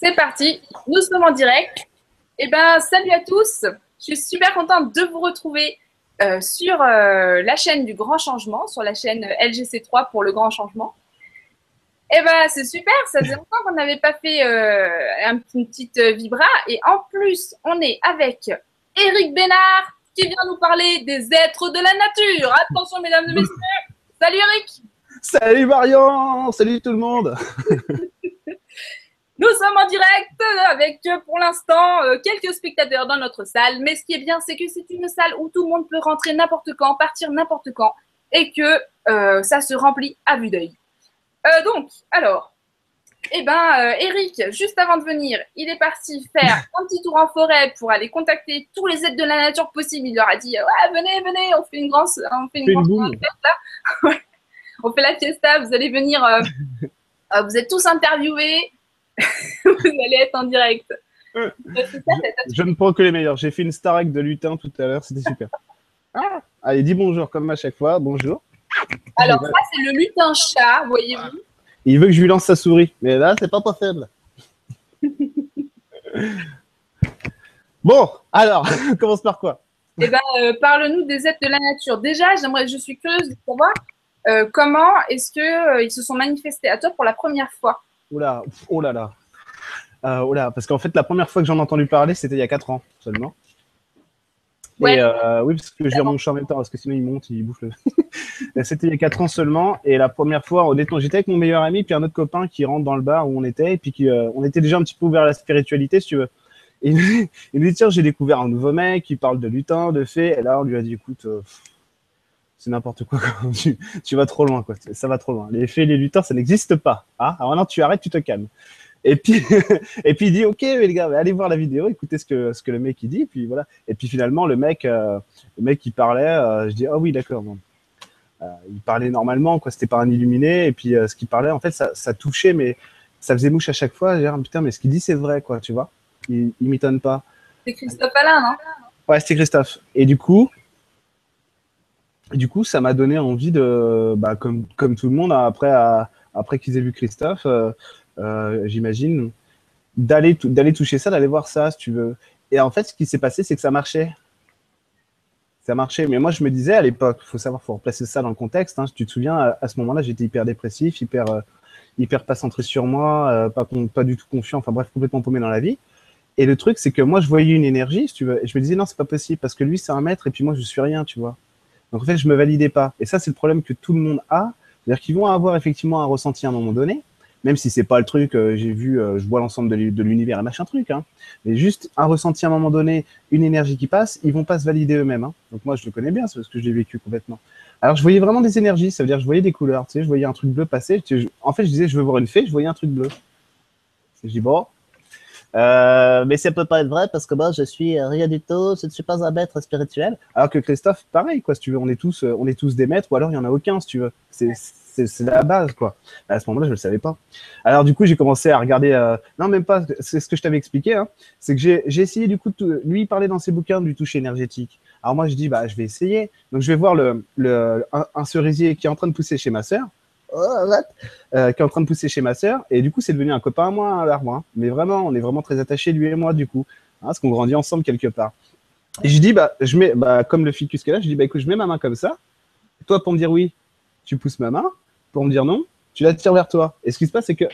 C'est parti, nous sommes en direct. Eh ben, salut à tous. Je suis super contente de vous retrouver euh, sur euh, la chaîne du Grand Changement, sur la chaîne LGC3 pour le Grand Changement. Eh ben, c'est super. Ça faisait longtemps qu'on n'avait pas fait euh, un, une petite vibra. Et en plus, on est avec Eric Bénard qui vient nous parler des êtres de la nature. Attention, mesdames et messieurs. Salut Eric. Salut Marion. Salut tout le monde. Nous sommes en direct avec pour l'instant euh, quelques spectateurs dans notre salle. Mais ce qui est bien, c'est que c'est une salle où tout le monde peut rentrer n'importe quand, partir n'importe quand et que euh, ça se remplit à vue d'œil. Euh, donc, alors, eh ben, Eric, juste avant de venir, il est parti faire un petit tour en forêt pour aller contacter tous les êtres de la nature possibles. Il leur a dit Ouais, venez, venez, on fait une grande, on fait une grande fiesta. on fait la fiesta, vous allez venir, vous êtes tous interviewés. vous allez être en direct. je, ne prends que les meilleurs. J'ai fait une Starac de lutin tout à l'heure, c'était super. Ah. Allez, dis bonjour comme à chaque fois. Bonjour. Alors, ça, c'est le lutin chat, voyez-vous. Il veut que je lui lance sa souris, mais là, c'est pas possible. bon, alors, commence par quoi? Eh ben, euh, parle-nous des êtres de la nature. Déjà, j'aimerais, je suis curieuse de savoir euh, comment est-ce qu'ils euh, se sont manifestés à toi pour la première fois? Oula, oh là là. Euh, oh là, parce qu'en fait, la première fois que j'en ai entendu parler, c'était il y a 4 ans seulement. Et euh, oui, parce que je chat en même temps, parce que sinon il monte, il bouffe le. c'était il y a 4 ans seulement. Et la première fois, honnêtement, j'étais avec mon meilleur ami, puis un autre copain qui rentre dans le bar où on était, et puis qui, euh, on était déjà un petit peu ouvert à la spiritualité, si tu veux. Et il nous dit Tiens, j'ai découvert un nouveau mec qui parle de lutin, de fées. Et là, on lui a dit Écoute, euh, c'est n'importe quoi. tu, tu, vas trop loin, quoi. Ça va trop loin. Les fées, les lutins, ça n'existe pas. Ah, alors non, tu arrêtes, tu te calmes. Et puis, et puis il dit, ok, mais les gars, allez voir la vidéo, écoutez ce que, ce que le mec il dit, et puis voilà. Et puis finalement, le mec, euh, le mec qui parlait, euh, je dis, ah oh, oui, d'accord. Bon. Euh, il parlait normalement, quoi. C'était pas un illuminé, et puis ce qu'il parlait, en fait, ça, ça, touchait, mais ça faisait mouche à chaque fois. J'ai dit, putain, mais ce qu'il dit, c'est vrai, quoi, tu vois. Il, il m'étonne pas. C'est Christophe Alain, non? Ouais, c'était Christophe. Et du coup, du coup, ça m'a donné envie de, bah, comme, tout le monde, après, après qu'ils aient vu Christophe, euh, euh, j'imagine, d'aller toucher ça, d'aller voir ça, si tu veux. Et en fait, ce qui s'est passé, c'est que ça marchait. Ça marchait. Mais moi, je me disais à l'époque, il faut savoir, faut replacer ça dans le contexte. Hein, tu te souviens, à, ce moment-là, j'étais hyper dépressif, hyper, euh, hyper pas centré sur moi, pas, du tout confiant, enfin bref, complètement paumé dans la vie. Et le truc, c'est que moi, je voyais une énergie, et je me disais, non, c'est pas possible, parce que lui, c'est un maître, et puis moi, je suis rien, tu vois. Donc en fait, je me validais pas. Et ça, c'est le problème que tout le monde a. C'est-à-dire qu'ils vont avoir effectivement un ressenti à un moment donné, même si c'est pas le truc, euh, j'ai vu, euh, je vois l'ensemble de l'univers et machin truc, hein. mais juste un ressenti à un moment donné, une énergie qui passe, ils vont pas se valider eux-mêmes. Hein. Donc moi, je le connais bien, c'est parce que je l'ai vécu complètement. Alors je voyais vraiment des énergies, ça veut dire je voyais des couleurs, tu sais, je voyais un truc bleu passer. en fait, je disais, je veux voir une fée, je voyais un truc bleu. Je dis bon, euh, mais ça peut pas être vrai parce que moi, je suis rien du tout, je ne suis pas un maître spirituel. Alors que Christophe, pareil, quoi, si tu veux, on est tous, euh, on est tous des maîtres, ou alors il y en a aucun, si tu veux. C'est, c'est, la base, quoi. À ce moment-là, je le savais pas. Alors du coup, j'ai commencé à regarder. Euh... Non, même pas. C'est ce que je t'avais expliqué. Hein. C'est que j'ai, j'ai essayé du coup, de, lui parler dans ses bouquins du toucher énergétique. Alors moi, je dis, bah, je vais essayer. Donc je vais voir le, le un, un cerisier qui est en train de pousser chez ma sœur. Euh, qui est en train de pousser chez ma sœur. Et du coup, c'est devenu un copain à moi, l'arbre. Hein. Mais vraiment, on est vraiment très attachés, lui et moi, du coup. Hein, parce qu'on grandit ensemble quelque part. Et je dis, bah, je mets, bah, comme le ficus est là, je dis, bah, écoute, je mets ma main comme ça. Toi, pour me dire oui, tu pousses ma main. Pour me dire non, tu la tires vers toi. Et ce qui se passe, c'est que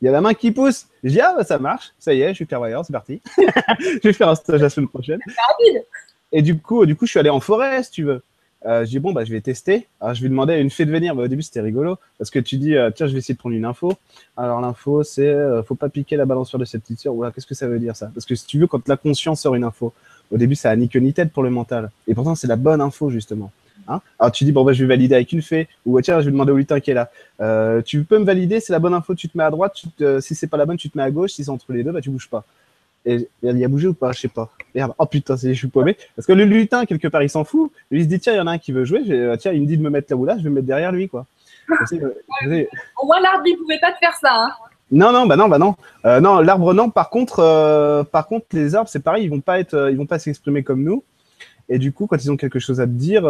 il y a la main qui pousse. Je dis, ah, bah, ça marche. Ça y est, je suis clairvoyant, c'est parti. je vais faire un stage la semaine prochaine. Et du coup, du coup, je suis allé en forêt, si tu veux. Euh, je dis bon bah je vais tester. Alors je vais demander à une fée de venir. Bah, au début c'était rigolo parce que tu dis euh, tiens je vais essayer de prendre une info. Alors l'info c'est euh, faut pas piquer la balance sur de cette petite sœur. qu'est-ce que ça veut dire ça? Parce que si tu veux quand la conscience sort une info, au début ça a ni queue ni tête pour le mental. Et pourtant c'est la bonne info justement. Hein? Alors tu dis bon bah je vais valider avec une fée ou tiens je vais demander au lutin qui est là. Euh, tu peux me valider c'est la bonne info tu te mets à droite. Tu te, si c'est pas la bonne tu te mets à gauche. Si c'est entre les deux bah tu bouges pas. Et il a bougé ou pas Je sais pas. Merde. Oh putain, je suis paumé. Parce que le lutin, quelque part, il s'en fout. Lui, il se dit, tiens, il y en a un qui veut jouer. Euh, tiens, il me dit de me mettre là ou là, je vais me mettre derrière lui, quoi. Au moins, l'arbre, il pouvait pas te faire ça. Hein. Non, non, bah non, bah non. Euh, non, l'arbre, non. Par contre, euh, par contre, les arbres, c'est pareil, ils vont pas être, ils vont pas s'exprimer comme nous. Et du coup, quand ils ont quelque chose à te dire,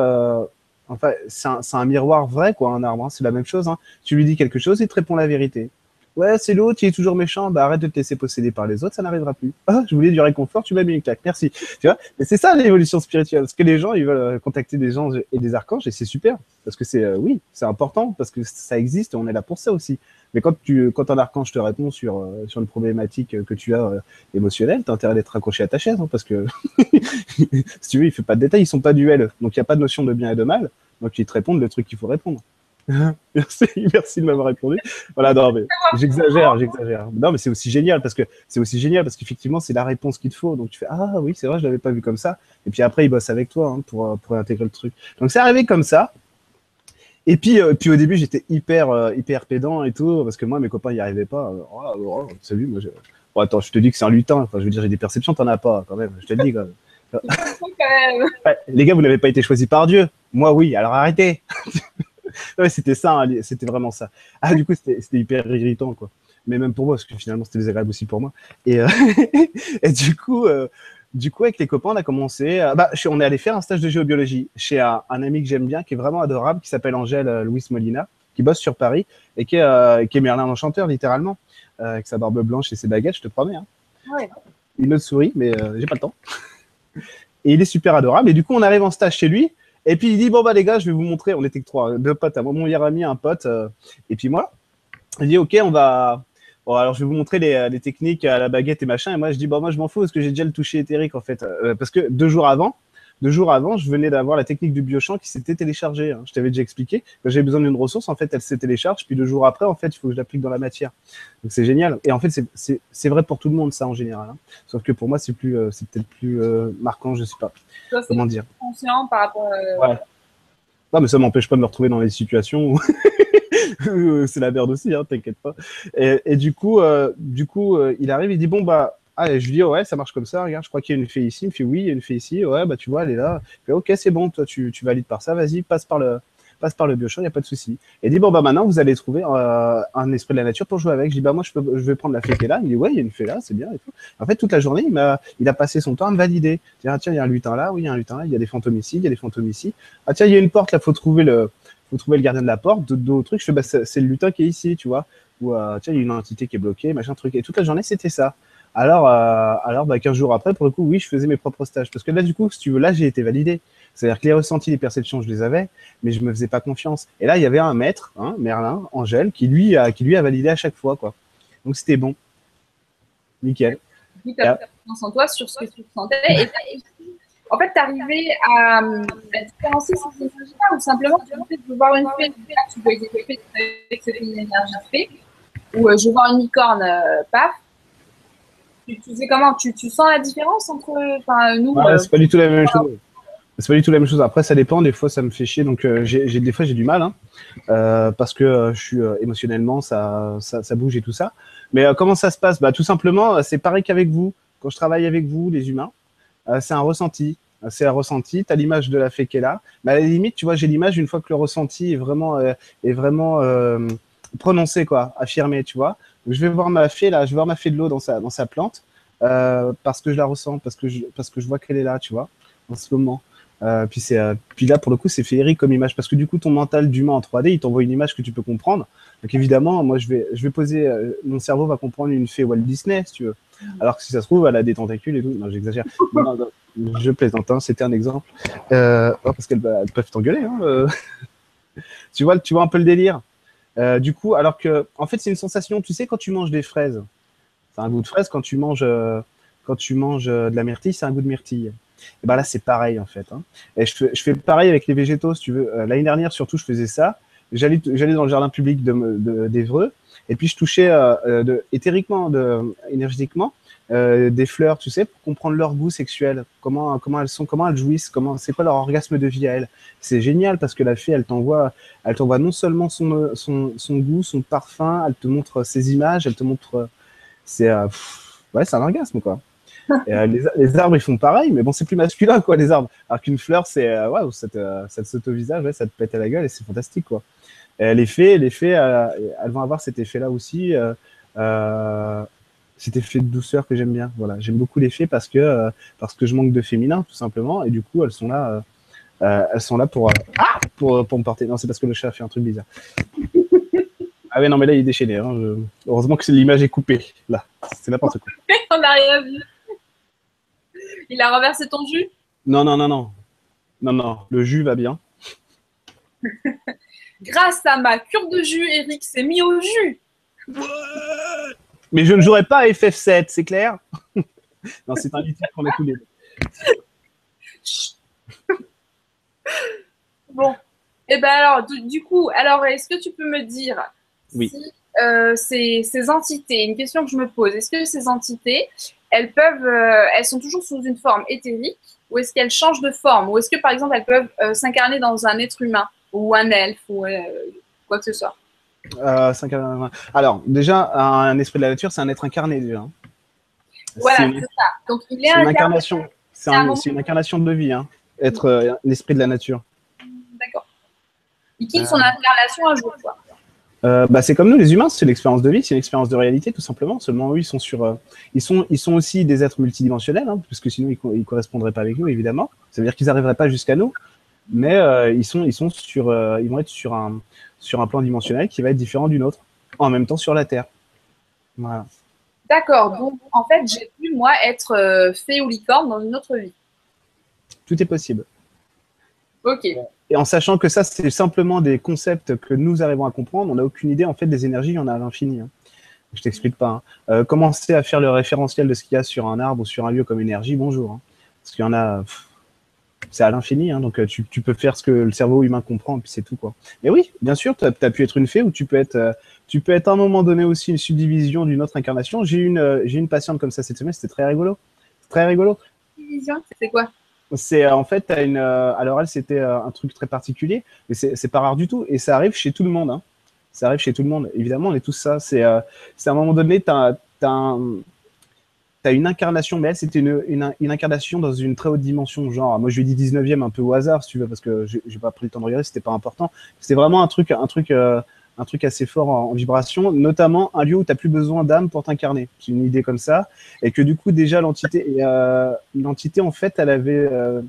enfin, c'est un, un, miroir vrai, quoi, un arbre. Hein, c'est la même chose. Hein. Tu lui dis quelque chose, il te répond la vérité. Ouais, c'est l'autre, il est toujours méchant. Bah, arrête de te laisser posséder par les autres, ça n'arrivera plus. Ah, je voulais du réconfort, tu m'as mis une claque. Merci. Tu vois Mais c'est ça l'évolution spirituelle. Parce que les gens, ils veulent euh, contacter des gens et des archanges et c'est super. Parce que c'est, euh, oui, c'est important parce que ça existe on est là pour ça aussi. Mais quand tu, quand un archange te répond sur, euh, sur une problématique que tu as émotionnelle, t'as intérêt d'être accroché à ta chaise, hein, parce que si tu veux, il fait pas de détails, ils sont pas duels. Donc il n'y a pas de notion de bien et de mal. Donc ils te répondent le truc qu'il faut répondre. merci, merci de m'avoir répondu. Voilà, non, mais j'exagère, j'exagère. Non, mais c'est aussi génial parce que c'est aussi génial parce qu'effectivement, c'est la réponse qu'il te faut. Donc tu fais ah oui, c'est vrai, je l'avais pas vu comme ça. Et puis après, il bosse avec toi hein, pour euh, pour intégrer le truc. Donc c'est arrivé comme ça. Et puis, euh, puis au début, j'étais hyper euh, hyper pédant et tout parce que moi, mes copains n'y arrivaient pas. Oh, oh, salut, moi. Je... Attends, je te dis que c'est un lutin. Enfin, je veux dire, j'ai des perceptions, t'en as pas quand même. Je te le dis quand même. les gars, vous n'avez pas été choisis par Dieu. Moi, oui. Alors arrêtez. ouais, c'était ça, hein, c'était vraiment ça. Ah, du coup, c'était hyper irritant, quoi. Mais même pour moi, parce que finalement, c'était désagréable aussi pour moi. Et, euh, et du coup, euh, du coup, avec les copains, on a commencé. bah, on est allé faire un stage de géobiologie chez un, ami que j'aime bien, qui est vraiment adorable, qui s'appelle Angèle euh, Louis Molina, qui bosse sur Paris et qui est, qui est Merlin l'Enchanteur, littéralement, avec sa barbe blanche et ses baguettes, je te promets. Hein. Ouais. Une autre souris, mais j'ai pas le temps. Et il est super adorable. Et du coup, on arrive en stage chez lui. Et puis il dit bon bah les gars, je vais vous montrer. On était que trois, deux potes, mon meilleur ami, un pote, euh, et puis moi. Il dit ok, on va. Bon alors je vais vous montrer les, les, techniques à la baguette et machin. Et moi je dis bon moi je m'en fous parce que j'ai déjà le toucher éthérique en fait, euh, parce que deux jours avant, deux jours avant, je venais d'avoir la technique du biochamp qui s'était téléchargée. Hein. Je t'avais déjà expliqué. Quand j'avais besoin d'une ressource, en fait, elle se télécharge. Puis deux jours après, en fait, il faut que je l'applique dans la matière. Donc c'est génial. Et en fait, c'est vrai pour tout le monde, ça, en général. Hein. Sauf que pour moi, c'est plus, euh, c'est peut-être plus euh, marquant, je sais pas. comment dire? Conscient par rapport. À... Ouais. Non, mais ça m'empêche pas de me retrouver dans les situations où c'est la merde aussi, hein, t'inquiète pas. Et, du coup, euh, du coup, il arrive, il dit bon bah ah, je lui dis, ouais, ça marche comme ça, regarde, je crois qu'il y a une fée ici. Il me fait, oui, il y a une fée ici. Ouais, bah, tu vois, elle est là. Je ok, c'est bon, toi, tu, tu, valides par ça, vas-y, passe par le, passe par le biochamp, il n'y a pas de souci. Et dit, bon, bah, maintenant, vous allez trouver euh, un esprit de la nature pour jouer avec. Je dis, bah, moi, je, peux, je vais prendre la fée qui est là. Il dit, ouais, il y a une fée là, c'est bien et tout. En fait, toute la journée, il, m'a, il a passé son temps à me valider. Tiens, tiens, il y a un lutin là, oui, il y a un lutin là, il y a des fantômes ici, il y a des fantômes ici. Ah, tiens, il y a une porte là, faut trouver le, faut trouver le gardien de la porte, d'autres trucs. Je fais, bah, c'est, le lutin qui est ici, tu vois. Ou, euh, tiens, il y a une entité qui est bloquée, machin truc. Et toute la journée, c'était ça. Alors, euh, alors bah, 15 jours après, pour le coup, oui, je faisais mes propres stages. Parce que là, du coup, si tu veux, là, j'ai été validé. C'est-à-dire que les ressentis, les perceptions, je les avais, mais je me faisais pas confiance. Et là, il y avait un maître, hein, Merlin, Angèle, qui lui, a, qui lui a validé à chaque fois. quoi. Donc, c'était bon. Nickel. Tu as confiance en toi sur ce que tu ressentais. Et en fait, tu arrivé à, à différencier ces énergies-là ou simplement tu de voir une fée, tu peux exécuter avec cette énergie fée, ou euh, je vois une licorne, euh, paf, tu, sais comment? Tu, tu, sens la différence entre nous euh, C'est pas du tout la même chose. C'est pas du tout la même chose. Après, ça dépend. Des fois, ça me fait chier. Donc, euh, j'ai des fois, j'ai du mal hein, euh, parce que je suis émotionnellement, ça, ça, ça, bouge et tout ça. Mais comment ça se passe? Bah, Tout simplement, c'est pareil qu'avec vous. Quand je travaille avec vous, les humains, c'est un ressenti. C'est un ressenti. Tu as l'image de la fée qui est là. Mais à la limite, tu vois, j'ai l'image une fois que le ressenti est vraiment, est vraiment prononcé, quoi, affirmé, tu vois je vais voir ma fée là, je vais voir ma fée de l'eau dans sa, dans sa plante euh, parce que je la ressens, parce que je, parce que je vois qu'elle est là, tu vois, en ce moment. Euh, puis, c'est, euh, puis là, pour le coup, c'est féerique comme image parce que du coup, ton mental d'humain en 3D, il t'envoie une image que tu peux comprendre. Donc évidemment, moi, je vais, je vais poser, mon cerveau va comprendre une fée Walt Disney, si tu veux. Alors que si ça se trouve, elle a des tentacules et tout. Non, j'exagère. je plaisante, hein, c'était un exemple. Oh, parce qu'elles peuvent t'engueuler. Hein, tu, vois, tu vois un peu le délire? Euh, du coup, alors que, en fait, c'est une sensation, tu sais, quand tu manges des fraises, c'est un goût de fraise. Quand tu manges, euh, quand tu manges euh, de la myrtille, c'est un goût de myrtille. Et ben là, c'est pareil, en fait. Hein. Et je fais, je fais, pareil avec les végétaux, si tu veux. L'année dernière, surtout, je faisais ça. J'allais, dans le jardin public de, d'Evreux, et puis je touchais de, éthériquement, de, énergétiquement, euh, des fleurs, tu sais, pour comprendre leur goût sexuel, comment comment elles sont, comment elles jouissent, comment c'est quoi leur orgasme de vie à elles. C'est génial parce que la fée, elle t'envoie, elle t'envoie non seulement son, son, son goût, son parfum, elle te montre ses images, elle te montre, c'est euh, ouais, c'est un orgasme quoi. Et, euh, les, les, arbres ils font pareil, mais bon c'est plus masculin quoi les arbres. Alors qu'une fleur c'est ouais, ça te, ça te saute au visage, ouais, ça te pète à la gueule et c'est fantastique quoi. Et les fées, les fées, elles vont avoir cet effet là aussi. Euh, cet effet de douceur que j'aime bien. Voilà, j'aime beaucoup les fées parce que euh, parce que je manque de féminin tout simplement et du coup elles sont là euh, euh elles sont là pour, ah pour pour me porter. Non, c'est parce que le chat a fait un truc bizarre. Ah ouais, non, mais là, il est déchaîné. hein. Je- Heureusement que l'image est coupée. Là, c'est n'importe quoi. On n'a rien vu. Il a renversé ton jus? Non, non, non, non. Non, non, le jus va bien. Grâce à ma cure de jus, Eric s'est mis au jus. Mais je ne jouerai pas à FF7, c'est clair Non, c'est un litige qu'on a tous les deux. Bon. Et ben alors, du, du coup, alors est-ce que tu peux me dire Oui. si euh, ces, ces entités, une question que je me pose, est-ce que ces entités, elles peuvent, euh, elles sont toujours sous une forme éthérique ou est-ce qu'elles changent de forme ou est-ce que par exemple elles peuvent euh, s'incarner dans un être humain ou un elfe ou quoi que ce soit? Euh, cinq- Alors, déjà, un esprit de la nature, c'est un être incarné déjà. hein. Voilà, C'est une, ça. Donc il est c'est une incarné. incarnation. C'est un un- une incarnation de vie, hein. être euh, un esprit de la nature. D'accord. Il quitte son incarnation un jour, quoi. Euh, bah, c'est comme nous, les humains, c'est l'expérience de vie, c'est une expérience de réalité, tout simplement. Seulement, eux, ils sont sur, euh, ils sont, ils sont aussi des êtres multidimensionnels, hein, parce que sinon, ils, co- ils correspondraient pas avec nous, évidemment. Ça veut dire qu'ils n'arriveraient pas jusqu'à nous, mais euh, ils sont, ils sont sur, euh, ils vont être sur un, sur un plan dimensionnel qui va être différent du nôtre, en même temps sur la Terre. Voilà. D'accord. Donc en fait, j'ai pu moi être euh, fée ou licorne dans une autre vie. Tout est possible. Ok. Et en sachant que ça, c'est simplement des concepts que nous arrivons à comprendre, on n'a aucune idée, en fait, des énergies, il y en a à l'infini. hein. Je t'explique pas. hein. Euh, commencer à faire le référentiel de ce qu'il y a sur un arbre ou sur un lieu comme énergie, bonjour. hein. Parce qu'il y en a, pff, c'est à l'infini, hein, donc euh, tu, tu peux faire ce que le cerveau humain comprend, et puis c'est tout. quoi. Mais oui, bien sûr, tu as, pu être une fée ou tu peux être, euh, tu peux être à un moment donné aussi une subdivision d'une autre incarnation. J'ai eu une, euh, j'ai une patiente comme ça cette semaine, c'était très rigolo. Très rigolo. C'est quoi? C'est en fait, t'as une. alors elle, c'était un truc très particulier, mais c'est pas rare du tout, et ça arrive chez tout le monde. hein. Ça arrive chez tout le monde. Évidemment, on est tous ça. C'est c'est à un moment donné, t'as as, un- t'as une incarnation, mais elle, c'était une, une, incarnation dans une très haute dimension. Genre, moi, je lui ai dit 19e un peu au hasard, si tu veux, parce que j'ai pas pris le temps de regarder, c'était pas important. C'était vraiment un truc, un truc, euh, un truc assez fort en, vibration, notamment un lieu où t'as plus besoin d'âme pour t'incarner. C'est une idée comme ça, et que du coup, déjà, l'entité, euh, en fait, elle avait euh,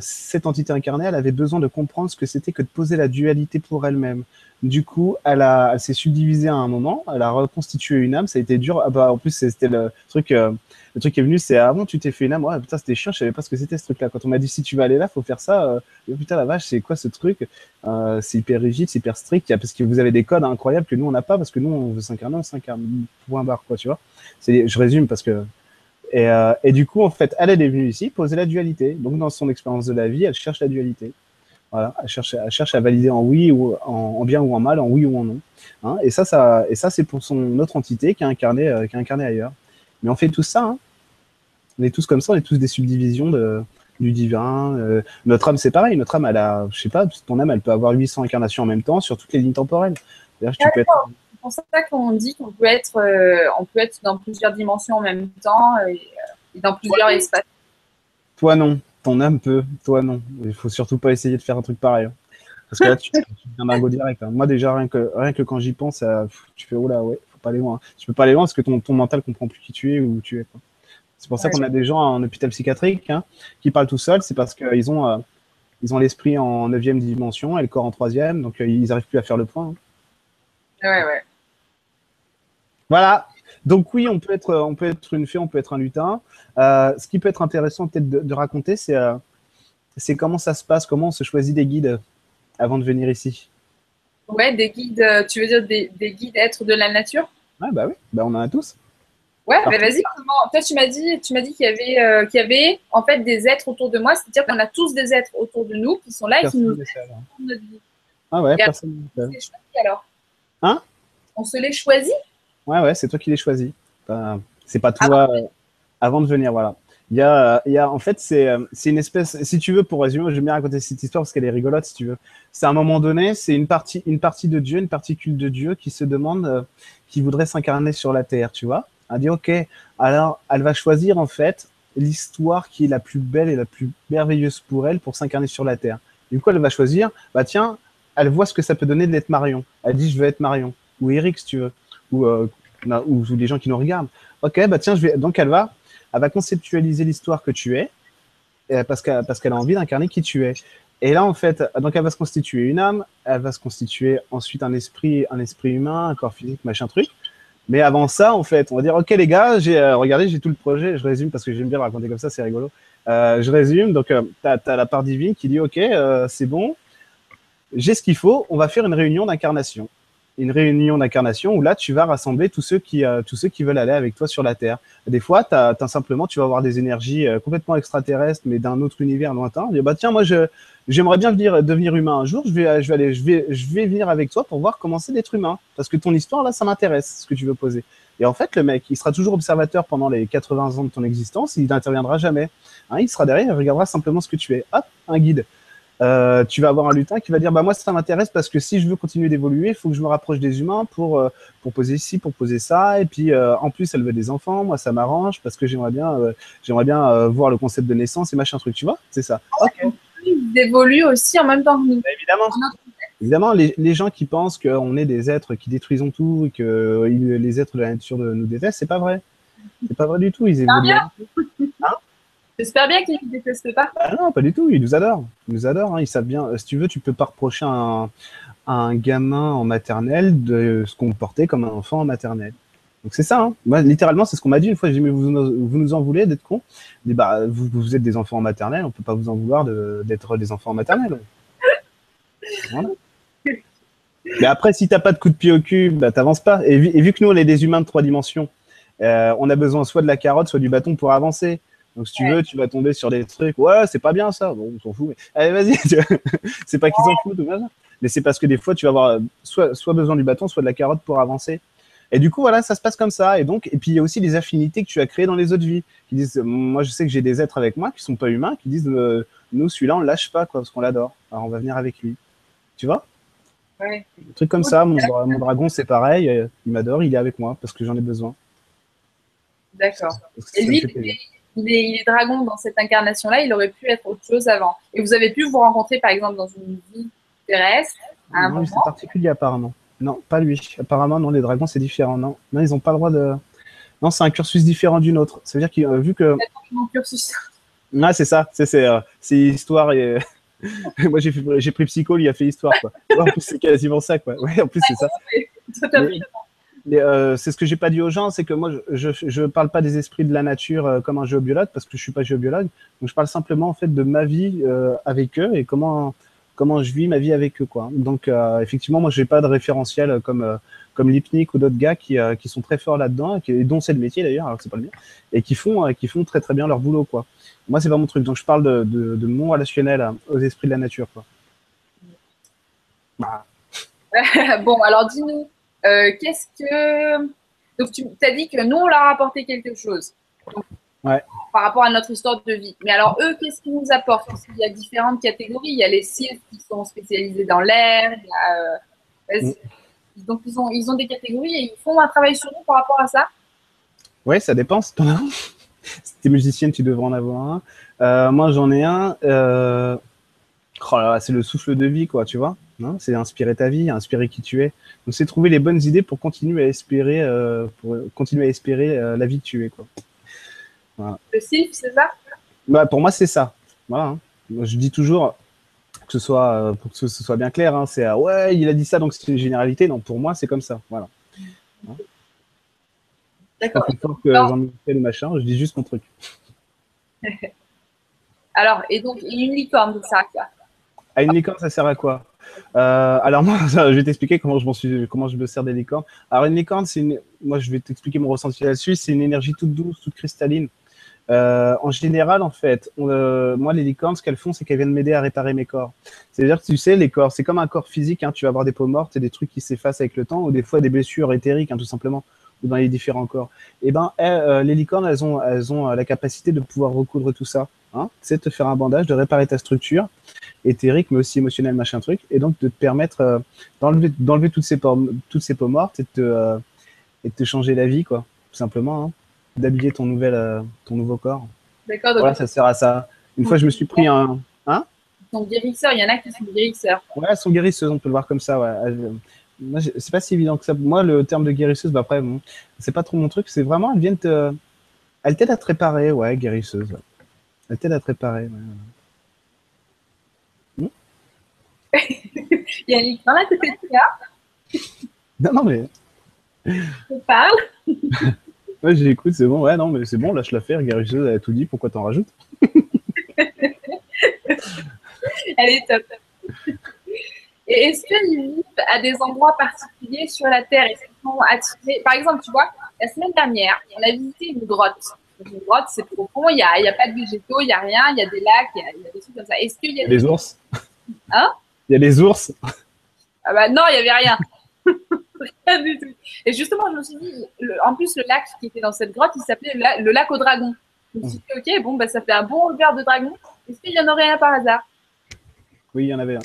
cette entité incarnée, elle avait besoin de comprendre ce que c'était que de poser la dualité pour elle-même. Du coup, elle, a, elle s'est subdivisée à un moment, elle a reconstitué une âme, ça a été dur. Ah bah, en plus, c'était le truc, euh, le truc qui est venu, c'est avant, tu t'es fait une âme? Ouais, putain, c'était chiant, je savais pas ce que c'était ce truc-là. Quand on m'a dit si tu vas aller là, faut faire ça. Euh, putain, la vache, c'est quoi ce truc? Euh, C'est hyper rigide, c'est hyper strict, parce que vous avez des codes incroyables que nous, on n'a pas, parce que nous, on veut s'incarner, on s'incarne. Point barre, quoi, tu vois? C'est- Je résume parce que et, euh, et du coup, en fait, elle, est venue ici poser la dualité. Donc, dans son expérience de la vie, elle cherche la dualité. Voilà, elle cherche, elle cherche à valider en oui ou en, en bien ou en mal, en oui ou en non. Hein, et ça, ça, et ça, c'est pour son autre entité qui est incarnée, euh, qui est incarnée ailleurs. Mais on fait tout ça. Hein. On est tous comme ça. On est tous des subdivisions de, du divin. Euh, notre âme, c'est pareil. Notre âme, elle a, je sais pas, ton âme, elle peut avoir 800 incarnations en même temps sur toutes les lignes temporelles. Tu peux être pour ça qu'on dit qu'on peut être, euh, on peut être dans plusieurs dimensions en même temps et, euh, et dans plusieurs espaces. Toi non, ton âme peut, toi non. Il faut surtout pas essayer de faire un truc pareil. hein. Parce que là, tu, tu deviens dingo direct. hein. Moi déjà, rien que, rien que quand j'y pense, ça- pff, tu fais, oh là, ouais, faut pas aller loin. Tu peux pas aller loin parce que ton, ton mental comprend plus qui tu es ou où tu es. quoi. C'est pour ça Ouais. qu'on a des gens en hôpital psychiatrique hein, qui parlent tout seuls, c'est parce qu'ils ont, euh, ils ont l'esprit en neuvième dimension et le corps en troisième, donc euh, ils arrivent plus à faire le point. hein. Ouais, ouais. Voilà. Donc oui, on peut être, on peut être une fée, on peut être un lutin. Euh, ce qui peut être intéressant peut-être de, de raconter, c'est euh, c'est comment ça se passe, comment on se choisit des guides avant de venir ici. Ouais, des guides, euh, tu veux dire des, des guides êtres de la nature? Ouais, bah oui, bah on en a tous. Ouais, mais vas-y, comment Toi, tu m'as dit, tu m'as dit qu'il y avait, euh, qu'il y avait en fait des êtres autour de moi, c'est-à-dire qu'on a tous des êtres autour de nous qui sont là et qui Personne nous alors. aident notre vie. Ah ouais, Et personne ne On se les choisit alors? Hein? On se les choisit? Ouais, ouais, c'est toi qui les choisis. C'est pas toi euh, avant de venir, voilà. Il y a, il y a, en fait, c'est euh, c'est une espèce, si tu veux, pour résumer, j'aime bien raconter cette histoire parce qu'elle est rigolote, si tu veux. C'est à un moment donné, c'est une partie, une partie de Dieu, une particule de Dieu qui se demande, euh, qui voudrait s'incarner sur la terre, tu vois. Elle dit, ok, alors elle va choisir en fait l'histoire qui est la plus belle et la plus merveilleuse pour elle pour s'incarner sur la terre. Du coup, elle va choisir, bah tiens, elle voit ce que ça peut donner d'être Marion. Elle dit, je veux être Marion. Ou Eric, si tu veux. Ou, euh, ou, ou les gens qui nous regardent. Ok, bah tiens. Donc elle va, elle va conceptualiser l'histoire que tu es, parce qu'elle parce qu'elle a envie d'incarner qui tu es. Et là, en fait, donc elle va se constituer une âme, elle va se constituer ensuite un esprit, un esprit humain, un corps physique, machin truc. Mais avant ça, en fait, on va dire, ok les gars, j'ai euh, regardez, j'ai tout le projet. Je résume parce que j'aime bien raconter comme ça, c'est rigolo. Euh, je résume. Donc, euh, tu as, la part divine qui dit, ok, euh, c'est bon, j'ai ce qu'il faut. On va faire une réunion d'incarnation une réunion d'incarnation où là, tu vas rassembler tous ceux qui, euh, tous ceux qui veulent aller avec toi sur la Terre. Des fois, tu as, simplement, tu vas avoir des énergies euh, complètement extraterrestres, mais d'un autre univers lointain. Dis, bah tiens, moi, j'aimerais bien venir, devenir humain un jour. Je vais, je vais aller, je vais, je vais venir avec toi pour voir comment c'est d'être humain, parce que ton histoire là, ça m'intéresse, ce que tu veux poser. Et en fait, le mec, il sera toujours observateur pendant les 80 ans de ton existence. Il n'interviendra jamais. Hein, il sera derrière, il regardera simplement ce que tu es. Hop, un guide. Euh, tu vas avoir un lutin qui va dire bah moi ça m'intéresse parce que si je veux continuer d'évoluer, il faut que je me rapproche des humains pour euh, pour poser ici, pour poser ça et puis euh, en plus elle veut des enfants, moi ça m'arrange parce que j'aimerais bien j'aimerais bien voir le concept de naissance et machin truc, tu vois? C'est ça. OK. Ils évoluent aussi en même temps que nous. Bah, évidemment. Évidemment, les, les, gens qui pensent qu'on est des êtres qui détruisons tout et que les êtres de la nature nous détestent, c'est pas vrai. C'est pas vrai du tout. Ils évoluent. Hein? J'espère bien qu'ils ne détestent pas. Ah non, pas du tout. Ils nous adorent. Ils nous adorent. Hein. Ils savent bien. Si tu veux, tu peux pas reprocher un, un gamin en maternelle de se comporter comme un enfant en maternelle. Donc c'est ça. Hein. Moi, littéralement, c'est ce qu'on m'a dit une fois. J'ai dit, mais vous, vous, nous en voulez d'être con bah, vous, vous, êtes des enfants en maternelle. On peut pas vous en vouloir d'être des enfants en maternelle. Mais après, si t'as pas de coup de pied au cul, bah, t'avances pas. Et vu, et vu, que nous, on est des humains de trois dimensions, euh, on a besoin soit de la carotte, soit du bâton pour avancer. Donc, si tu veux, tu vas tomber sur des trucs. Ouais, c'est pas bien ça. Bon, on s'en fout. Mais... Allez, vas-y. c'est pas qu'ils s'en foutent, mais c'est parce que des fois, tu vas avoir euh, soit, soit besoin du bâton, soit de la carotte pour avancer. Et du coup, voilà, ça se passe comme ça. Et donc, et puis il y a aussi les affinités que tu as créées dans les autres vies. Qui disent, moi, je sais que j'ai des êtres avec moi qui sont pas humains, qui disent, euh, nous, celui-là, on le lâche pas, quoi, parce qu'on l'adore. Alors, on va venir avec lui. Tu vois? Ouais. Un truc comme ça. Mon, mon dragon, c'est pareil. Euh, il m'adore. Il est avec moi parce que j'en ai besoin. D'accord. Et lui, il est, dragon dans cette incarnation-là, il aurait pu être autre chose avant. Et vous avez pu vous rencontrer, par exemple, dans une vie terrestre à un non, c'est particulier apparemment. Non, pas lui. Apparemment, non, les dragons, c'est différent. Non, non ils n'ont pas le droit de. Non, c'est un cursus différent d'une autre. Ça veut dire qu'il euh, vu que. cursus. Ah, c'est ça. C'est euh, histoire et. Moi, j'ai pris psycho, il a fait histoire. Quoi. en plus, c'est quasiment ça. Quoi. Ouais, en plus, c'est ça. Euh, c'est ce que j'ai pas dit aux gens, c'est que moi, je, je, parle pas des esprits de la nature euh, comme un géobiologue parce que je suis pas géobiologue. Donc, je parle simplement en fait de ma vie euh, avec eux et comment comment je vis ma vie avec eux, quoi. Donc, effectivement, moi, j'ai pas de référentiel comme comme Lipnik ou d'autres gars qui, qui sont très forts là-dedans et, dont c'est le métier d'ailleurs, alors que c'est pas le mien, et qui font qui font très très bien leur boulot, quoi. Moi, c'est pas mon truc. Donc, je parle de mon relationnel aux esprits de la nature, quoi. Bah. bon, alors dis-nous euh, qu'est-ce que. Donc, tu as dit que nous, on leur a apporté quelque chose. Par rapport à notre histoire de vie. Mais alors, eux, qu'est-ce qu'ils nous apportent? Parce qu'il y a différentes catégories. Il y a les sylphes qui sont spécialisés dans l'air. Euh, mm. Donc, ils ont, ils ont des catégories et ils font un travail sur nous par rapport à ça Oui, ça dépend. Si tu es musicienne, tu devrais en avoir un. Euh, moi, j'en ai un. Oh c'est le souffle de vie, quoi, tu vois. C'est inspirer ta vie, inspirer qui tu es. Donc c'est trouver les bonnes idées pour continuer à espérer, euh, pour continuer à espérer euh, la vie que tu es, quoi. Le sylph, c'est ça? Bah, Pour moi, c'est ça. Voilà. Hein. Je dis toujours que ce soit euh, pour que ce, soit bien clair. Hein, c'est ouais, il a dit ça, donc c'est une généralité. Non, pour moi, c'est comme ça. Voilà. D'accord. que j'en ai le machin. Je dis juste mon truc. Alors, et donc, une licorne, ça sert à quoi? À une licorne, ça sert à quoi? Euh, alors moi, je vais t'expliquer comment je me sers des licornes. Alors une licorne, c'est moi je vais t'expliquer mon ressenti là-dessus. C'est une énergie toute douce, toute cristalline. Euh, en général, en fait, euh, moi les licornes, ce qu'elles font, c'est qu'elles viennent m'aider à réparer mes corps. C'est-à-dire que tu sais, les corps, c'est comme un corps physique. Hein, tu vas avoir des peaux mortes et des trucs qui s'effacent avec le temps, ou des fois des blessures éthériques, hein, tout simplement, dans les différents corps. Et eh ben, les licornes, elles ont, elles ont la capacité de pouvoir recoudre tout ça. Hein, c'est de te faire un bandage, de réparer ta structure éthérique, mais aussi émotionnel, machin truc, et donc de te permettre euh, d'enlever, d'enlever toutes ces peaux, toutes ces peaux mortes et de te, euh, et te changer la vie, quoi, tout simplement, hein. d'habiller ton nouvel, euh, ton nouveau corps. D'accord. Voilà, ça sert à ça. Une fois, je me suis pris un, hein? Sont guérisseurs, il y en a qui sont guérisseurs. Ouais, sont guérisseuses, on peut le voir comme ça, ouais. Moi, c'est pas si évident que ça. Moi, le terme de guérisseuse, bah après, bon, c'est pas trop mon truc. C'est vraiment, elles viennent te, elles t'aident à te réparer, ouais, guérisseuse. Ouais. Elles t'aident à te réparer. Ouais. Yannick, dans la côté de toi. Non, non, mais. Je parle? Ouais, j'écoute, c'est bon. Ouais, non, mais c'est bon, lâche l'affaire. Guérisseuse a tout dit, pourquoi t'en rajoutes? Elle est top. Et est-ce qu'ils vivent à des endroits particuliers sur la Terre? Est-ce qu'ils sont attirés? Par exemple, tu vois, la semaine dernière, on a visité une grotte. Une grotte, c'est profond, il n'y a, y a pas de végétaux, il n'y a rien, il y a des lacs, il y y a des trucs comme ça. Est-ce qu'il y a des ours? Hein? Il y a des ours? Ah bah non, il n'y avait rien. rien du tout. Et justement, je me suis dit, le- en plus, le lac qui était dans cette grotte, il s'appelait le, la- le lac au dragon. Je me suis dit, ok, bon, bah, ça fait un bon verre de dragon. Est-ce qu'il y en aurait un par hasard? Oui, il y en avait un.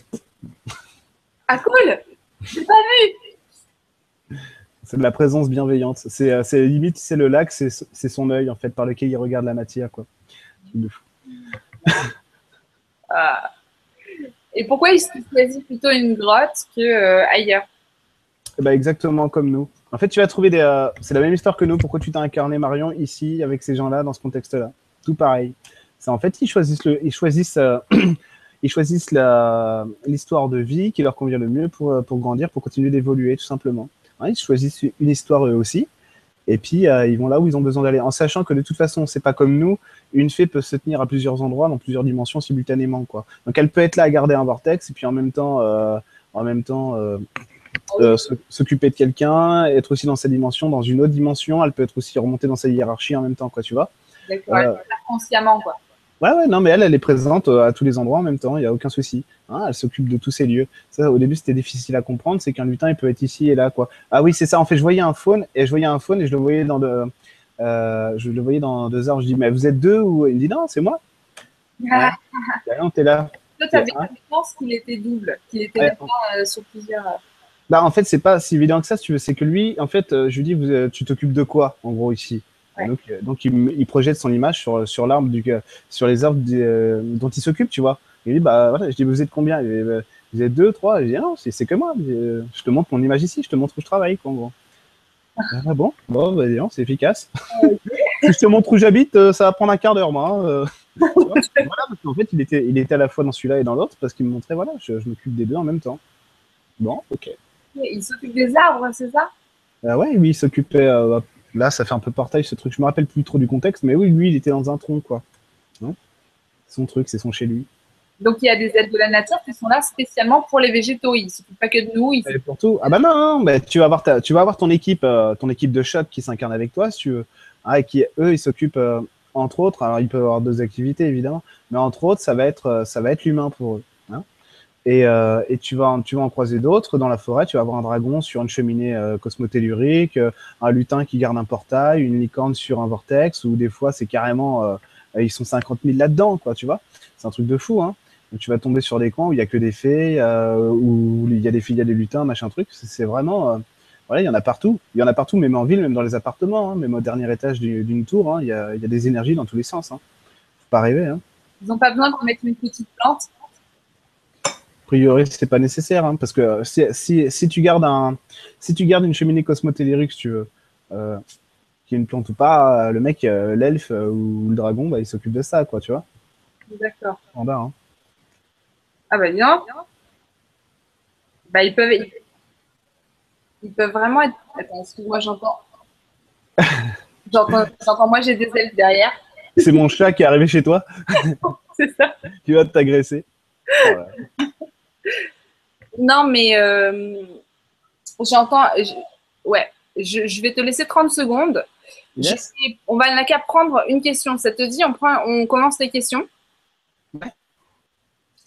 Ah, cool J'ai pas vu C'est de la présence bienveillante. C'est euh, limite, c'est le lac, c'est son œil, en fait, par lequel il regarde la matière, quoi. Ah. Et pourquoi ils choisissent plutôt une grotte que euh, ailleurs? Ben, exactement comme nous. En fait, tu vas trouver des. euh, c'est la même histoire que nous. Pourquoi tu t'es incarné, Marion, ici, avec ces gens-là, dans ce contexte-là? Tout pareil. C'est en fait, ils choisissent le, ils choisissent, euh, ils choisissent l'histoire de vie qui leur convient le mieux pour, euh, pour grandir, pour continuer d'évoluer, tout simplement. Hein, ils choisissent une histoire eux aussi. Et puis, euh, ils vont là où ils ont besoin d'aller, en sachant que de toute façon, c'est pas comme nous. Une fée peut se tenir à plusieurs endroits, dans plusieurs dimensions simultanément, quoi. Donc, elle peut être là à garder un vortex, et puis en même temps, euh, en même temps, euh, s'occuper de quelqu'un, être aussi dans sa dimension, dans une autre dimension. Elle peut être aussi remontée dans sa hiérarchie en même temps, quoi, tu vois. D'accord, faire consciemment, quoi. Ouais, ouais, non, mais elle, elle est présente euh, à tous les endroits en même temps, il n'y a aucun souci. Hein, elle s'occupe de tous ces lieux. Ça, au début, c'était difficile à comprendre, c'est qu'un lutin, il peut être ici et là, quoi. Ah oui, c'est ça, en fait, je voyais un faune, et je voyais un faune, et je le voyais dans de, euh, je le voyais dans deux arbres. Je dis, mais vous êtes deux ou il me dit non, c'est moi. Ah, non, t'es là. toi, tu avais Hein qu'il était double, qu'il était Ouais. pas, euh, sur plusieurs. Bah, en fait, c'est pas si évident que ça, si tu veux. C'est que lui, en fait, je lui dis, vous, tu t'occupes de quoi, en gros, ici? Ouais. Donc, euh, donc il, projette son image sur, sur l'arbre du, euh, sur les arbres du- euh, dont il s'occupe, tu vois. Il dit, bah voilà, je dis, vous êtes combien? Il dit, Bah, Vous êtes deux, trois Je dis, non, c'est c'est que moi. Euh, Je te montre mon image ici, je te montre où je travaille, quoi, en gros. Ah bon? Bon, bah, c'est efficace. si je te montre où j'habite, euh, ça va prendre un quart d'heure, moi. hein, euh. Voilà, parce qu'en fait, il était, il était à la fois dans celui-là et dans l'autre, parce qu'il me montrait, voilà, je, je m'occupe des deux en même temps. Bon, ok. Il s'occupe des arbres, c'est ça? Ah ouais, oui, il s'occupait. euh, là, ça fait un peu portail ce truc. Je me rappelle plus trop du contexte, mais oui, lui, il était dans un tronc, quoi. Hein son truc, c'est son chez lui. Donc, il y a des aides de la nature qui sont là spécialement pour les végétaux. Il ne s'occupe pas que de nous. Il Et pour tout. Ah bah non, non, mais tu vas avoir ta, tu vas avoir ton équipe, euh, ton équipe de choc qui s'incarne avec toi, si tu veux. Ah, et qui, eux, ils s'occupent euh, entre autres. Alors, ils peuvent avoir deux activités évidemment, mais entre autres, ça va être, euh, ça va être l'humain pour eux. Et, euh, et tu vas, tu vas en croiser d'autres dans la forêt. Tu vas avoir un dragon sur une cheminée euh, cosmotellurique, euh, un lutin qui garde un portail, une licorne sur un vortex, ou des fois, c'est carrément, euh, ils sont 50 000 là-dedans, quoi. Tu vois, c'est un truc de fou, hein. Donc, tu vas tomber sur des coins où il y a que des fées, euh, où il y a des filles, il y a des lutins, machin truc. C'est vraiment, voilà, il y en a partout. Il y en a partout, même en ville, même dans les appartements, hein, même au dernier étage du- d'une tour. hein, il, y a, il y a des énergies dans tous les sens. Hein. Faut pas rêver. Hein. n'ont pas besoin qu'on mette une petite plante. A priori, c'est pas nécessaire, hein, parce que si, si, si tu gardes un, si tu gardes une cheminée cosmotellurique, si tu veux, euh, qui est une plante ou pas, euh, le mec, euh, l'elfe euh, ou le dragon, bah, il s'occupe de ça, quoi, tu vois. D'accord. Standard, hein. Ah bah donc. Bah ils peuvent, ils, ils peuvent vraiment être. Attends, excuse-moi, j'entends. J'entends, j'entends, moi j'ai des elfes derrière. C'est mon chat qui est arrivé chez toi, C'est ça. qui va t'agresser. Voilà. Non, mais euh, j'entends. je- ouais, je, je vais te laisser 30 secondes. Yes. Je vais- on va n'a qu'à prendre une question. Ça te dit on, prend, on commence les questions? Ouais.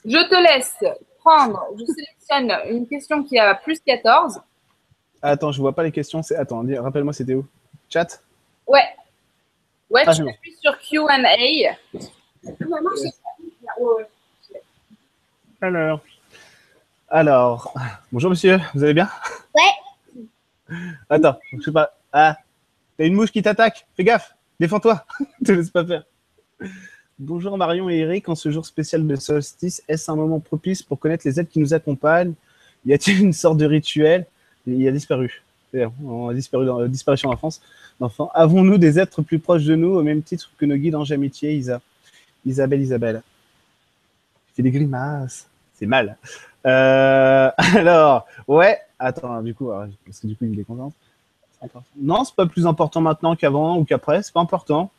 Je te laisse prendre. Je sélectionne une question qui a plus 14. Attends, je vois pas les questions. C'est attends, rappelle-moi, c'était où? Chat? Ouais. Ouais, Ah, tu appuies sur Q&A. Alors. Alors. Bonjour monsieur, vous allez bien? Ouais. Attends, je sais pas. Ah, t'as une mouche qui t'attaque? Fais gaffe. Défends-toi. Te laisse pas faire. Bonjour Marion et Eric. En ce jour spécial de solstice, est-ce un moment propice pour connaître les aides qui nous accompagnent? Y a-t-il une sorte de rituel? Il a disparu. On a disparu dans, euh, disparition d'enfance. D'enfants. Avons-nous des êtres plus proches de nous au même titre que nos guides en amitié, Isa Isabelle, Isabelle? Il fait des grimaces. C'est mal. Euh, alors, ouais, attends, du coup, parce que du coup, il est content. Non, c'est pas plus important maintenant qu'avant ou qu'après, c'est pas important.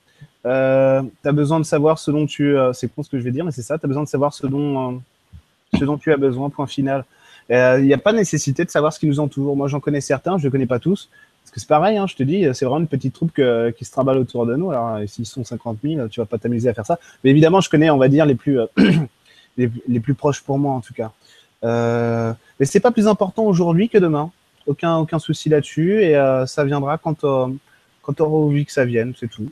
Euh, tu as besoin de savoir ce dont tu. Euh, c'est con ce que je vais dire, mais c'est ça, tu as besoin de savoir ce dont, euh, ce dont tu as besoin, point final. Il euh, n'y a pas nécessité de savoir ce qui nous entoure. Moi, j'en connais certains, je ne connais pas tous. Parce que c'est pareil, hein, je te dis, c'est vraiment une petite troupe qui se trimballe autour de nous. Alors, s'ils sont 50 000, tu vas pas t'amuser à faire ça. Mais évidemment, je connais, on va dire, les plus, les, les, plus proches pour moi, en tout cas. Euh, mais c'est pas plus important aujourd'hui que demain. Aucun, aucun souci là-dessus. Et euh, ça viendra quand, euh, quand tu auras envie que ça vienne, c'est tout.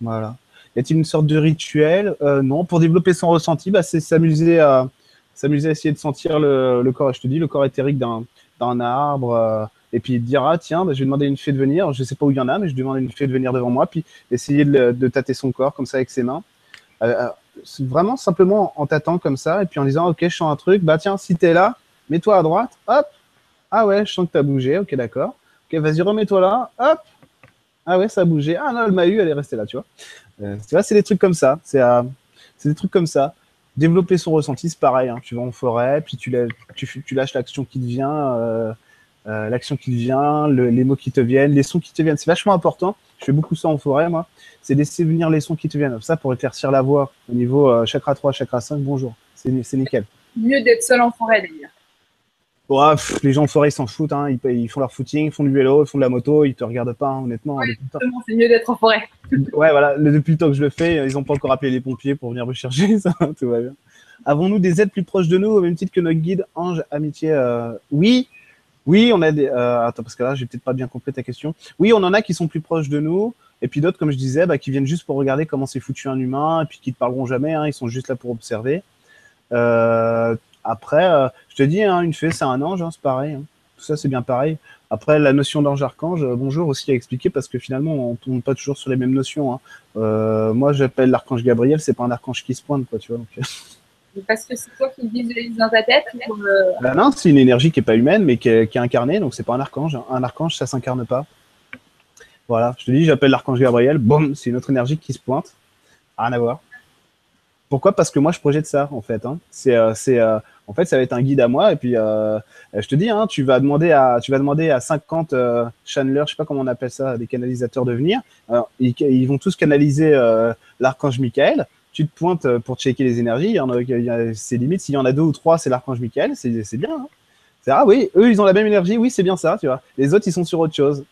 Voilà. Y a-t-il une sorte de rituel? Euh, Non. Pour développer son ressenti, bah, c'est s'amuser à s'amuser à essayer de sentir le, le, corps. Je te dis, le corps éthérique d'un arbre. Euh, et puis dire ah tiens bah, je vais demander à une fée de venir je sais pas où il y en a mais je demande à une fée de venir devant moi puis essayer de, de tâter son corps comme ça avec ses mains euh, vraiment simplement en tâtant comme ça et puis en disant ok je sens un truc bah tiens si t'es là mets-toi à droite hop. Ah ouais je sens que t'as bougé ok d'accord. Ok vas-y remets-toi là hop. Ah ouais ça a bougé. Ah non elle m'a eu elle est restée là tu vois. Euh, tu vois c'est des trucs comme ça. C'est euh, des trucs comme ça. Développer son ressenti c'est pareil hein. tu vas en forêt puis tu, tu, tu lâches l'action qui te vient euh, l'action qui te vient, le, les mots qui te viennent, les sons qui te viennent. C'est vachement important. Je fais beaucoup ça en forêt, moi. C'est laisser venir les sons qui te viennent. Ça, pour éclaircir la voix au niveau euh, chakra 3, chakra 5, bonjour. C'est nickel. Mieux d'être seul en forêt, d'ailleurs. Les gens en forêt, ils s'en foutent. Hein. Ils, ils, font leur footing, ils font du vélo, ils font de la moto, ils te regardent pas, hein, honnêtement. Ouais, c'est mieux d'être en forêt. ouais, voilà. Depuis le temps que je le fais, ils n'ont pas encore appelé les pompiers pour venir me chercher. Ça, tout va bien. Avons-nous des aides plus proches de nous, au même titre que notre guide Ange Amitié euh... Oui, oui, on a des. Euh, attends, parce que là, j'ai peut-être pas bien compris ta question. Oui, on en a qui sont plus proches de nous, et puis d'autres, comme je disais, bah, qui viennent juste pour regarder comment c'est foutu un humain, et puis qui te parleront jamais. Hein, ils sont juste là pour observer. Euh, après, euh, je te dis, hein, une fée, c'est un ange, hein, c'est pareil. Tout ça, c'est bien pareil. Après, la notion d'ange-archange, bonjour aussi à expliquer parce que finalement, on tourne pas toujours sur les mêmes notions. Moi, j'appelle l'archange Gabriel, c'est pas un archange qui se pointe, quoi, tu vois. Parce que c'est toi qui le visualises dans ta tête euh... bah Non, c'est une énergie qui n'est pas humaine, mais qui est, incarnée, donc c'est pas un archange. Un archange, ça s'incarne pas. Voilà, je te dis, j'appelle l'archange Gabriel, boum, c'est une autre énergie qui se pointe. Rien à voir. Pourquoi? Parce que moi, je projette ça, en fait. Hein. C'est, euh, c'est, euh, en fait, ça va être un guide à moi. Et puis, je te dis, hein, tu vas demander à, tu vas demander à 50 euh, channelers, je sais pas comment on appelle ça, des canalisateurs de venir. Ils, ils, vont tous canaliser l'archange Michael tu te pointes pour checker les énergies. Y a, c'est limite, s'il y en a deux ou trois, c'est l'archange Michael, c'est, bien. Hein c'est ah oui, eux ils ont la même énergie, oui c'est bien ça, tu vois. Les autres ils sont sur autre chose.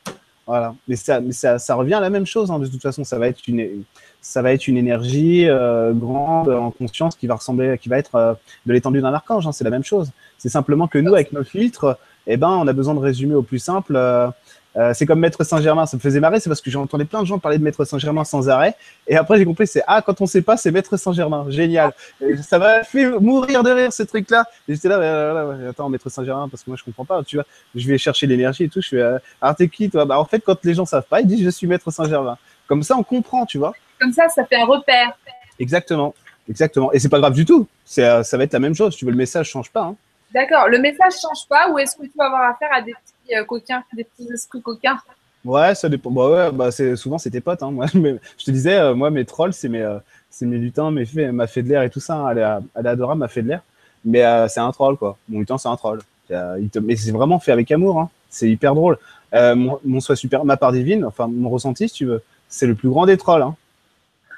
Voilà. Mais ça, ça, revient à la même chose. Hein. De toute façon, ça va être une, ça va être une énergie euh, grande en conscience qui va ressembler, qui va être euh, de l'étendue d'un archange. Hein. C'est la même chose. C'est simplement que nous, avec nos filtres, eh ben, on a besoin de résumer au plus simple. Euh, euh, c'est comme Maître Saint-Germain, ça me faisait marrer, c'est parce que j'entendais plein de gens parler de Maître Saint-Germain sans arrêt. Et après, j'ai compris, c'est Ah, quand on sait pas, c'est Maître Saint-Germain. Génial. Et ça m'a fait mourir de rire, ce truc-là. J'étais là, ouais, attends, Maître Saint-Germain, parce que moi, je comprends pas. Tu vois, je vais chercher l'énergie et tout. Je fais euh, t'es qui, toi? Bah, En fait, quand les gens savent pas, ils disent Je suis Maître Saint-Germain. Comme ça, on comprend, tu vois. Comme ça, ça fait un repère. Exactement. Exactement. Et c'est pas grave du tout. C'est, ça va être la même chose. Tu veux, le message change pas. Hein. D'accord. Le message change pas ou est-ce que tu vas avoir affaire à des petits euh, coquins, des petits esprits coquins Ouais, ça dépend. Bah ouais, bah c'est souvent c'est tes potes. Hein. Moi, mais, je te disais, euh, moi mes trolls, c'est mes, euh, c'est mes lutins, mes fées, ma fée de l'air et tout ça. Hein. Elle, est, elle est adorable, ma fée de l'air. Mais euh, c'est un troll quoi. Mon lutin, c'est un troll. Mais c'est vraiment fait avec amour. Hein. C'est hyper drôle. mon, mon soi super, ma part divine, enfin mon ressenti, si tu veux, c'est le plus grand des trolls.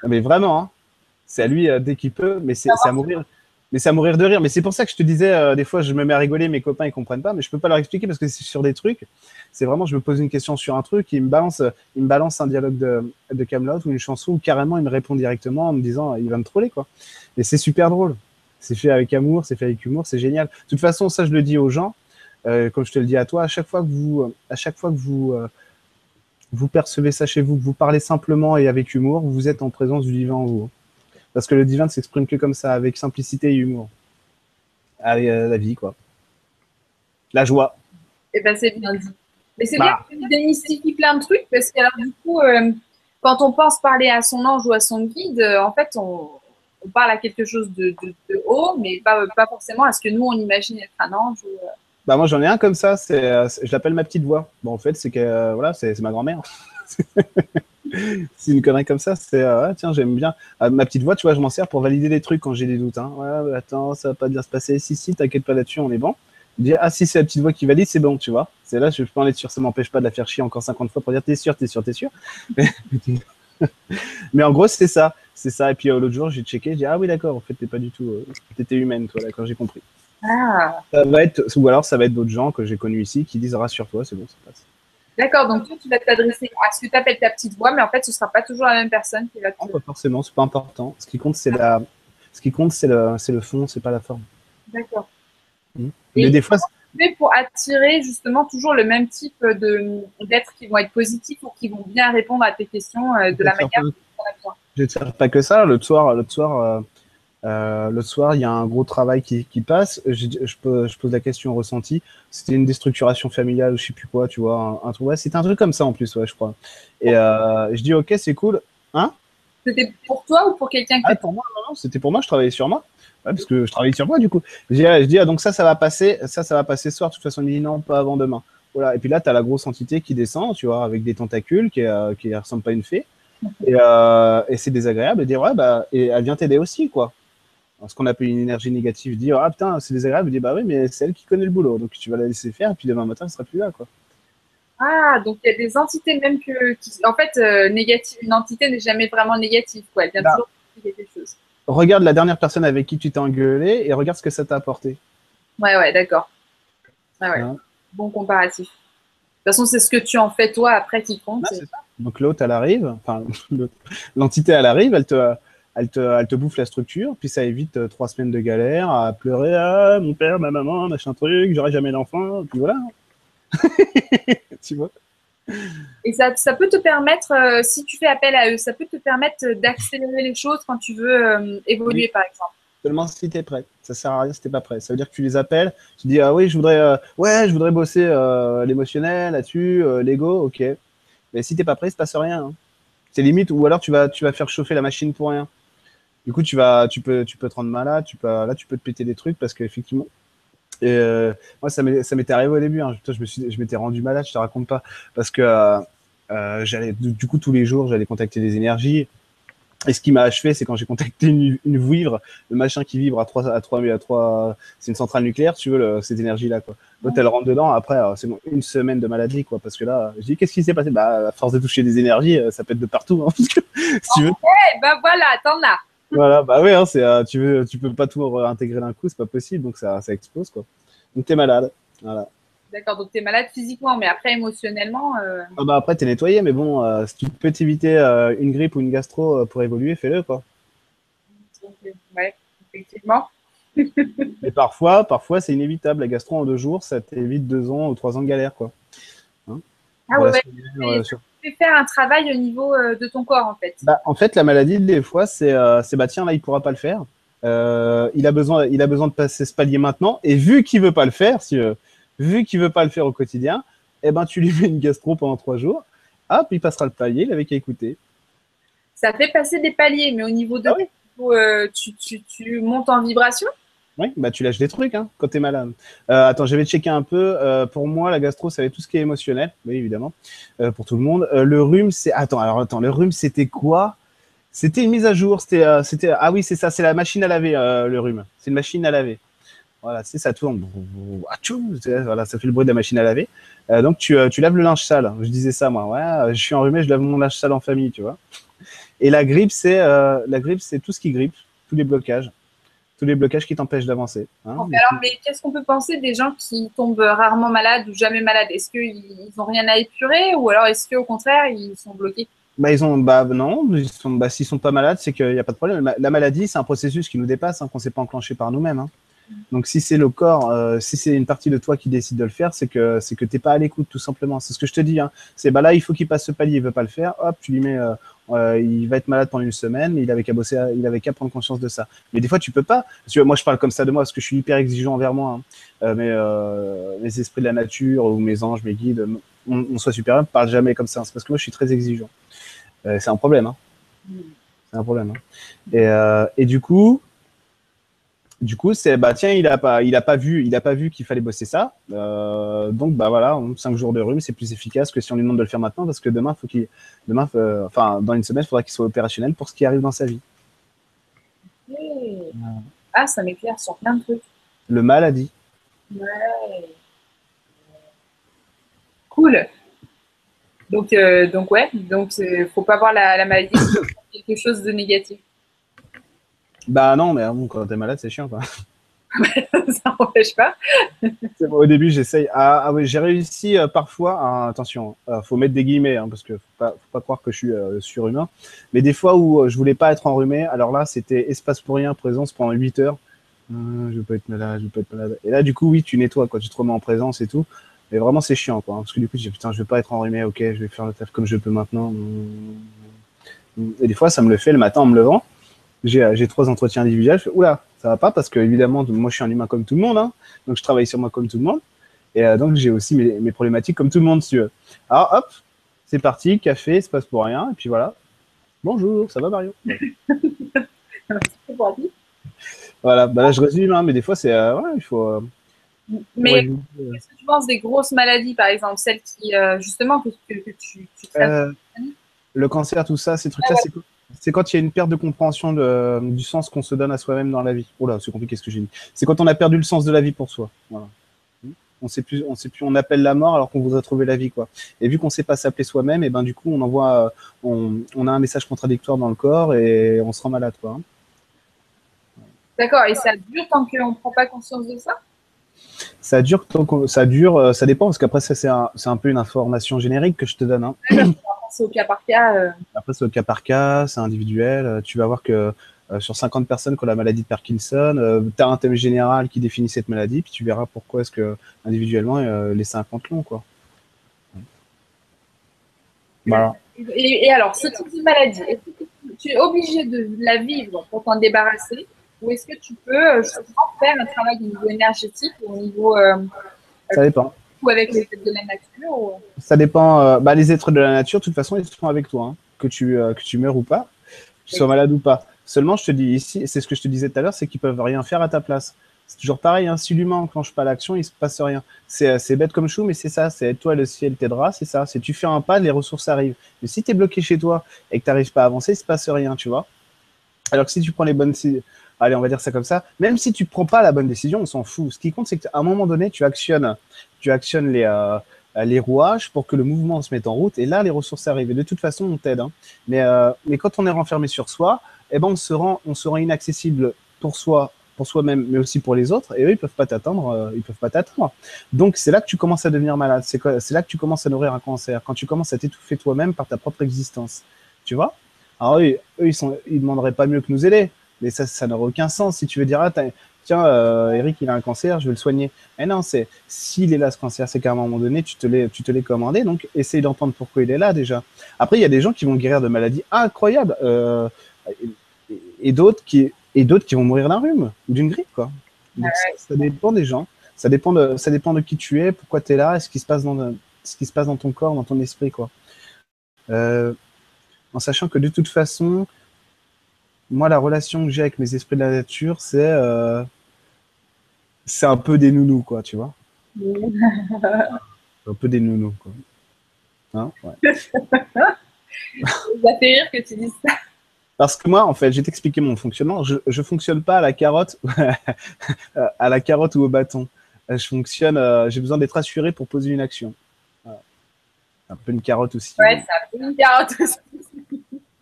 Mais vraiment, c'est à lui dès qu'il peut. Mais c'est à mourir mais c'est à mourir de rire. Mais c'est pour ça que je te disais, euh, des fois, je me mets à rigoler, mes copains, ils comprennent pas, mais je peux pas leur expliquer parce que c'est sur des trucs. C'est vraiment, je me pose une question sur un truc, ils me balance, ils me balance un dialogue de, de Camelot ou une chanson où carrément il me répond directement en me disant, il va me troller, quoi. Et c'est super drôle. C'est fait avec amour, c'est fait avec humour, c'est génial. De toute façon, ça, je le dis aux gens, euh, comme je te le dis à toi, à chaque fois que vous, à chaque fois que vous, euh, vous percevez ça chez vous, que vous parlez simplement et avec humour, vous êtes en présence du divin en vous. Parce que le divin ne s'exprime que comme ça, avec simplicité et humour. Avec euh, la vie, quoi. La joie. Eh ben, c'est bien dit. Mais c'est bah. bien que tu démystifies plein de trucs, parce que alors, du coup, euh, quand on pense parler à son ange ou à son guide, euh, en fait, on, on, parle à quelque chose de, de, de haut, mais pas, pas, forcément à ce que nous, on imagine être un ange. Ou, euh... bah, moi, j'en ai un comme ça, c'est, je l'appelle ma petite voix. Bon, en fait, c'est que, voilà, c'est ma grand-mère. c'est une connerie comme ça. C'est euh, tiens, j'aime bien. Ah, ma petite voix, tu vois, je m'en sers pour valider des trucs quand j'ai des doutes. Hein. Ouais, attends, ça va pas bien se passer. Si, si, t'inquiète pas là-dessus, on est bon. Dire, ah, si c'est la petite voix qui valide, c'est bon, tu vois. C'est là, je peux en être sûr. Ça m'empêche pas de la faire chier encore 50 fois pour dire, t'es sûr, t'es sûr, t'es sûr. Mais, en gros, c'est ça. C'est ça. Et puis l'autre jour, j'ai checké, j'ai dit, ah oui, d'accord, en fait, t'es pas du tout. t'étais humaine, toi, d'accord, j'ai compris. Ah. Ça va être, ou alors ça va être d'autres gens que j'ai connus ici qui disent rassure-toi, c'est bon, ça passe. D'accord, donc toi, tu vas t'adresser à ce que tu appelles ta petite voix, mais en fait, ce ne sera pas toujours la même personne qui va te. Non, pas forcément, c'est pas important. Ce qui compte, c'est la... ce qui compte, c'est le, c'est le fond, c'est pas la forme. D'accord. Hmm. Mais des fois. Pour attirer justement toujours le même type de, d'êtres qui vont être positifs ou qui vont bien répondre à tes questions euh, de la manière dont tu as besoin? Je vais te faire pas que ça. Le soir, le soir euh, le soir, il y a un gros travail qui, passe. Je, je, pose la question ressenti. C'était une déstructuration familiale ou je sais plus quoi, tu vois. Un, truc, c'était un truc comme ça en plus, ouais, je crois. Et euh, je dis, ok, c'est cool. Hein? C'était pour toi ou pour quelqu'un qui. Ah, pour moi, non, non, c'était pour moi, je travaillais sur moi. parce que je travaillais sur moi, du coup. Je dis, je dis ah, donc ça, ça va passer, ça, ça va passer ce soir. De toute façon, il dit non, pas avant demain. Voilà. Et puis là, tu as la grosse entité qui descend, tu vois, avec des tentacules qui, euh, qui ressemble pas à une fée. Et, euh, et c'est désagréable de dire, ouais, bah, et elle vient t'aider aussi, quoi ce qu'on appelle une énergie négative, dire ah putain c'est désagréable, dire bah oui mais c'est elle qui connaît le boulot, donc tu vas la laisser faire, et puis demain matin elle sera plus là quoi. Ah donc il y a des entités même que, en fait euh, négative, une entité n'est jamais vraiment négative quoi, elle vient bah. toujours quelque chose. Regarde la dernière personne avec qui tu t'es engueulé et regarde ce que ça t'a apporté. Ouais ouais d'accord. Ouais, ouais. Hein? Bon comparatif. De toute façon c'est ce que tu en fais toi après qui compte. Bah, donc l'autre elle arrive, enfin l'entité elle arrive, elle te elle te, bouffe la structure, puis ça évite euh, trois semaines de galère à pleurer ah, mon père, ma maman, machin truc, j'aurai jamais d'enfant, puis voilà. tu vois Et ça, ça, peut te permettre, euh, si tu fais appel à eux, ça peut te permettre d'accélérer les choses quand tu veux euh, évoluer, par exemple. Seulement si tu es prêt. Ça sert à rien si tu pas prêt. Ça veut dire que tu les appelles, tu dis ah oui, je voudrais, ouais, je voudrais bosser l'émotionnel là-dessus, l'ego, ok. Mais si t'es pas prêt, il se passe rien. Hein. C'est limite, ou alors tu vas, tu vas faire chauffer la machine pour rien. Du coup, tu vas, tu peux, tu peux te rendre malade, tu peux, là, tu peux te péter des trucs parce qu'effectivement, euh, moi, ça m'était arrivé au début. Hein. je me suis, je m'étais rendu malade, je te raconte pas, parce que euh, euh, j'allais, du coup, tous les jours, j'allais contacter des énergies. Et ce qui m'a achevé, c'est quand j'ai contacté une, une vivre, le machin qui vibre à 3, à 3, à 3, c'est une centrale nucléaire, tu veux, cette énergie-là, quoi. Quand elle rentre dedans, après, c'est une semaine de maladie, quoi, parce que là, je dis, qu'est-ce qui s'est passé? Bah, à force de toucher des énergies, ça pète de partout, hein, parce que, si tu veux. Ouais, bah voilà, t'en as voilà, bah oui, hein, c'est, euh, tu, veux, tu peux pas tout intégrer d'un coup, c'est pas possible, donc ça, ça explose, quoi. Donc t'es malade, voilà. D'accord, donc t'es malade physiquement, mais après émotionnellement. Euh... Ah bah après t'es nettoyé, mais bon, euh, si tu peux t'éviter une grippe ou une gastro pour évoluer, fais-le, quoi. Ouais, effectivement. mais parfois, parfois c'est inévitable. La gastro en deux jours, ça t'évite deux ans ou trois ans de galère, quoi. Hein ah ouais, ouais faire un travail au niveau euh, de ton corps, en fait bah, En fait, la maladie, des fois, c'est euh, bah tiens, là, il pourra pas le faire. Euh, il, a besoin, il a besoin de passer ce palier maintenant. Et vu qu'il veut pas le faire, si, vu qu'il veut pas le faire au quotidien, eh ben, tu lui mets une gastro pendant trois jours. Hop, il passera le palier, il avait qu'à écouter. Ça fait passer des paliers, mais au niveau de. Ah tu, tu, tu montes en vibration? Oui, bah tu lâches des trucs hein, quand tu es malade. Euh, attends, j'avais checké un peu. Euh, pour moi, la gastro, ça tout ce qui est émotionnel, oui, évidemment, euh, pour tout le monde. le rhume, c'est. Attends, alors attends, le rhume, c'était quoi? C'était une mise à jour. C'était, c'était. Ah oui, c'est ça, c'est la machine à laver, le rhume. C'est une machine à laver. Voilà, c'est ça tourne. Voilà, ça fait le bruit de la machine à laver. donc, tu, tu laves le linge sale. Je disais ça, moi. Ouais, je suis enrhumé, je lave mon linge sale en famille, tu vois. Et la grippe, c'est la grippe, c'est tout ce qui grippe, tous les blocages tous les blocages qui t'empêchent d'avancer. Hein, alors, mais qu'est-ce qu'on peut penser des gens qui tombent rarement malades ou jamais malades? Est-ce qu'ils n'ont rien à épurer ou alors est-ce qu'au contraire, ils sont bloqués? Bah, ils ont, bah, non, ils sont, bah, s'ils sont pas malades, c'est qu'il n'y a pas de problème. La maladie, c'est un processus qui nous dépasse, hein, qu'on ne s'est pas enclenché par nous-mêmes. Hein. Donc si c'est le corps, euh, si c'est une partie de toi qui décide de le faire, c'est que c'est que t'es pas à l'écoute tout simplement. C'est ce que je te dis. Hein. C'est bah là il faut qu'il passe ce palier, il veut pas le faire. Hop, tu lui mets, euh, euh, il va être malade pendant une semaine, mais il avait qu'à bosser, il avait qu'à prendre conscience de ça. Mais des fois tu peux pas. Que moi je parle comme ça de moi parce que je suis hyper exigeant envers moi. Hein. mais mes esprits de la nature ou mes anges, mes guides, on, soit supérieur, ne parle jamais comme ça. C'est parce que moi je suis très exigeant. c'est un problème. Hein. C'est un problème. Hein. Et, et du coup du coup, c'est bah tiens, il a pas, il a pas vu, il a pas vu qu'il fallait bosser ça. Euh, donc bah voilà, cinq jours de rhume, c'est plus efficace que si on lui demande de le faire maintenant, parce que demain, faut qu'il, demain, euh, enfin dans une semaine, il faudra qu'il soit opérationnel pour ce qui arrive dans sa vie. Ah, ça m'éclaire sur plein de trucs. Le maladie. Ouais. Cool. Donc, euh, donc ouais, donc faut pas voir la, la maladie comme quelque chose de négatif. Bah non, mais bon, quand t'es malade, c'est chiant, quoi. ça n'empêche pas. Au début, j'essaye. Ah, ah oui, j'ai réussi euh, parfois. Ah, attention, euh, faut mettre des guillemets, hein, parce que faut pas, faut pas croire que je suis euh, surhumain. Mais des fois où je voulais pas être enrhumé, alors là, c'était espace pour rien, présence pendant 8 heures. je veux pas être malade, je veux pas être malade. Et là, du coup, oui, tu nettoies, quoi. Tu te remets en présence et tout. Mais vraiment, c'est chiant, quoi. Parce que du coup, tu dis, putain, je veux pas être enrhumé, ok, je vais faire le taf comme je peux maintenant. Et des fois, ça me le fait le matin en me levant j'ai euh, trois entretiens individuels. Je fais, oula, ça va pas parce que évidemment, moi je suis un humain comme tout le monde, hein, donc je travaille sur moi comme tout le monde. Et euh, donc j'ai aussi mes, mes, problématiques comme tout le monde, si tu veux. Alors hop, c'est parti, café, ça passe pour rien, et puis voilà. Bonjour, ça va Mario? Voilà, bah là je résume, hein, mais des fois c'est, euh, ouais, il faut. mais qu'est-ce que tu penses des grosses maladies, par exemple, celles qui, justement, que, que, tu, tu Le cancer, tout ça, ces trucs-là, c'est quoi? C'est quand il y a une perte de compréhension du sens qu'on se donne à soi-même dans la vie. Oh là, c'est compliqué ce que j'ai dit. C'est quand on a perdu le sens de la vie pour soi. On sait plus, on sait plus, on appelle la mort alors qu'on voudrait trouver la vie, quoi. Et vu qu'on sait pas s'appeler soi-même, et ben du coup, on envoie, on, a un message contradictoire dans le corps et on se rend malade, quoi. D'accord. Et ça dure tant qu'on prend pas conscience de ça? Ça dure tant ça dure, euh, ça dépend parce qu'après ça c'est un, un, peu une information générique que je te donne. Hein c'est au cas par cas. Euh. Après, c'est au cas par cas, c'est individuel. Euh, tu vas voir que euh, sur 50 personnes qui ont la maladie de Parkinson, tu as un thème général qui définit cette maladie, puis tu verras pourquoi est-ce que individuellement les 50 l'ont. Quoi. Voilà. Et, alors, ce type de maladie, est-ce que tu es obligé de la vivre pour t'en débarrasser? Ou est-ce que tu peux faire un travail au niveau énergétique ou au niveau. Ça dépend ou avec les êtres de la nature Ça dépend. Euh, bah, les êtres de la nature, de toute façon, ils sont avec toi, hein. que, tu, euh, que tu meurs ou pas, que tu sois malade ou pas. Seulement, je te dis ici, c'est ce que je te disais tout à l'heure, c'est qu'ils peuvent rien faire à ta place. C'est toujours pareil, hein, si l'humain enclenche pas l'action, il se passe rien. C'est euh, bête comme chou, mais c'est ça, c'est toi, le ciel t'aidera, c'est ça. Si tu fais un pas, les ressources arrivent. Mais si tu es bloqué chez toi et que tu n'arrives pas à avancer, il se passe rien, tu vois. Alors que si tu prends les bonnes allez, on va dire ça comme ça, même si tu prends pas la bonne décision, on s'en fout. Ce qui compte, c'est qu'à un moment donné, tu actionnes, tu actionnes les, euh, les rouages pour que le mouvement se mette en route. Et là, les ressources arrivent. Et de toute façon, on t'aide. Hein. Mais, euh, mais quand on est renfermé sur soi, eh ben, on se rend, on se rend inaccessible pour soi, pour soi-même, mais aussi pour les autres. Et eux, ils peuvent pas t'attendre. Euh, ils peuvent pas t'attendre. Donc, c'est là que tu commences à devenir malade. C'est là que tu commences à nourrir un cancer. Quand tu commences à t'étouffer toi-même par ta propre existence. Tu vois? Alors, eux, eux ils sont, ils demanderaient pas mieux que nous aider. Mais ça, ça n'aurait aucun sens. Si tu veux dire, ah, tiens, euh, Eric, il a un cancer, je vais le soigner. Mais non, c'est s'il est là ce cancer, c'est qu'à un moment donné, tu te l'es, tu te l'es commandé. Donc, essaye d'entendre pourquoi il est là déjà. Après, il y a des gens qui vont guérir de maladies incroyables euh, et, d'autres qui et d'autres qui vont mourir d'un rhume ou d'une grippe, quoi. Donc, ça, dépend des gens. Ça dépend de, ça dépend de qui tu es, pourquoi tu es là, et ce qui se passe dans, ce qui se passe dans ton corps, dans ton esprit, quoi. Euh, en sachant que de toute façon, moi, la relation que j'ai avec mes esprits de la nature, c'est euh, c'est un peu des nounous, quoi, tu vois. un peu des nounous, quoi. Hein ouais. Ça fait rire que tu dises ça. Parce que moi, en fait, j'ai t'expliqué mon fonctionnement. Je ne fonctionne pas à la carotte, à la carotte ou au bâton. Je fonctionne. Euh, j'ai besoin d'être assuré pour poser une action. Un peu une carotte aussi. Ouais, c'est un peu une carotte aussi.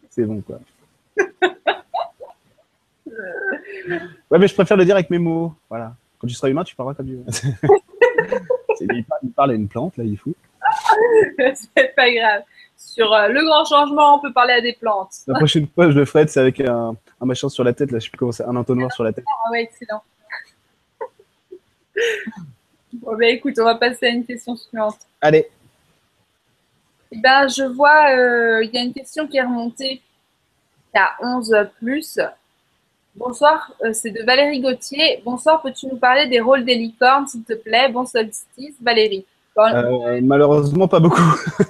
C'est bon, quoi. Ouais, mais je préfère le dire avec mes mots. Voilà. Quand tu seras humain, tu parleras comme Dieu. il, parle à une plante, là, il est fou. c'est pas grave. Sur euh, le grand changement, on peut parler à des plantes. La prochaine fois, je le ferai, c'est avec un, un, machin sur la tête, là, je sais plus comment c'est, un entonnoir sur la tête. Ah ouais, excellent. bon, ben écoute, on va passer à une question suivante. Allez. Eh ben, je vois, euh, il y a une question qui est remontée à 11 plus. Bonsoir, euh, c'est de Valérie Gauthier. Bonsoir, peux-tu nous parler des rôles des licornes, s'il te plaît? Bon solstice, Valérie. Euh, malheureusement, pas beaucoup.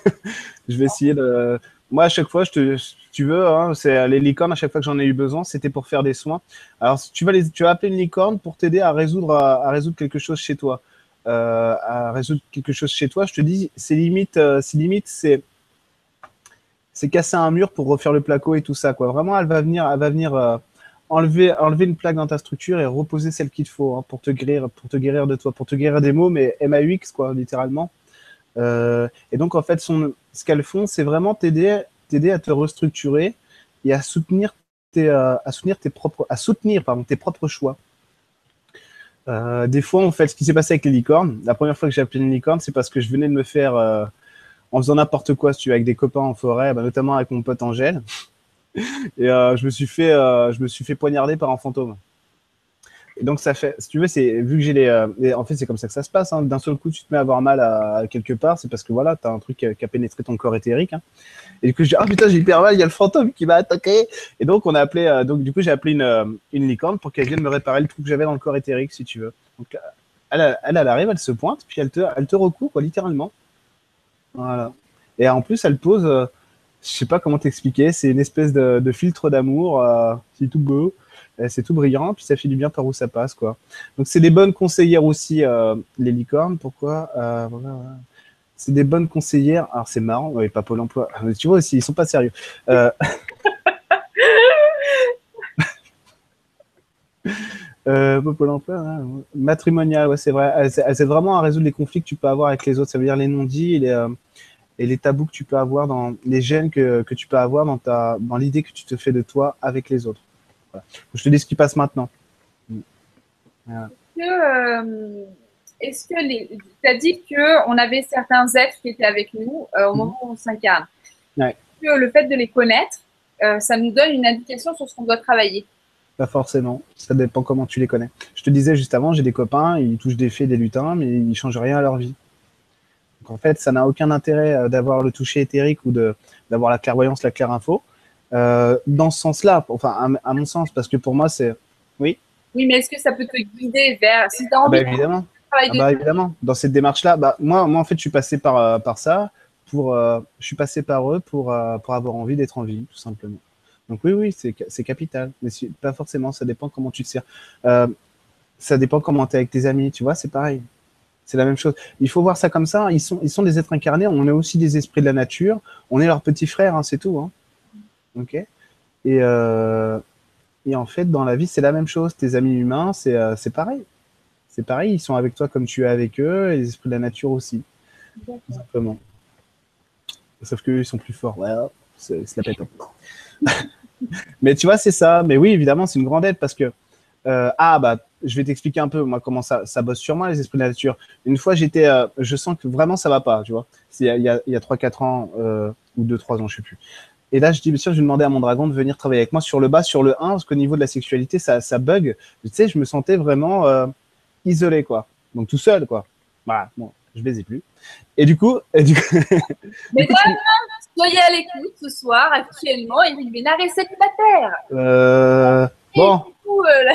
je vais essayer de. moi, à chaque fois, je te, si tu veux, hein, c'est les licornes, à chaque fois que j'en ai eu besoin, c'était pour faire des soins. Alors, tu vas, les, tu vas appeler une licorne pour t'aider à résoudre, à, résoudre quelque chose chez toi. Euh, à résoudre quelque chose chez toi, je te dis, c'est limite, euh, c'est limite, c'est c'est casser un mur pour refaire le placo et tout ça. Quoi. Vraiment, elle va venir, elle va venir euh, enlever, une plaque dans ta structure et reposer celle qu'il te faut hein, pour, te guérir, pour te guérir de toi, pour te guérir des mots, mais MAUX, quoi, littéralement. Euh, et donc, en fait, ce qu'elles font, c'est vraiment t'aider, à te restructurer et à soutenir tes, euh, tes propres, choix. des fois, en fait, ce qui s'est passé avec les licornes, la première fois que j'ai appelé une licorne, c'est parce que je venais de me faire en faisant n'importe quoi, si tu es avec des copains en forêt, bah, notamment avec mon pote Angèle. Et euh, je me suis fait, euh, je me suis fait poignarder par un fantôme. Et donc ça fait, si tu veux, c'est vu que j'ai les, euh, en fait c'est comme ça que ça se passe. Hein. D'un seul coup, tu te mets à avoir mal à, quelque part, c'est parce que voilà, tu as un truc qui a, pénétré ton corps éthérique. Hein. Et du coup, je dis ah putain, j'ai hyper mal, il y a le fantôme qui m'a attaqué. Et donc on a appelé, donc du coup j'ai appelé une, une licorne pour qu'elle vienne me réparer le truc que j'avais dans le corps éthérique, si tu veux. Donc elle, elle, arrive, elle se pointe, puis elle te, elle te quoi, littéralement. Voilà. Et en plus, elle pose, je sais pas comment t'expliquer, c'est une espèce de, filtre d'amour, euh, c'est tout beau, c'est tout brillant, puis ça fait du bien par où ça passe, quoi. Donc c'est des bonnes conseillères aussi, euh, les licornes. Pourquoi C'est des bonnes conseillères. Alors c'est marrant, oui, pas Pôle Emploi. Tu vois aussi, ils sont pas sérieux. Euh, Pôle emploi, matrimonial, ouais, c'est vrai. Elle, aide vraiment à résoudre les conflits que tu peux avoir avec les autres. Ça veut dire les non-dits les, euh, et les tabous que tu peux avoir dans les gènes que, que tu peux avoir dans ta dans l'idée que tu te fais de toi avec les autres. Je te dis ce qui passe maintenant. Est-ce que, euh, tu as dit qu'on avait certains êtres qui étaient avec nous au mhm. moment où on s'incarne ouais. Que le fait de les connaître, ça nous donne une indication sur ce qu'on doit travailler? Pas forcément. Ça dépend comment tu les connais. Je te disais juste avant, j'ai des copains, ils touchent des fées, des lutins, mais ils changent rien à leur vie. Donc en fait, ça n'a aucun intérêt euh, d'avoir le toucher éthérique ou d'avoir la clairvoyance, la claire info. Euh, dans ce sens-là, enfin à, mon sens, parce que pour moi, c'est. Oui? Oui, mais est-ce que ça peut te guider vers. Si as ah bah, évidemment. Ah bah, évidemment. Dans cette démarche-là, bah, moi, moi, en fait, je suis passé par, euh, par ça. Pour, je suis passé par eux pour, pour avoir envie d'être en vie, tout simplement. Donc oui, oui, c'est capital. Mais pas forcément, ça dépend comment tu te sers. Ça dépend comment tu es avec tes amis, tu vois, c'est pareil. C'est la même chose. Il faut voir ça comme ça. Ils sont, ils sont des êtres incarnés. On est aussi des esprits de la nature. On est leurs petits frères, hein, c'est tout. Hein. Ok? Et, euh, et en fait, dans la vie, c'est la même chose. Tes amis humains, c'est euh, pareil. C'est pareil. Ils sont avec toi comme tu es avec eux, et les esprits de la nature aussi. Tout simplement. Sauf qu'eux, ils sont plus forts. Ouais, la mais tu vois, c'est ça. Mais oui, évidemment, c'est une grande aide parce que, euh, ah, bah, je vais t'expliquer un peu, moi, comment ça, ça bosse sur moi, les esprits de la nature. Une fois, j'étais, euh, je sens que vraiment, ça va pas, tu vois. Il y a, il y a, il y a 3-4 ans, euh, ou 2-3 ans, je sais plus. Et là, je dis, sûr, je vais demander à mon dragon de venir travailler avec moi sur le bas, sur le 1, parce qu'au niveau de la sexualité, ça, ça bug. Tu sais, je me sentais vraiment isolé, quoi. Donc, tout seul, quoi. Voilà, bon, je baisais plus. Et du coup. Et du coup Soyez à l'écoute ce soir, actuellement, Bénard est célibataire. Euh, bon. Euh.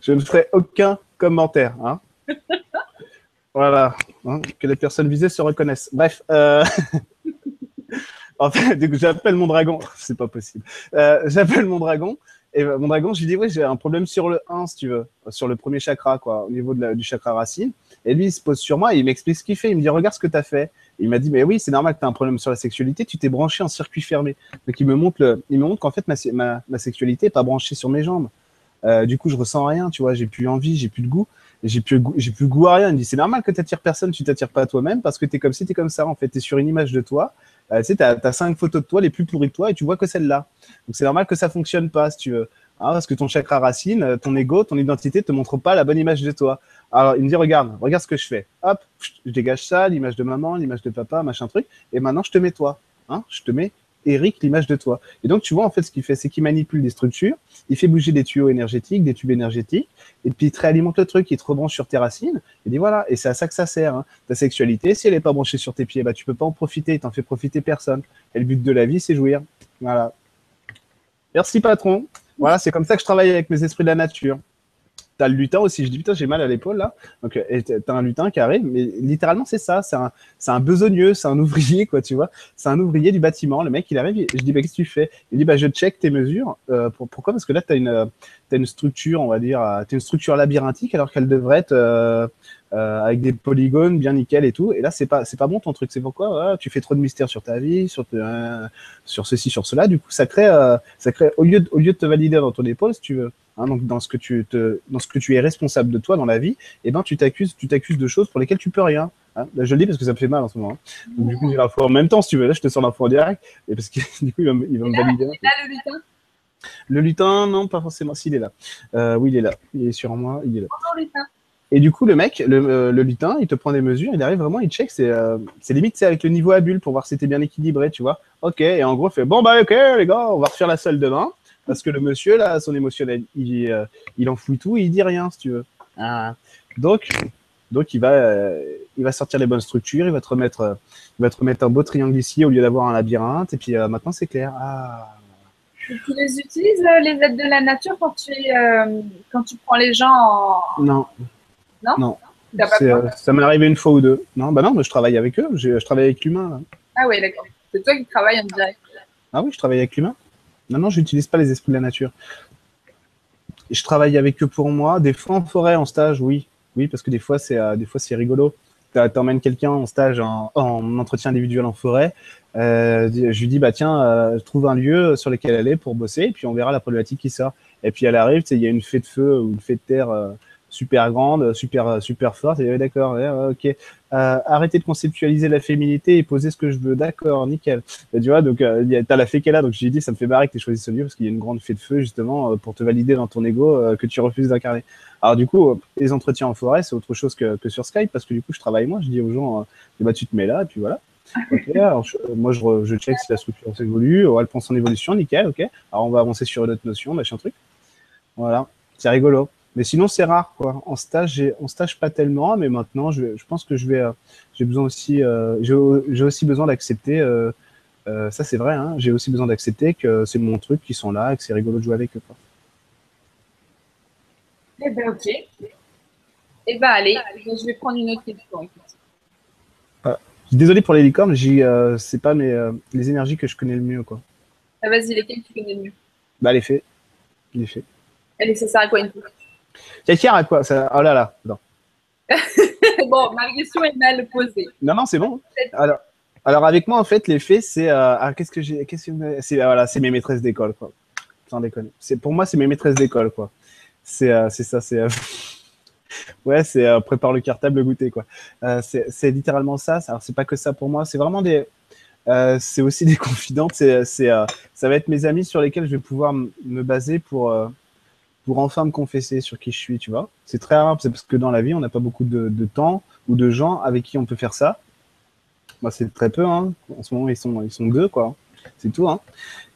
Je ne ferai aucun commentaire. Hein. voilà. Hein, que les personnes visées se reconnaissent. Bref. Euh... en fait, j'appelle mon dragon. C'est pas possible. Euh, j'appelle mon dragon. Et mon dragon, je lui dis, oui, j'ai un problème sur le 1, si tu veux, sur le premier chakra, quoi, au niveau du chakra racine. Et lui, il se pose sur moi et il m'explique ce qu'il fait. Il me dit, regarde ce que tu as fait. Il m'a dit, mais oui, c'est normal que tu as un problème sur la sexualité, tu t'es branché en circuit fermé. Donc il me montre, le, il me montre qu'en fait, ma, ma, ma sexualité n'est pas branchée sur mes jambes. Euh, du coup, je ressens rien, tu vois, j'ai plus envie, j'ai plus de goût, j'ai plus, j'ai plus goût à rien. Il me dit, c'est normal que tu attires personne, tu t'attires pas à toi-même parce que tu es comme si tu es comme ça. En fait, tu es sur une image de toi. Euh, tu sais, tu as, cinq photos de toi les plus pourries de toi et tu vois que celle-là. Donc c'est normal que ça fonctionne pas, si tu veux. Hein, parce que ton chakra racine, euh, ton ego, ton identité te montre pas la bonne image de toi. Alors, il me dit, regarde, regarde ce que je fais. Hop, je dégage ça, l'image de maman, l'image de papa, machin truc. Et maintenant, je te mets toi. Hein, je te mets Eric, l'image de toi. Et donc, tu vois, en fait, ce qu'il fait, c'est qu'il manipule des structures, il fait bouger des tuyaux énergétiques, des tubes énergétiques, et puis il te réalimente le truc, il te rebranche sur tes racines, et dit voilà, et c'est à ça que ça sert. Hein. Ta sexualité, si elle n'est pas branchée sur tes pieds, bah, tu peux pas en profiter, t'en fais profiter personne. Et le but de la vie, c'est jouir. Voilà. Merci, patron. Voilà, c'est comme ça que je travaille avec mes esprits de la nature. T'as le lutin aussi. Je dis putain, j'ai mal à l'épaule là. Donc, et t'as un lutin qui arrive, mais littéralement, c'est ça. C'est un, c'est un besogneux, c'est un ouvrier, quoi, tu vois. C'est un ouvrier du bâtiment. Le mec, il arrive. Je dis, bah, qu'est-ce que tu fais? Il dit, bah, je check tes mesures. Euh, pour, pourquoi? Parce que là, t'as une, t'as une structure, on va dire, t'as une structure labyrinthique alors qu'elle devrait être euh, euh, avec des polygones bien nickel et tout. Et là, c'est pas, c'est pas bon ton truc. C'est pourquoi? Tu fais trop de mystère sur ta vie, sur, euh, sur ceci, sur cela. Du coup, ça crée, euh, ça crée au lieu de, au lieu de te valider dans ton épaule, si tu veux, hein, donc dans ce que tu te, dans ce que tu es responsable de toi dans la vie, et eh ben tu t'accuses, tu t'accuses de choses pour lesquelles tu peux rien. Hein. Là, je le dis parce que ça me fait mal en ce moment. Hein. Donc, du coup, j'ai l'info en même temps, si tu veux. Là, je te sors l'info en direct, et parce que du coup, il va, il va me valider. là, le lutin? Le lutin, non, pas forcément. S'il est là. Euh, oui, il est là. Il est sur moi. Il est là. Lutin. Et du coup, le mec, le, euh, le lutin, il te prend des mesures, il arrive vraiment, il check, c'est euh, c'est limite c'est avec le niveau à bulle pour voir si t'es bien équilibré, tu vois. Ok, et en gros, il fait bon, bah ok, les gars, on va refaire la salle demain, parce que le monsieur, là, son émotionnel, il, euh, il enfouit tout, et il dit rien, si tu veux. Ah. Donc, donc il, va, euh, il va sortir les bonnes structures, il va te remettre, euh, il va te remettre un beau triangle ici au lieu d'avoir un labyrinthe, et puis euh, maintenant c'est clair. Ah. Tu les utilises, les aides de la nature, quand tu, quand tu prends les gens en. Non, peur? euh, ça m'est arrivé une fois ou deux. Non, bah non, mais je travaille avec eux, je, je travaille avec l'humain. Ah ouais, d'accord. C'est toi qui travailles en direct. Ah oui, je travaille avec l'humain. Non, je n'utilise pas les esprits de la nature. Je travaille avec eux pour moi. Des fois en forêt, en stage, oui. Oui, parce que des fois, c'est euh, des rigolo. T'emmènes quelqu'un en stage, en, en entretien individuel en forêt. Euh, je lui dis, bah tiens, euh, trouve un lieu sur lequel aller pour bosser, et puis on verra la problématique qui sort. Et puis elle arrive, il y a une fée de feu ou une fée de terre super grande, super super forte. Et ouais, d'accord, ok. Euh, arrêtez de conceptualiser la féminité et poser ce que je veux. D'accord, nickel. Et tu vois, donc euh, a- t'as la fée est là, donc j'ai dit ça me fait marrer que tu choisi ce lieu parce qu'il y a une grande fée de feu justement euh, pour te valider dans ton ego euh, que tu refuses d'incarner. Alors du coup, euh, les entretiens en forêt, c'est autre chose que, que sur Skype parce que du coup, je travaille moi, je dis aux gens, euh, ben, tu te mets là et puis voilà. Ok, alors je- moi je, je check si la structure s'évolue, oh, elle prend son évolution, nickel, ok. Alors on va avancer sur une autre notion, machin truc. Voilà, c'est rigolo. Mais sinon c'est rare quoi. En stage, en stage pas tellement, mais maintenant je, je pense que je vais, euh, j'ai besoin aussi, euh, j'ai, aussi besoin d'accepter. euh, euh, ça c'est vrai, hein, j'ai aussi besoin d'accepter que c'est mon truc, qu'ils sont là, et que c'est rigolo de jouer avec eux. Quoi. Eh ben, ok. Eh ben, allez, je vais prendre une autre question. désolé pour les licornes, j'ai, c'est pas mes, les énergies que je connais le mieux quoi. Ah, vas-y, lesquelles tu connais le mieux? Bah les faits, les faits. Allez, ça sert à quoi une fois Ça sert à quoi ça Oh là là, non. Bon, ma question est mal posée. Non, non, c'est bon. Alors, alors avec moi, en fait, les faits, c'est. euh, ah, qu'est-ce que j'ai. Qu'est-ce que c'est ah, Voilà, c'est mes maîtresses d'école, quoi. Sans déconner. C'est pour moi, c'est mes maîtresses d'école, quoi. C'est, euh, c'est ça, c'est. euh, ouais, c'est euh, prépare le cartable, le goûter, quoi. C'est, c'est littéralement ça. Alors, c'est pas que ça pour moi. C'est vraiment des. c'est aussi des confidentes. C'est, c'est, ça va être mes amis sur lesquels je vais pouvoir m- me baser pour. Pour enfin me confesser sur qui je suis, tu vois. C'est très rare, c'est parce que dans la vie, on n'a pas beaucoup de, de temps ou de gens avec qui on peut faire ça. Moi, c'est très peu. Hein. En ce moment, ils sont, ils sont deux, quoi. C'est tout. Hein.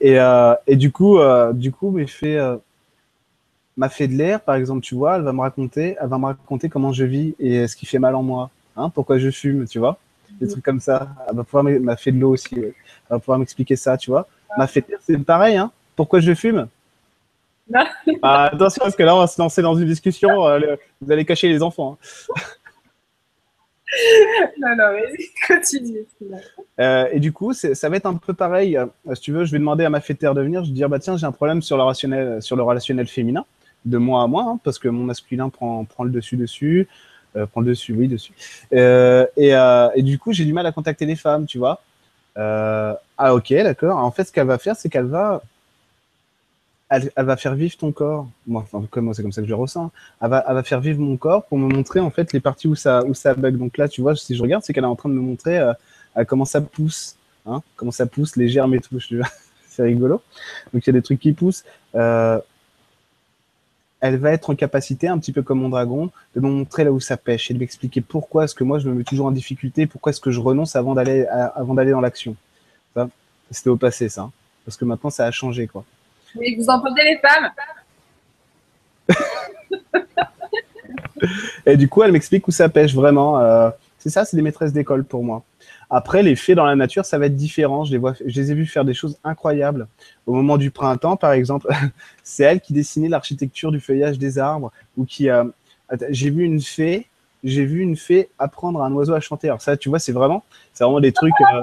Et, euh, et du coup, euh, du coup, mes faits, euh, ma fée de l'air, par exemple, tu vois, elle va me raconter, elle va me raconter comment je vis et ce qui fait mal en moi. Hein, pourquoi je fume, tu vois. Des trucs comme ça. Elle va pouvoir ma fée de l'eau aussi. Elle va pouvoir m'expliquer ça, tu vois. Ma fée de l'air, c'est pareil. Hein. Pourquoi je fume? Ah, Attention, parce que là, on va se lancer dans une discussion. euh, le- vous allez cacher les enfants. hein. Non, non, vas-y, continue. Euh, et du coup, ça va être un peu pareil. Euh, si tu veux, je vais demander à ma fêtière de venir. Je vais dire, bah tiens, j'ai un problème sur le relationnel, sur le relationnel féminin, de moi à moi, hein, parce que mon masculin prend, prend le dessus dessus, prend le dessus, oui, dessus. Et, et du coup, j'ai du mal à contacter les femmes, tu vois. Ah ok, d'accord. En fait, ce qu'elle va faire, c'est qu'elle va, elle, elle va faire vivre ton corps. Moi, enfin, comme c'est comme ça que je ressens. Elle va, elle va faire vivre mon corps pour me montrer en fait les parties où ça, où ça bug. Donc là, tu vois, si je regarde, c'est qu'elle est en train de me montrer euh, comment ça pousse, hein, comment ça pousse, les germes et tout. c'est rigolo. Donc il y a des trucs qui poussent. Euh, elle va être en capacité, un petit peu comme mon dragon, de me montrer là où ça pêche et de m'expliquer pourquoi est-ce que moi je me mets toujours en difficulté, pourquoi est-ce que je renonce avant d'aller avant d'aller dans l'action. C'était au passé ça, hein. parce que maintenant ça a changé quoi. Oui, vous entendez les femmes Et du coup, elle m'explique où ça pêche vraiment. Euh, C'est ça, c'est des maîtresses d'école pour moi. Après, les fées dans la nature, ça va être différent. Je les, vois, je les ai vues faire des choses incroyables. Au moment du printemps, par exemple, c'est elle qui dessinait l'architecture du feuillage des arbres ou qui a. J'ai vu une fée. J'ai vu une fée apprendre à un oiseau à chanter. Alors ça, tu vois, c'est vraiment, c'est vraiment des trucs. euh,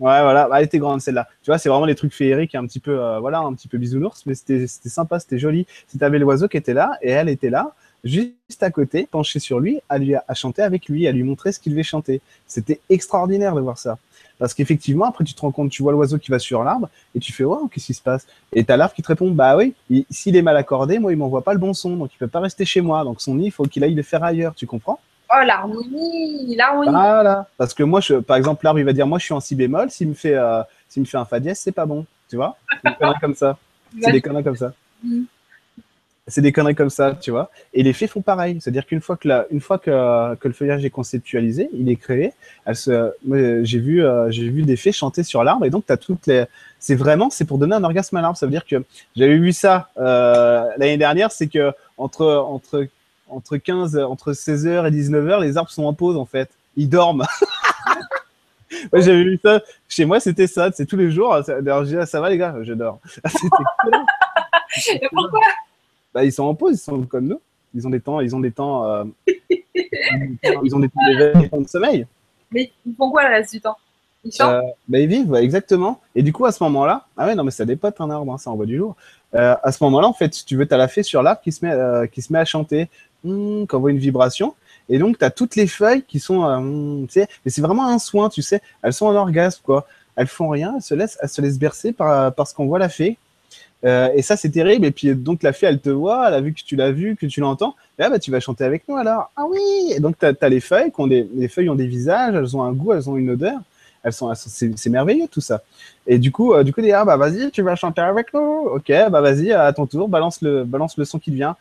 Ouais, voilà, Bah, elle était grande celle-là. Tu vois, c'est vraiment des trucs féeriques, un petit peu, euh, voilà, un petit peu bisounours, mais c'était sympa, c'était joli. Si tu avais l'oiseau qui était là et elle était là, juste à côté, penchée sur lui, à lui à chanter avec lui, à lui montrer ce qu'il devait chanter. C'était extraordinaire de voir ça. Parce qu'effectivement, après, tu te rends compte, tu vois l'oiseau qui va sur l'arbre et tu fais, waouh, qu'est-ce qui se passe? Et t'as l'arbre qui te répond, bah oui, il- s'il est mal accordé, moi, il m'envoie pas le bon son, donc il peut pas rester chez moi. Donc son nid, il faut qu'il aille le faire ailleurs, tu comprends? Oh, l'harmonie, l'harmonie. Voilà. Parce que moi, je, par exemple, l'arbre, il va dire, moi, je suis en si bémol. S'il me fait, euh, s'il me fait un fa dièse, c'est pas bon. Tu vois C'est des conneries comme ça. C'est des conneries comme ça. Mhm. C'est des conneries comme ça, tu vois. Et les fées font pareil. C'est-à-dire qu'une fois que la, une fois que, que le feuillage est conceptualisé, il est créé. Se, moi, j'ai vu, euh, j'ai vu des fées chanter sur l'arbre. Et donc, tu as toutes les. C'est vraiment, c'est pour donner un orgasme à l'arbre. Ça veut dire que j'avais vu ça euh, l'année dernière. C'est que entre, entre, entre 15, entre 16h et 19h, les arbres sont en pause, en fait. Ils dorment. Ouais, j'avais vu ça. Chez moi, c'était ça. C'est tous les jours. Alors, je dis, ah, ça va, les gars, je dors. C'était cool. Et pourquoi? Bah, ils sont en pause, ils sont comme nous. Ils ont des temps, ils ont des temps, euh, ils ont des temps d'éveil, des temps de sommeil. Mais ils font quoi le reste du temps? Ils chantent Euh, bah, ils vivent, ouais, exactement. Et du coup, à ce moment-là, ah ouais, non, mais ça dépote un arbre, hein, ça envoie du jour. Euh, à ce moment-là, en fait, si tu veux, tu as la fée sur l'arbre qui, se met, euh, qui se met à chanter, hmm, qui envoie une vibration. Et donc, tu as toutes les feuilles qui sont, euh, sais, mais c'est vraiment un soin, tu sais. Elles sont en orgasme, quoi. Elles font rien, elles se laissent, elles se laissent bercer par, par ce qu'on voit la fée. Euh, et ça, c'est terrible. Et puis, donc, la fée, elle te voit, elle a vu que tu l'as vu, que tu l'entends. Là, bah, tu vas chanter avec nous alors. Ah oui Et donc, tu as, les feuilles, qui ont des, les feuilles ont des visages, elles ont un goût, elles ont une odeur. Elles sont, sont- c'est, merveilleux tout ça. Et du coup, euh, du coup, ah bah vas-y, tu vas chanter avec nous. Ok, bah vas-y, à ton tour, balance le, balance le son qui te vient.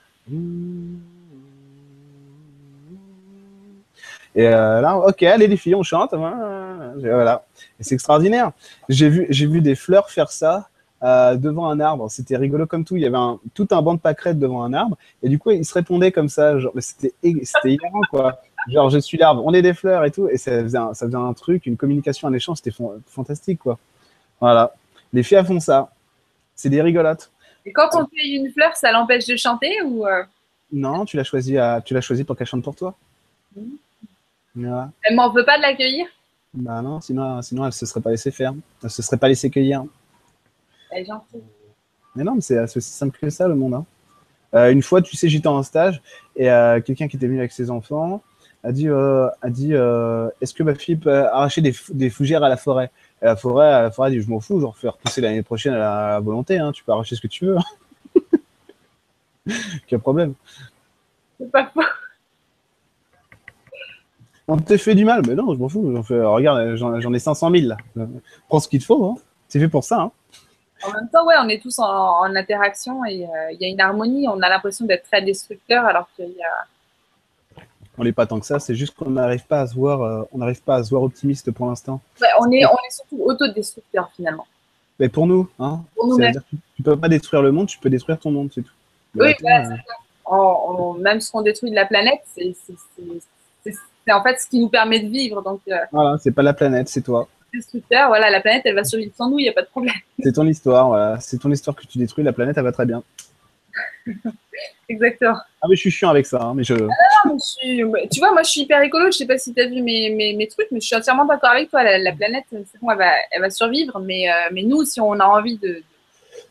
Et euh, là, ok, allez les filles, on chante. Voilà. Et c'est extraordinaire. J'ai vu, j'ai vu des fleurs faire ça euh, devant un arbre. C'était rigolo comme tout. Il y avait un, tout un banc de pâquerettes devant un arbre. Et du coup, ils se répondaient comme ça. Genre, mais c'était, c'était hilarant, quoi. Genre, je suis l'arbre, on est des fleurs et tout. Et ça faisait un, ça faisait un truc, une communication, un échange. C'était fan- fantastique, quoi. Voilà. Les filles font ça. C'est des rigolotes. Et quand on cueille une fleur, ça l'empêche de chanter ou euh, Non, tu l'as choisi, à, tu l'as choisi pour qu'elle chante pour toi. Mhm. Elle m'en veut pas de l'accueillir? Bah non, sinon, sinon elle se serait pas laissée faire. Elle se serait pas laissée cueillir. Elle est gentille. Mais non, mais c'est aussi simple que ça, le monde. hein. Euh, une fois, tu sais, j'étais en stage et euh, quelqu'un qui était venu avec ses enfants a dit, euh, a dit Est-ce que ma fille peut arracher des, des fougères à la forêt? Et la forêt, la forêt a dit Je m'en fous, je vais refaire repousser l'année prochaine à la, à la volonté. hein, tu peux arracher ce que tu veux. Quel problème C'est pas faux. On te fait du mal, mais non, je m'en fous. J'en fais, regarde, j'en ai 500 000 là. Prends ce qu'il te faut. hein. C'est fait pour ça. hein. En même temps, ouais, on est tous en, en interaction et euh, il y a une harmonie. On a l'impression d'être très destructeur alors qu'il y a. On n'est pas tant que ça. C'est juste qu'on n'arrive pas à se voir. euh, on n'arrive pas à se voir optimiste pour l'instant. Ouais, on, est, on est surtout autodestructeur finalement. Mais pour nous, hein. Pour dire que tu peux pas détruire le monde, tu peux détruire ton monde, c'est tout. Le Oui, voilà, euh. On- on- même ce qu'on détruit de la planète, c'est c'est- en fait ce qui nous permet de vivre. Donc, euh, voilà, c'est pas la planète, c'est toi. destructeur, voilà, la planète, elle va survivre sans nous, il n'y a pas de problème. C'est ton histoire, voilà. C'est ton histoire que tu détruis, la planète, elle va très bien. Exactement. Ah, mais je suis chiant avec ça, hein, mais je. Non, mais je suis- Tu vois, moi, je suis hyper écolo. Je sais pas si tu as vu mes, mes, mes trucs, mais je suis entièrement d'accord avec toi. La, la planète, c'est bon, elle va, elle va survivre. Mais, euh, mais nous, si on a envie de.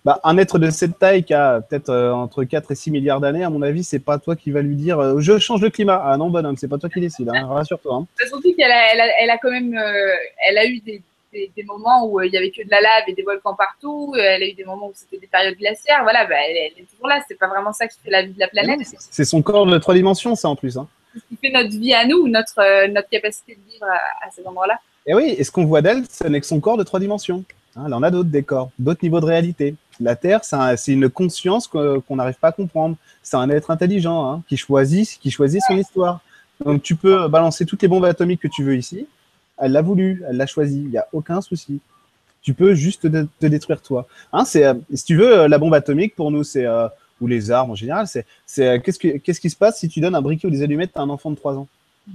Bah, un être de cette taille qui a peut-être euh, entre 4 et 6 milliards d'années, à mon avis, c'est pas toi qui va lui dire euh, je change le climat. Ah non, bonhomme, c'est pas toi qui décide, hein, rassure-toi. hein. Surtout qu'elle a, elle a, elle a quand même. euh, elle a eu des, des, des moments où il y avait que de la lave et des volcans partout. Elle a eu des moments où c'était des périodes glaciaires. Voilà, bah, elle, elle est toujours là. C'est pas vraiment ça qui fait la vie de la planète. C'est son corps de trois dimensions, ça en plus. Hein. ce qui fait notre vie à nous, notre, notre capacité de vivre à, à ces endroits-là. Et oui, et ce qu'on voit d'elle, ce n'est que son corps de trois dimensions. Hein, elle en a d'autres, des corps, d'autres niveaux de réalité. La Terre, c'est un- c'est une conscience qu'on n'arrive pas à comprendre. C'est un être intelligent hein, qui, choisit, qui choisit son histoire. Donc tu peux balancer toutes les bombes atomiques que tu veux ici. Elle l'a voulu, elle l'a choisi, il n'y a aucun souci. Tu peux juste te, te détruire toi. Hein, euh, si tu veux, euh, la bombe atomique, pour nous, c'est, euh, ou les armes en général, c'est, euh, qu'est-ce, que, qu'est-ce qui se passe si tu donnes un briquet ou des allumettes à un enfant de 3 ans?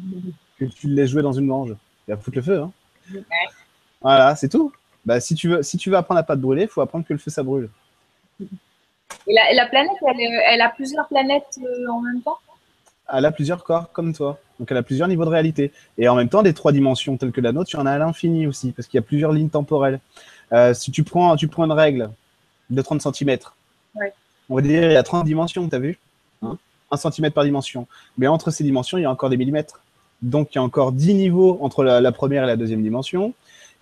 Que tu le laisses jouer dans une grange. Il va foutre le feu. Hein. Voilà, c'est tout. Bah, si, tu veux, si tu veux apprendre à pas te brûler, il faut apprendre que le feu, ça brûle. Et la, planète, elle, a plusieurs planètes euh, en même temps? Elle a plusieurs corps comme toi. Donc elle a plusieurs niveaux de réalité. Et en même temps, des trois dimensions telles que la nôtre, y en a à l'infini aussi, parce qu'il y a plusieurs lignes temporelles. Euh, si tu prends, tu prends une règle de 30 cm, on va dire il y a 30 dimensions, tu as vu hein? 1 cm par dimension. Mais entre ces dimensions, il y a encore des millimètres. Donc il y a encore 10 niveaux entre la, première et la deuxième dimension.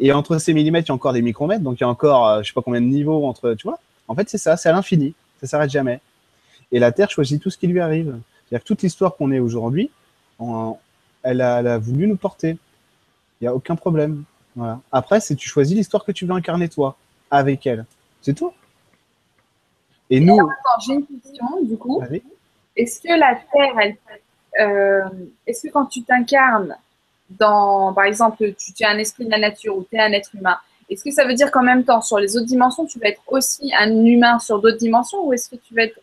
Et entre ces millimètres, il y a encore des micromètres. Donc il y a encore, je euh, je sais pas combien de niveaux entre, tu vois En fait, c'est ça, c'est à l'infini. Ça s'arrête jamais. Et la Terre choisit tout ce qui lui arrive. C'est-à-dire que toute l'histoire qu'on est aujourd'hui, elle, a, voulu nous porter. Il n'y a aucun problème. Voilà. Après, c'est tu choisis l'histoire que tu veux incarner toi, avec elle. C'est tout. Et nous. J'ai une question, du coup. Est-ce que la Terre, elle, euh, est-ce que quand tu t'incarnes dans, par exemple, tu, es un esprit de la nature ou tu es un être humain, est-ce que ça veut dire qu'en même temps, sur les autres dimensions, tu vas être aussi un humain sur d'autres dimensions ou est-ce que tu vas être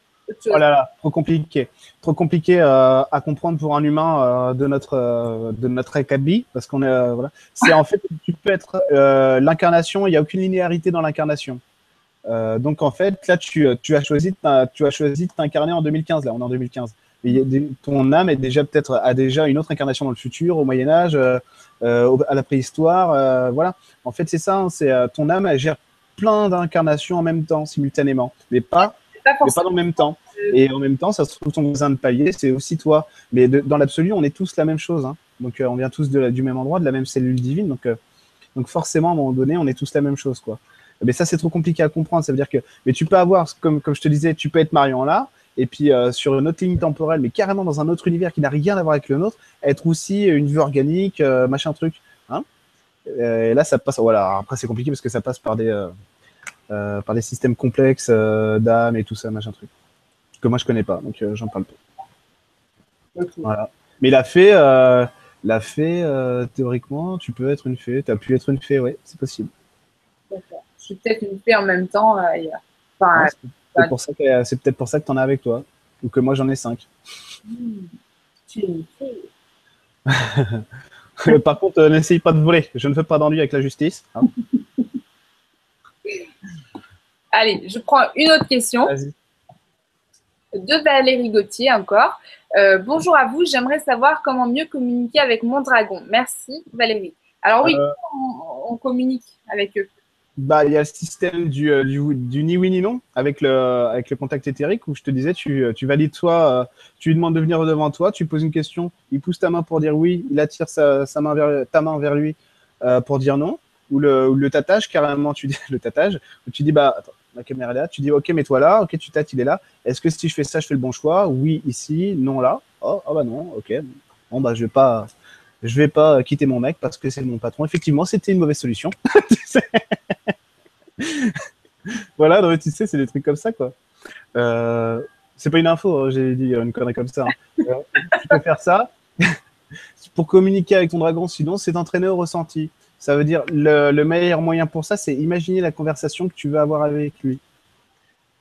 Oh là là, trop compliqué. Trop compliqué euh, à comprendre pour un humain euh, de notre euh, de notre acabit, parce qu'on est voilà. C'est en fait tu peux être l'incarnation. Il n'y a aucune linéarité dans l'incarnation. donc en fait là tu, tu as choisi tu as choisi de t'incarner en 2015 là on est en 2015. Et ton âme est déjà peut-être a déjà une autre incarnation dans le futur, au Moyen Âge, à la préhistoire, voilà. En fait c'est ça, hein, c'est ton âme elle gère plein d'incarnations en même temps, simultanément, mais pas mais pas dans le même temps. Et en même temps, ça se trouve ton voisin de palier, c'est aussi toi. Mais dans l'absolu, on est tous la même chose. Hein. Donc, euh, on vient tous de du même endroit, de la même cellule divine. Donc, euh, donc forcément, à un moment donné, on est tous la même chose, quoi. Mais ça, c'est trop compliqué à comprendre. Ça veut dire que, mais tu peux avoir, comme, comme je te disais, tu peux être Marion là, et puis euh, sur une autre ligne temporelle, mais carrément dans un autre univers qui n'a rien à voir avec le nôtre, être aussi une vue organique, machin truc. Hein et là, ça passe. Voilà. Après, c'est compliqué parce que ça passe par des euh, par des systèmes complexes euh, d'âme et tout ça, machin truc. Que moi je connais pas, donc euh, j'en parle pas. Voilà. Mais la fée, la fée, théoriquement, tu peux être une fée. Tu as pu être une fée, oui, c'est possible. D'accord. Je suis peut-être une fée en même temps. C'est pour ça que c'est peut-être pour ça que tu en as avec toi, ou que moi j'en ai cinq. Tu une fée. Par contre, n'essaye pas de voler. Je ne fais pas d'ennui avec la justice. Hein. Allez, je prends une autre question. De Valérie Gauthier encore. Euh, bonjour à vous, j'aimerais savoir comment mieux communiquer avec mon dragon. Merci Valérie. Alors oui, euh, on, communique avec eux? Bah, il y a le système du, euh, du, ni oui ni non avec le, avec le contact éthérique où je te disais, tu, tu valides toi, tu lui demandes de venir devant toi, tu poses une question, il pousse ta main pour dire oui, il attire sa, sa main vers, ta main vers lui pour dire non, ou le, ou le tatage, carrément, tu dis le tatage, où tu dis, bah, attends, la caméra est là, tu dis, ok, mets-toi là, ok, tu tâtes, il est là. Est-ce que si je fais ça, je fais le bon choix? Oui, ici, non, là. Oh, oh bah non, ok. Bon, bah, je vais pas, je vais pas quitter mon mec parce que c'est mon patron. Effectivement, c'était une mauvaise solution. voilà, tu sais, c'est des trucs comme ça, quoi. Euh, c'est pas une info, hein, j'ai dit une connerie comme ça. Hein. Euh, tu peux faire ça pour communiquer avec ton dragon, sinon, c'est d'entraîner au ressenti. Ça veut dire le, le meilleur moyen pour ça, c'est imaginer la conversation que tu veux avoir avec lui.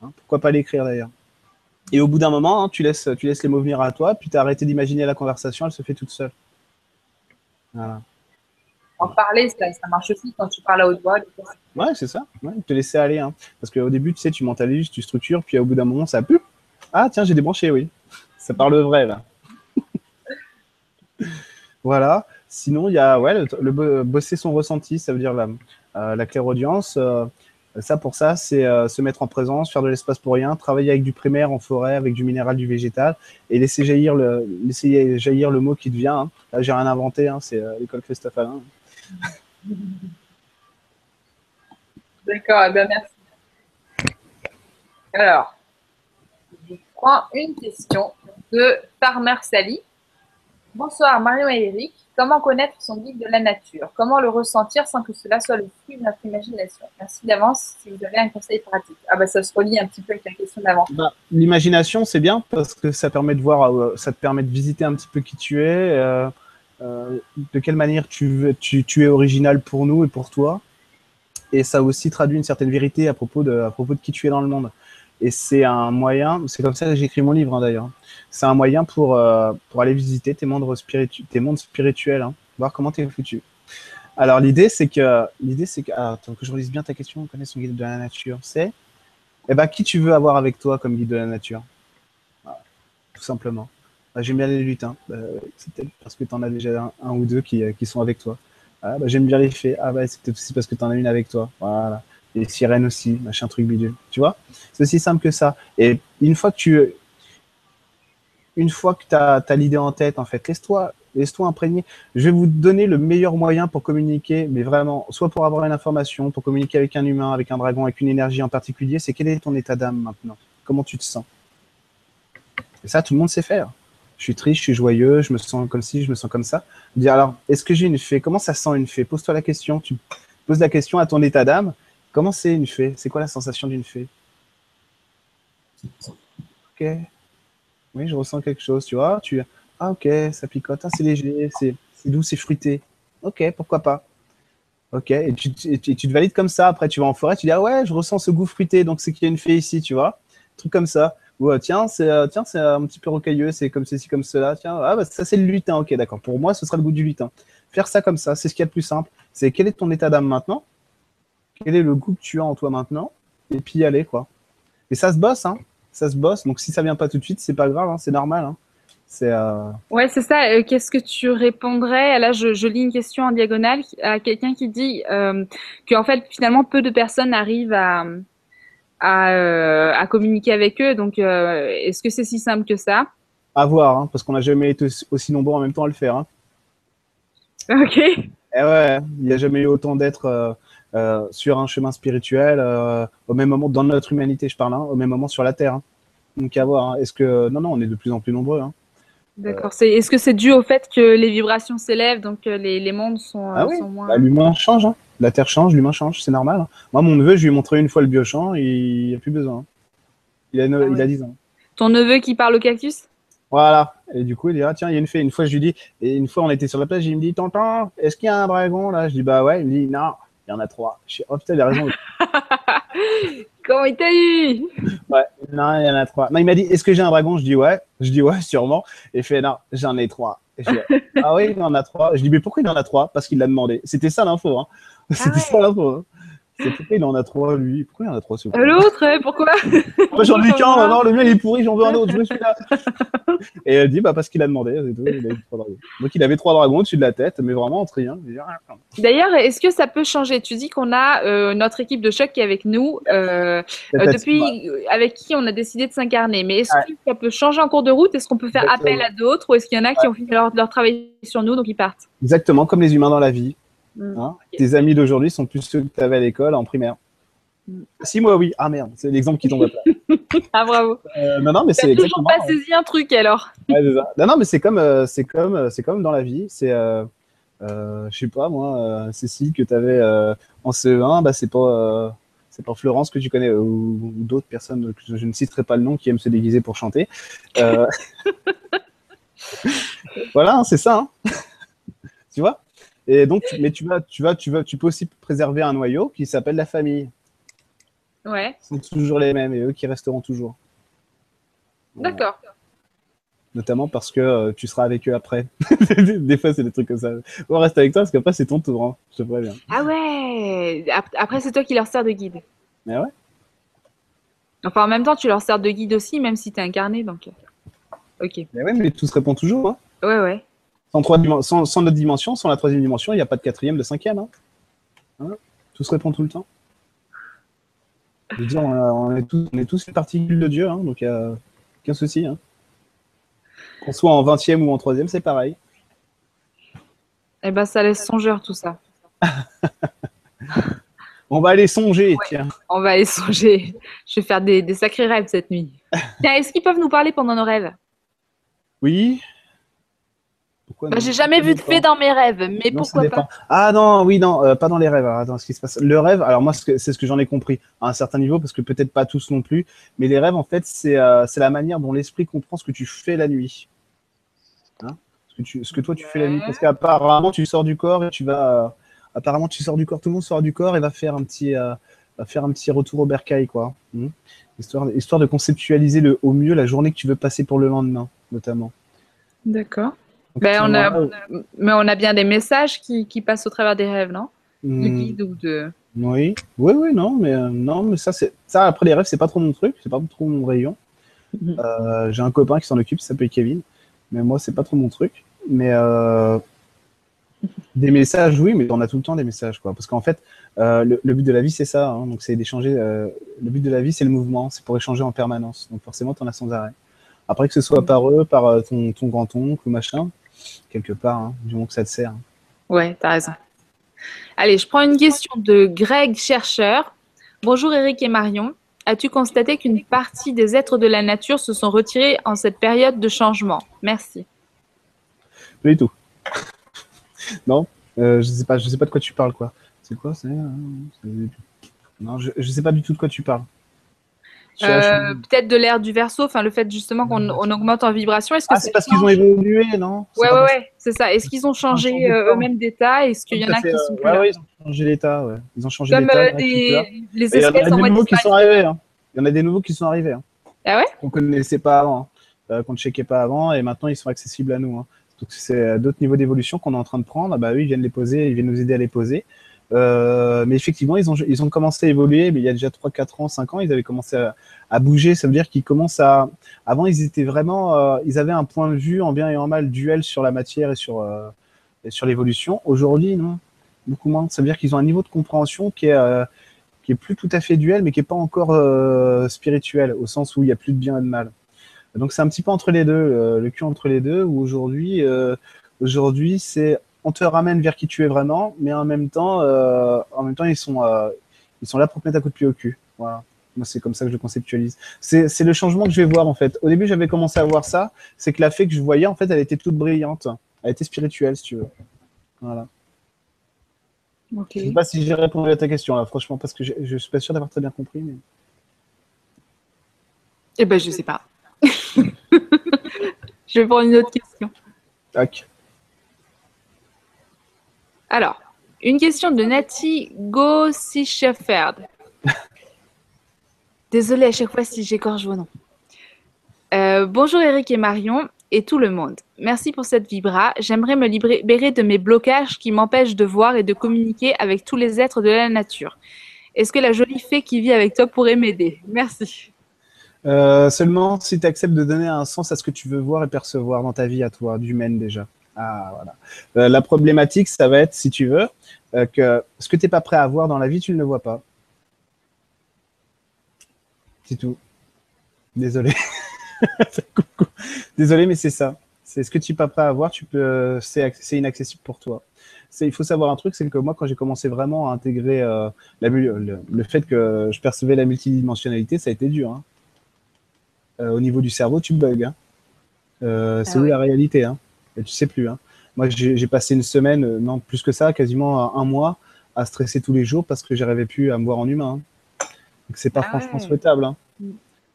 Hein, pourquoi pas l'écrire d'ailleurs Et au bout d'un moment, tu, laisses, tu laisses les mots venir à toi, puis tu as arrêté d'imaginer la conversation, elle se fait toute seule. Voilà. En parler, ça, marche aussi quand tu parles à haute voix. Ouais, c'est ça. Ouais, te laisser aller. Hein. Parce qu'au début, tu sais, tu mentalises, tu structures, puis au bout d'un moment, ça pue. Ah, tiens, j'ai débranché, oui. Ça parle vrai, là. voilà. Sinon, il y a ouais, le, bosser son ressenti, ça veut dire la, euh, la clairaudience. Euh, ça, pour ça, c'est euh, se mettre en présence, faire de l'espace pour rien, travailler avec du primaire en forêt, avec du minéral, du végétal, et laisser jaillir le, laisser jaillir le mot qui te vient. Hein. Là, j'ai rien inventé, hein, c'est l'école Christophe Alain. D'accord, eh bien, merci. Alors, je prends une question de Farmer Sally. Bonsoir Marion et Eric. Comment connaître son guide de la nature? Comment le ressentir sans que cela soit le fruit de notre imagination? Merci d'avance si vous avez un conseil pratique. Ah bah ça se relie un petit peu avec la question d'avant. Bah, l'imagination c'est bien parce que ça permet de voir, euh, ça te permet de visiter un petit peu qui tu es, euh, euh, de quelle manière tu, es original pour nous et pour toi. Et ça aussi traduit une certaine vérité à propos de, à propos qui tu es dans le monde. Et c'est un moyen, c'est comme ça que j'écris mon livre hein, d'ailleurs. C'est un moyen pour, euh, pour aller visiter tes mondes, spirituels, hein, voir comment tu es foutu. Alors l'idée c'est que l'idée c'est que ah, attends, que je relise bien ta question. On connaît son guide de la nature. C'est eh ben qui tu veux avoir avec toi comme guide de la nature? Tout simplement. Bah, j'aime bien les lutins. Bah, c'est peut-être parce que tu en as déjà un, ou deux qui, qui, sont avec toi. Ah, bah, j'aime bien les fées. Ah bah c'est peut-être aussi parce que tu en as une avec toi. Voilà les sirènes aussi, machin truc bidule. Tu vois? C'est aussi simple que ça. Et une fois que tu une fois que tu as, l'idée en tête, en fait, laisse-toi laisse-toi imprégner. Je vais vous donner le meilleur moyen pour communiquer, mais vraiment, soit pour avoir une information, pour communiquer avec un humain, avec un dragon, avec une énergie en particulier, c'est quel est ton état d'âme maintenant? Comment tu te sens? Et ça, tout le monde sait faire. Je suis triste, je suis joyeux, je me sens comme ci, je me sens comme ça. Dire alors, est-ce que j'ai une fée? Comment ça sent une fée? Pose-toi la question. Tu poses la question à ton état d'âme Comment c'est une fée? C'est quoi la sensation d'une fée? Ok. Oui, je ressens quelque chose, tu vois. Tu ah ok, ça picote, ah, c'est léger, c'est doux, c'est fruité. Ok, pourquoi pas. Ok, et tu, te valides comme ça. Après, tu vas en forêt, tu dis ah ouais, je ressens ce goût fruité, donc c'est qu'il y a une fée ici, tu vois. Truc comme ça. Ou euh, tiens, c'est euh, tiens, c'est un petit peu rocailleux, c'est comme ceci, comme cela. Tiens, ah bah, ça c'est le lutin. Ok, d'accord. Pour moi, ce sera le goût du lutin. Faire ça comme ça, c'est ce qu'il y a de plus simple. C'est quel est ton état d'âme maintenant? Quel est le goût que tu as en toi maintenant, et puis y aller, quoi. Et ça se bosse, hein. Ça se bosse. Donc si ça vient pas tout de suite, c'est pas grave, hein. c'est normal. Hein. C'est. Euh... Ouais, c'est ça. Euh, qu'est-ce que tu répondrais? Là, je, je, lis une question en diagonale à quelqu'un qui dit euh, que en fait, finalement, peu de personnes arrivent à à, euh, à communiquer avec eux. Donc, est-ce que c'est si simple que ça? À voir, hein, parce qu'on n'a jamais été aussi nombreux en même temps à le faire. Hein. Ok. Eh ouais, il n'y a jamais eu autant d'êtres euh, sur un chemin spirituel, euh, au même moment, dans notre humanité, je parle, hein, au même moment sur la Terre. Hein. Donc à voir. Hein. Est-ce que non, non, on est de plus en plus nombreux. D'accord. Est-ce que c'est dû au fait que les vibrations s'élèvent, donc euh, les, les, mondes sont, ah oui. sont moins. Bah, l'humain change, la Terre change, l'humain change, c'est normal. Moi, mon neveu, je lui ai montré une fois le biochamp, et il n'a plus besoin. Il a, ah il a 10 ans. Ton neveu qui parle au cactus? Voilà. Et du coup, il dit ah tiens, il y a une fée. Une fois, je lui dis, et une fois, on était sur la plage, il me dit, tonton, est-ce qu'il y a un dragon là? Je dis bah ouais. Il me dit non. Il y en a trois. Je suis, oh putain, il a raison. Comment il t'a eu? Ouais, non, il y en a trois. Non, il m'a dit, est-ce que j'ai un dragon? Je dis ouais. Je dis ouais, sûrement. Et il fait, non, j'en ai trois. Et je dis, ah oui, il en a trois. Je dis, mais pourquoi il en a trois? Parce qu'il l'a demandé. C'était ça l'info. Hein. C'était ah ça l'info. Hein. Pourquoi il en a trois, lui Pourquoi il en a trois euh, L'autre, pourquoi Moi, j'en ai qu'un, non, le mien, il est pourri, j'en veux un autre, je veux celui-là. Et elle dit, bah, parce qu'il a demandé, c'est tout, il a eu trois dragons. Donc, il avait trois dragons au-dessus de la tête, mais vraiment en triangle. D'ailleurs, est-ce que ça peut changer? Tu dis qu'on a euh, notre équipe de choc qui est avec nous, euh, depuis, avec qui on a décidé de s'incarner. Mais est-ce que ça peut changer en cours de route? Est-ce qu'on peut faire appel à d'autres Ou est-ce qu'il y en a qui ont fini leur, leur travail sur nous, donc ils partent? Exactement, comme les humains dans la vie. Mm. Hein Tes amis d'aujourd'hui sont plus ceux que tu avais à l'école en primaire. Mm. Si moi oui. Ah merde, c'est l'exemple qui tombe à plat. ah bravo. Euh, non non mais c'est toujours pas saisi un truc alors. Non non mais c'est comme euh, c'est comme euh, c'est comme dans la vie. C'est euh, je sais pas moi Cécile que tu avais en CE1 bah c'est pas c'est pas Florence que tu connais ou, d'autres personnes que je ne citerai pas le nom qui aiment se déguiser pour chanter. voilà, hein, c'est ça. Hein. tu vois? Et donc, mais tu vas, tu vas, tu vas, tu peux aussi préserver un noyau qui s'appelle la famille. Ouais. C'est toujours les mêmes et eux qui resteront toujours. D'accord. Notamment parce que euh, tu seras avec eux après. des fois, c'est des trucs comme ça. On reste avec toi parce qu'après, c'est ton tour. Hein. Je te préviens. Ah ouais Après, c'est toi qui leur sers de guide. Mais ouais. Enfin, en même temps, tu leur sers de guide aussi, même si tu es incarné. Donc... Ok. Mais ouais, mais tout se répond toujours. Hein. Ouais, ouais. Sans, trois sans, sans, notre dimension, sans la troisième dimension, il n'y a pas de quatrième, de cinquième. Hein. Hein? Tout se répond tout le temps. Je veux dire, on, est, tous, on est tous une particule de Dieu, hein, donc il n'y a aucun souci. Qu'on soit en vingtième ou en troisième, c'est pareil. Eh ben, ça laisse songeur tout ça. on va aller songer, tiens. On va aller songer. Je vais faire des, des sacrés rêves cette nuit. Est-ce qu'ils peuvent nous parler pendant nos rêves? Oui. Bah, j'ai jamais vu de fée dans mes rêves, mais pourquoi pas? Ah non, oui, non, euh, pas dans les rêves. attends, ce qui se passe. Le rêve, alors moi, c'est ce que j'en ai compris à un certain niveau, parce que peut-être pas tous non plus, mais les rêves, en fait, c'est euh, la manière dont l'esprit comprend ce que tu fais la nuit. Hein? Ce, que tu, ce que toi, tu fais la nuit. Parce qu'apparemment, tu sors du corps et tu vas. apparemment, tu sors du corps, tout le monde sort du corps et va faire un petit. faire un petit retour au bercail, quoi. Hmm? Histoire, histoire de conceptualiser le, au mieux la journée que tu veux passer pour le lendemain, notamment. D'accord. Ben, on a, mais on a bien des messages qui, qui passent au travers des rêves, non? De Hmm. guide ou de. Oui, oui, oui, non, mais euh, non, mais ça, c'est ça. Après les rêves, c'est pas trop mon truc, c'est pas trop mon rayon. Mhm. Euh, J'ai un copain qui s'en occupe, il s'appelle Kevin, mais moi, c'est pas trop mon truc. Mais euh, des messages, oui, mais on a tout le temps des messages, quoi. Parce qu'en fait, euh, le, le but de la vie, c'est ça. hein, donc, c'est d'échanger. euh, le but de la vie, c'est le mouvement, c'est pour échanger en permanence. Donc, forcément, tu en as sans arrêt. Après que ce soit par eux, par ton, ton grand-oncle ou machin, quelque part, hein, du moment que ça te sert. Ouais, t'as raison. Allez, je prends une question de Greg Chercheur. Bonjour Eric et Marion. As-tu constaté qu'une partie des êtres de la nature se sont retirés en cette période de changement? Merci. Pas du tout. non, euh, je sais pas, je sais pas de quoi tu parles, quoi. C'est quoi c'est, euh, Non, je, je sais pas du tout de quoi tu parles. Euh, Peut-être de l'ère du verso, enfin le fait justement qu'on on augmente en vibration. Est-ce que Ah, c'est parce qu'ils ont évolué, non? Ouais, ouais, ouais, c'est ça. Est-ce qu'ils ont changé euh, eux-mêmes d'état? Est-ce qu'il y en a fait, qui euh, sont plus ouais, là ouais, ils ont changé l'état, ouais. Ils ont changé Comme euh, des, les Et il y en espèces a en des nouveaux qui sont arrivés. hein. Il y en a des nouveaux qui sont arrivés. hein. Ah ouais? Qu'on connaissait pas avant, hein. Euh, qu'on ne checkait pas avant, et maintenant ils sont accessibles à nous. hein. Donc c'est euh, d'autres niveaux d'évolution qu'on est en train de prendre. Ah bah eux, ils viennent les poser, ils viennent nous aider à les poser. Euh, mais effectivement, ils ont, commencé à évoluer. Mais il y a déjà 3, 4 ans, 5 ans, ils avaient commencé à, bouger. Ça veut dire qu'ils commencent à. Avant, ils étaient vraiment. euh, ils avaient un point de vue en bien et en mal duel sur la matière et sur, euh, et sur l'évolution. Aujourd'hui, non. Beaucoup moins. Ça veut dire qu'ils ont un niveau de compréhension qui est. qui est plus tout à fait duel, mais qui est pas encore spirituel, au sens où il y a plus de bien et de mal. Donc c'est un petit peu entre les deux, le cul entre les deux, où aujourd'hui, aujourd'hui c'est on te ramène vers qui tu es vraiment, mais en même temps, euh, en même temps ils sont, euh, ils sont là pour te mettre un coup de pied au cul. Voilà. Moi c'est comme ça que je le conceptualise. C'est le changement que je vais voir en fait. Au début j'avais commencé à voir ça, c'est que la fée que je voyais en fait elle était toute brillante, elle était spirituelle si tu veux. Voilà. Ok. Je sais pas si j'ai répondu à ta question là, franchement, parce que je, je suis pas sûr d'avoir très bien compris. Mais... Eh ben, je sais pas. je vais prendre une autre question. Tac. Alors, une question de Nati Gossicheferd. Désolée à chaque fois si j'écorche vos noms. Euh, bonjour Eric et Marion et tout le monde. Merci pour cette vibra. J'aimerais me libérer de mes blocages qui m'empêchent de voir et de communiquer avec tous les êtres de la nature. Est-ce que la jolie fée qui vit avec toi pourrait m'aider? Merci. Euh, seulement si tu acceptes de donner un sens à ce que tu veux voir et percevoir dans ta vie à toi, d'humaine déjà. Ah, voilà. Euh, la problématique, ça va être, si tu veux, euh, que ce que tu n'es pas prêt à voir dans la vie, tu ne le vois pas. C'est tout. Désolé. Désolé, mais c'est ça. C'est ce que tu n'es pas prêt à voir, tu peux, c'est, c'est inaccessible pour toi. C'est, il faut savoir un truc, c'est que moi, quand j'ai commencé vraiment à intégrer euh, la, le, le, fait que je percevais la multidimensionnalité, ça a été dur. Hein. Euh, au niveau du cerveau, tu bugs. Hein. Euh, c'est ah, où la réalité hein. Et tu sais plus. Hein. Moi, j'ai passé une semaine, euh, non plus que ça, quasiment un mois, à stresser tous les jours parce que j'arrivais plus à me voir en humain. Hein. Donc c'est pas ah franchement ouais. souhaitable. Hein. Mais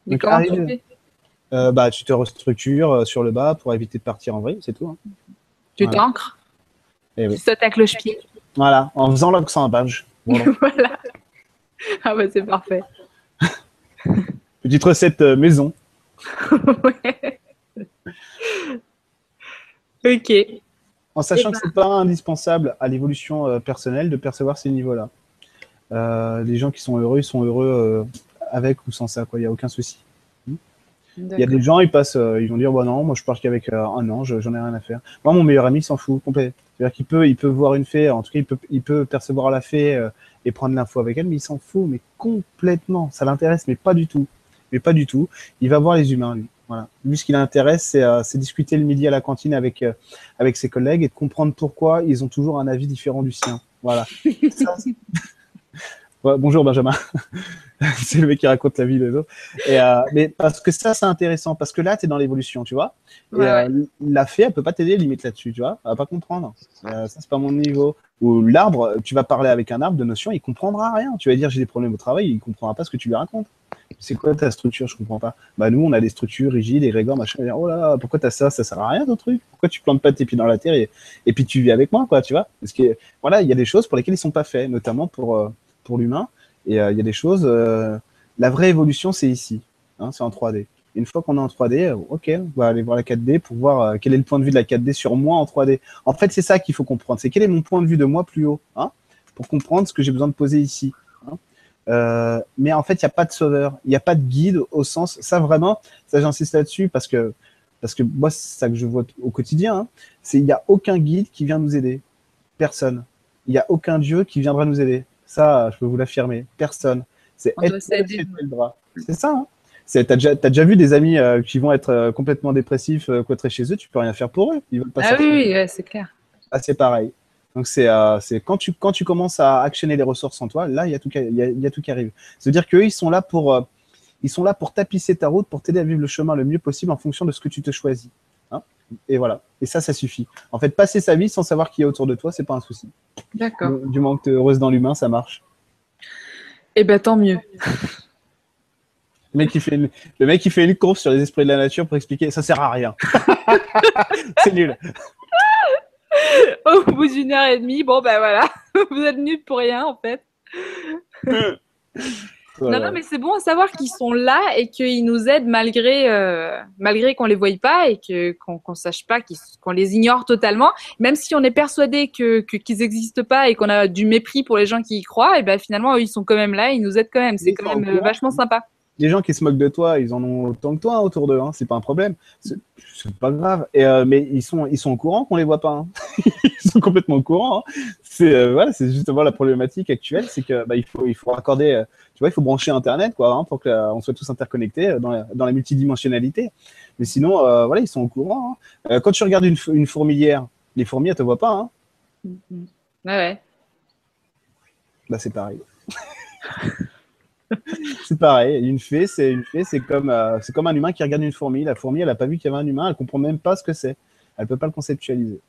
Donc, comment arrive, tu fais? Euh, bah, tu te restructures euh, sur le bas pour éviter de partir en vrille, c'est tout. hein. Tu voilà. t'ancres? Oui. Tu sautes à cloche-pied. Voilà, en faisant l'accent à badge. Voilà. voilà. Ah bah c'est parfait. Petite recette maison. ouais. Ok. En sachant ben... que c'est pas indispensable à l'évolution euh, personnelle de percevoir ces niveaux-là. Euh, les gens qui sont heureux, ils sont heureux euh, avec ou sans ça, quoi. Il n'y a aucun souci. Il y a des gens, ils passent, euh, ils vont dire, bah non, moi je pars qu'avec un ange, j'en ai rien à faire. Moi, mon meilleur ami, il s'en fout complet. C'est-à-dire qu'il peut, il peut voir une fée, en tout cas, il peut, il peut percevoir la fée et prendre l'info avec elle, mais il s'en fout, mais complètement. Ça l'intéresse, mais pas du tout. Mais pas du tout. Il va voir les humains, lui. Voilà. Lui, ce qui l'intéresse, c'est euh, discuter le midi à la cantine avec, euh, avec ses collègues et de comprendre pourquoi ils ont toujours un avis différent du sien. Voilà. Ça, ouais, bonjour Benjamin. c'est le mec qui raconte la vie des autres. Et, euh, mais parce que ça, c'est intéressant. Parce que là, tu es dans l'évolution, tu vois. Et Ouais, ouais. euh, la fée, elle peut pas t'aider limite là-dessus, tu vois. Elle va pas comprendre. Euh, ça, c'est pas mon niveau. Ou l'arbre, tu vas parler avec un arbre de notion, il comprendra rien. Tu vas dire j'ai des problèmes au travail, il comprendra pas ce que tu lui racontes. C'est quoi ta structure? Je comprends pas. Bah nous, on a des structures rigides, égrégores, machin. Dire, Oh là là, pourquoi t'as ça? Ça sert à rien ton truc. Pourquoi tu plantes pas tes pieds dans la terre et, et puis tu vis avec moi, quoi, tu vois? Parce que voilà, il y a des choses pour lesquelles ils sont pas faits, notamment pour euh, pour l'humain. Et euh, il y a des choses. euh, la vraie évolution, c'est ici. Hein, c'est en 3D. Une fois qu'on est en 3D, euh, ok, on va aller voir la 4D pour voir quel est le point de vue de la 4D sur moi en 3D. En fait, c'est ça qu'il faut comprendre. C'est quel est mon point de vue de moi plus haut, hein, pour comprendre ce que j'ai besoin de poser ici. hein. Mais en fait, il n'y a pas de sauveur, il n'y a pas de guide au sens. Ça vraiment, ça j'insiste là-dessus parce que parce que moi, c'est ça que je vois au quotidien. hein, c'est il n'y a aucun guide qui vient nous aider. Personne. Il n'y a aucun dieu qui viendra nous aider. Ça, je peux vous l'affirmer. Personne. C'est le bras. C'est ça. Hein t'as déjà, t'as déjà vu des amis euh, qui vont être euh, complètement dépressifs, euh, cloîtrés chez eux, tu peux rien faire pour eux. Ils veulent pas Ah sortir. oui, oui, ouais, c'est clair. Ah, c'est pareil. Donc c'est, euh, quand tu quand tu commences à actionner les ressources en toi, là il y a tout qui, y a, il y a tout qui arrive. C'est-à-dire qu'eux ils sont là pour ils sont là pour tapisser ta route, pour t'aider à vivre le chemin le mieux possible en fonction de ce que tu te choisis. Et voilà. Et ça, ça suffit. En fait, passer sa vie sans savoir qui est autour de toi, c'est pas un souci. D'accord. Du, du moment que tu es heureuse dans l'humain, ça marche. Eh ben tant mieux. Le mec, qui fait une, le mec qui fait une course sur les esprits de la nature pour expliquer, ça sert à rien. c'est nul. Au bout d'une heure et demie, bon ben voilà, vous êtes nuls pour rien en fait. Voilà. Non, non, mais c'est bon à savoir qu'ils sont là et qu'ils nous aident malgré, euh, malgré qu'on les voie pas et que, qu'on qu'on sache pas, qu'on les ignore totalement. Même si on est persuadé que, que- qu'ils n'existent pas et qu'on a du mépris pour les gens qui y croient, et ben finalement, eux, ils sont quand même là, ils nous aident quand même. C'est quand même euh, vachement sympa. Les gens qui se moquent de toi, ils en ont autant que toi hein, autour d'eux, hein, c'est pas un problème. C'est pas grave. Et, euh, mais ils sont, ils sont au courant qu'on les voit pas. hein. ils sont complètement au courant. hein. C'est euh, voilà, c'est justement la problématique actuelle, c'est que bah, il faut, il faut raccorder, euh, tu vois, il faut brancher Internet quoi, pour que on soit tous interconnectés dans la, dans la multidimensionnalité. Mais sinon, voilà, ils sont au courant. quand tu regardes une, fourmilière, les fourmis elles te voient pas. Hein. Mhm. Ouais, ouais. Bah c'est pareil. c'est pareil. Une fée, c'est une fée, c'est comme, euh, c'est comme un humain qui regarde une fourmi. La fourmi, elle a pas vu qu'il y avait un humain, elle comprend même pas ce que c'est. Elle peut pas le conceptualiser.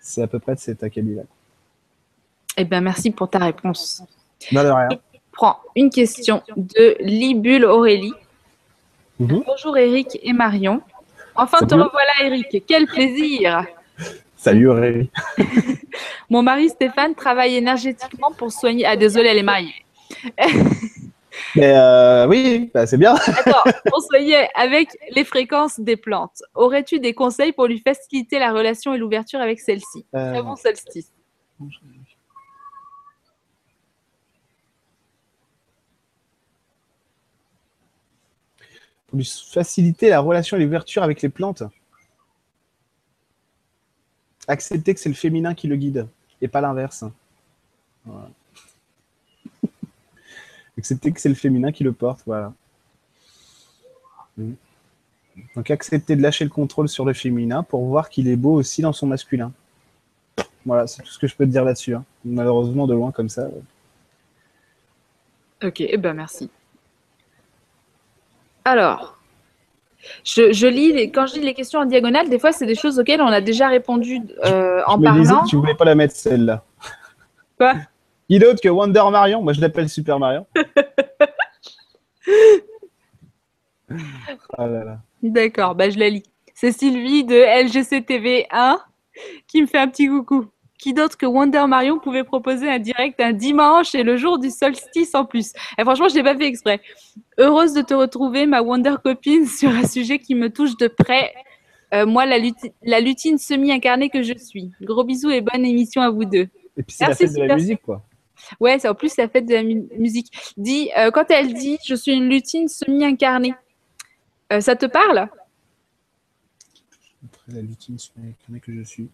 C'est à peu près de cet acabit-là. Eh ben merci pour ta réponse. Bah, de rien. Prends une question de Libule Aurélie. Mhm. Bonjour Eric et Marion. Enfin te revoilà Eric, quel plaisir Salut Aurélie. Mon mari Stéphane travaille énergétiquement pour soigner. Ah, désolé, elle est mariée. Mais euh, oui, bah, c'est bien. D'accord, pour soigner avec les fréquences des plantes. Aurais-tu des conseils pour lui faciliter la relation et l'ouverture avec celle-ci? Euh, Très bon solstice. pour lui faciliter la relation et l'ouverture avec les plantes. Accepter que c'est le féminin qui le guide et pas l'inverse. Voilà. Accepter que c'est le féminin qui le porte, voilà. Mm. Donc accepter de lâcher le contrôle sur le féminin pour voir qu'il est beau aussi dans son masculin. Voilà, c'est tout ce que je peux te dire là-dessus. hein. Malheureusement, de loin comme ça. Ok, eh ben merci. Alors, je, je lis les- quand je lis les questions en diagonale, des fois c'est des choses auxquelles on a déjà répondu euh, en Je me disais parlant. que tu voulais pas la mettre celle-là. Quoi? Qui d'autre que Wonder Marion Moi, je l'appelle Super Marion. ah là là. D'accord, bah je la lis. C'est Sylvie de LGCTV1 qui me fait un petit coucou. Qui d'autre que Wonder Marion pouvait proposer un direct un dimanche et le jour du solstice en plus? Et franchement, je l'ai pas fait exprès. Heureuse de te retrouver, ma Wonder copine, sur un sujet qui me touche de près. Euh, moi, la, luti- la lutine semi-incarnée que je suis. Gros bisous et bonne émission à vous deux. Et puis c'est la Merci, fête de la musique, quoi. Ouais, en plus la fête de la mu- musique. Euh, quand elle dit je suis une lutine semi-incarnée, euh, ça te parle? La lutine semi-incarnée que je suis.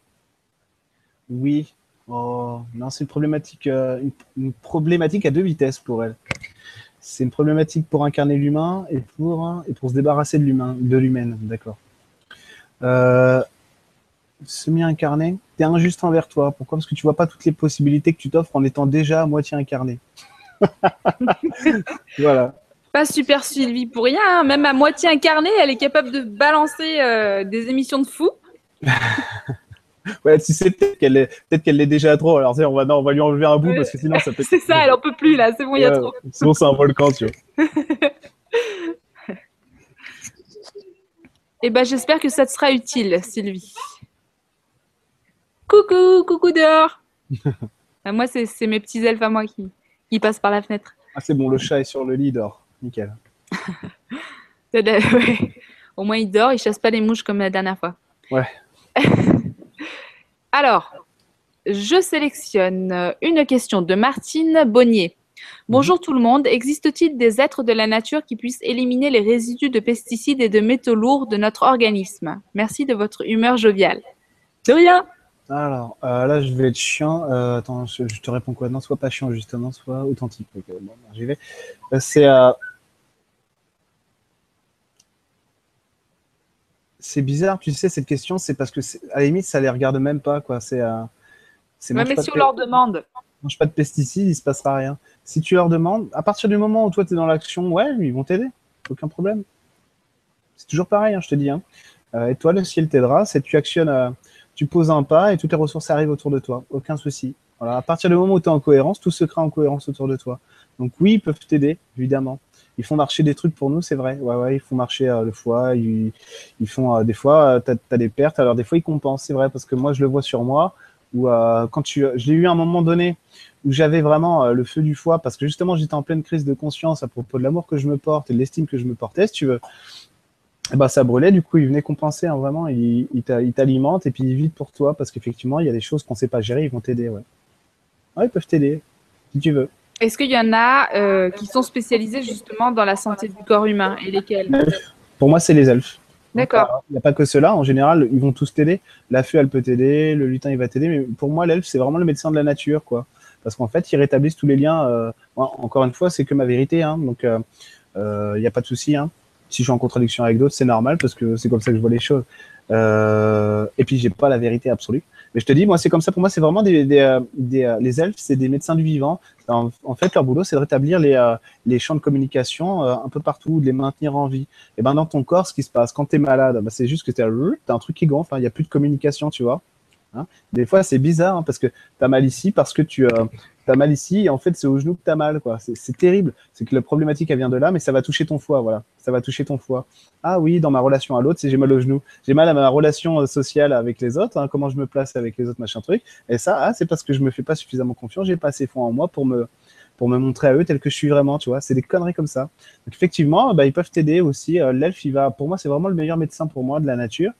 Oui. Oh, non, c'est une problématique, euh, une, problématique à deux vitesses pour elle. C'est une problématique pour incarner l'humain et pour, et pour se débarrasser de l'humain, de l'humaine, d'accord. Semi-incarné, t'es injuste envers toi. Pourquoi? Parce que tu vois pas toutes les possibilités que tu t'offres en étant déjà à moitié incarné. voilà. Pas super Sylvie pour rien, hein. même à moitié incarnée, elle est capable de balancer euh, des émissions de fou. Ouais, tu sais peut-être qu'elle est, peut-être qu'elle l'est déjà trop. Alors on va, non, on va lui enlever un bout parce que sinon ça peut. C'est ça, elle en peut plus là, c'est bon, il y a Ouais, trop. Sinon c'est un volcan, tu vois. Eh ben, j'espère que ça te sera utile, Sylvie. Coucou, coucou dehors. Ah, moi, c'est c'est mes petits elfes à moi qui, qui passent par la fenêtre. Ah, c'est bon, le chat est sur le lit, il dort. Nickel. Ouais. Au moins, il dort, il chasse pas les mouches comme la dernière fois. Ouais. Alors, je sélectionne une question de Martine Bonnier. Bonjour tout le monde. Existe-t-il des êtres de la nature qui puissent éliminer les résidus de pesticides et de métaux lourds de notre organisme? Merci de votre humeur joviale. De rien. Alors, euh, là, je vais être chiant. Euh, attends, je, je te réponds quoi? Non, sois pas chiant, justement, sois authentique. Ok, bon, ben, j'y vais. Euh, c'est. C'est bizarre, tu sais, cette question, c'est parce que, à la limite, ça les regarde même pas, quoi. C'est. c'est Ouais, mange mais si de on leur demande. mange pas de pesticides, il se passera rien. Si tu leur demandes, à partir du moment où toi tu es dans l'action, ouais, ils vont t'aider, aucun problème. C'est toujours pareil, hein, je te dis. Hein. Et toi, le ciel t'aidera, c'est tu actionnes, tu poses un pas et toutes les ressources arrivent autour de toi, aucun souci. Voilà, à partir du moment où tu es en cohérence, tout se crée en cohérence autour de toi. Donc oui, ils peuvent t'aider, évidemment. Ils font marcher des trucs pour nous, c'est vrai. Ouais, ouais, ils font marcher euh, le foie, ils, ils font euh, des fois, tu as, des pertes, alors des fois ils compensent, c'est vrai, parce que moi je le vois sur moi, où euh, quand tu, je eu un moment donné, où j'avais vraiment euh, le feu du foie parce que justement j'étais en pleine crise de conscience à propos de l'amour que je me porte et de l'estime que je me portais, si tu veux. Ben, ça brûlait, du coup, il venait compenser, hein, vraiment. Il, il t'a- il t'alimente et puis il vide pour toi parce qu'effectivement, il y a des choses qu'on sait pas gérer, ils vont t'aider, ouais. Ouais, ils peuvent t'aider, si tu veux. Est-ce qu'il y en a euh, qui sont spécialisés justement dans la santé du corps humain et lesquels? Pour moi, c'est les elfes. D'accord. Il n'y a pas que ceux-là. En général, ils vont tous t'aider. La fée, elle peut t'aider. Le lutin, il va t'aider. Mais pour moi, l'elfe, c'est vraiment le médecin de la nature, quoi. Parce qu'en fait, ils rétablissent tous les liens. euh, encore une fois, c'est que ma vérité. Hein, donc, il n'y a pas de souci. Hein. Si je suis en contradiction avec d'autres, c'est normal parce que c'est comme ça que je vois les choses. Euh, et puis, j'ai pas la vérité absolue. Mais je te dis, moi, c'est comme ça. Pour moi, c'est vraiment des, euh, euh, les elfes, c'est des médecins du vivant. En, fait, leur boulot, c'est de rétablir les, champs de communication un peu partout, de les maintenir en vie. Et ben dans ton corps, ce qui se passe quand tu es malade, ben, c'est juste que tu as, un truc qui gonfle, hein, il n'y a plus de communication, tu vois. Hein Des fois, c'est bizarre hein, parce que tu as mal ici, parce que tu euh, as mal ici, et en fait, c'est au genou que tu as mal. quoi. C'est terrible. C'est que la problématique, elle vient de là, mais ça va toucher ton foie. Voilà. Ça va toucher ton foie. Ah oui, dans ma relation à l'autre, c'est j'ai mal au genou. J'ai mal à ma relation euh, sociale avec les autres, hein, comment je me place avec les autres, machin truc. Et ça, ah, c'est parce que je me fais pas suffisamment confiance, j'ai pas assez foi en moi pour me, pour me montrer à eux tel que je suis vraiment, tu vois. C'est des conneries comme ça. Effectivement, bah, ils peuvent t'aider aussi. Euh, L'elfe, il va, pour moi, c'est vraiment le meilleur médecin pour moi de la nature,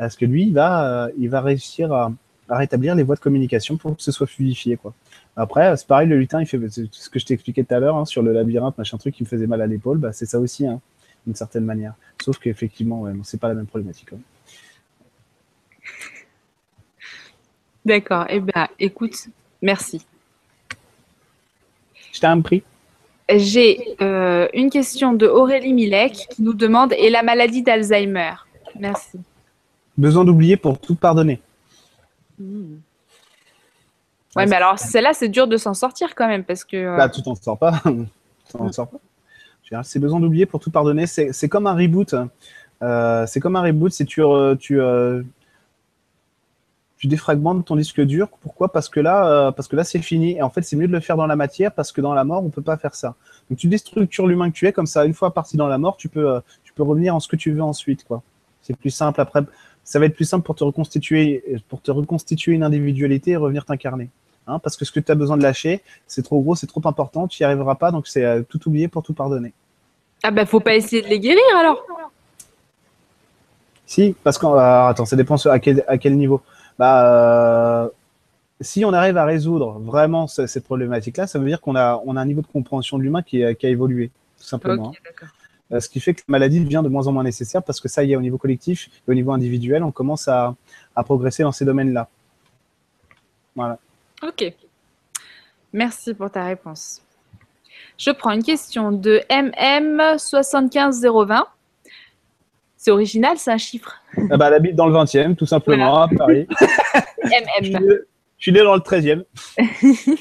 parce que lui, il va, euh, il va réussir à, à rétablir les voies de communication pour que ce soit fluidifié, quoi. Après, c'est pareil, le lutin, il fait ce que je t'ai expliqué tout à l'heure hein, sur le labyrinthe, machin truc qui me faisait mal à l'épaule, bah, c'est ça aussi, hein, d'une certaine manière. Sauf qu'effectivement, ouais, c'est pas la même problématique. hein. D'accord. Eh bien, écoute, merci. Je t'ai un prix. J'ai euh, une question de Aurélie Milek qui nous demande Et la maladie d'Alzheimer? Merci. Besoin d'oublier pour tout pardonner. Ouais, mais alors celle-là, c'est dur de s'en sortir quand même parce que. euh, Bah, tu t'en sors pas. tu t'en sors pas. C'est besoin d'oublier pour tout pardonner. C'est c'est comme un reboot. Euh, c'est comme un reboot. Si tu, euh, tu, euh, tu défragmentes ton disque dur. Pourquoi? Parce que là, euh, parce que là, c'est fini. Et en fait, c'est mieux de le faire dans la matière parce que dans la mort, on peut pas faire ça. Donc, tu déstructures l'humain que tu es. Comme ça, une fois parti dans la mort, tu peux, euh, tu peux revenir en ce que tu veux ensuite. quoi. C'est plus simple après. Ça va être plus simple pour te reconstituer, pour te reconstituer une individualité et revenir t'incarner. Hein, parce que ce que tu as besoin de lâcher, c'est trop gros, c'est trop important, tu n'y arriveras pas, donc c'est euh, tout oublier pour tout pardonner. Ah, bah, faut pas essayer de les guérir alors Si, parce alors, attends, ça dépend à quel, à quel niveau. Bah, euh, si on arrive à résoudre vraiment ce- cette problématique-là, ça veut dire qu'on a, on a un niveau de compréhension de l'humain qui, qui a évolué, tout simplement. Ok, d'accord. hein. Euh, ce qui fait que la maladie devient de moins en moins nécessaire parce que ça y est, au niveau collectif et au niveau individuel, on commence à, à progresser dans ces domaines-là. Voilà. Ok. Merci pour ta réponse. Je prends une question de MM75020. C'est original, c'est un chiffre? Ah bah, elle habite dans le 20e, tout simplement, à Paris. MM. je suis né dans le 13e.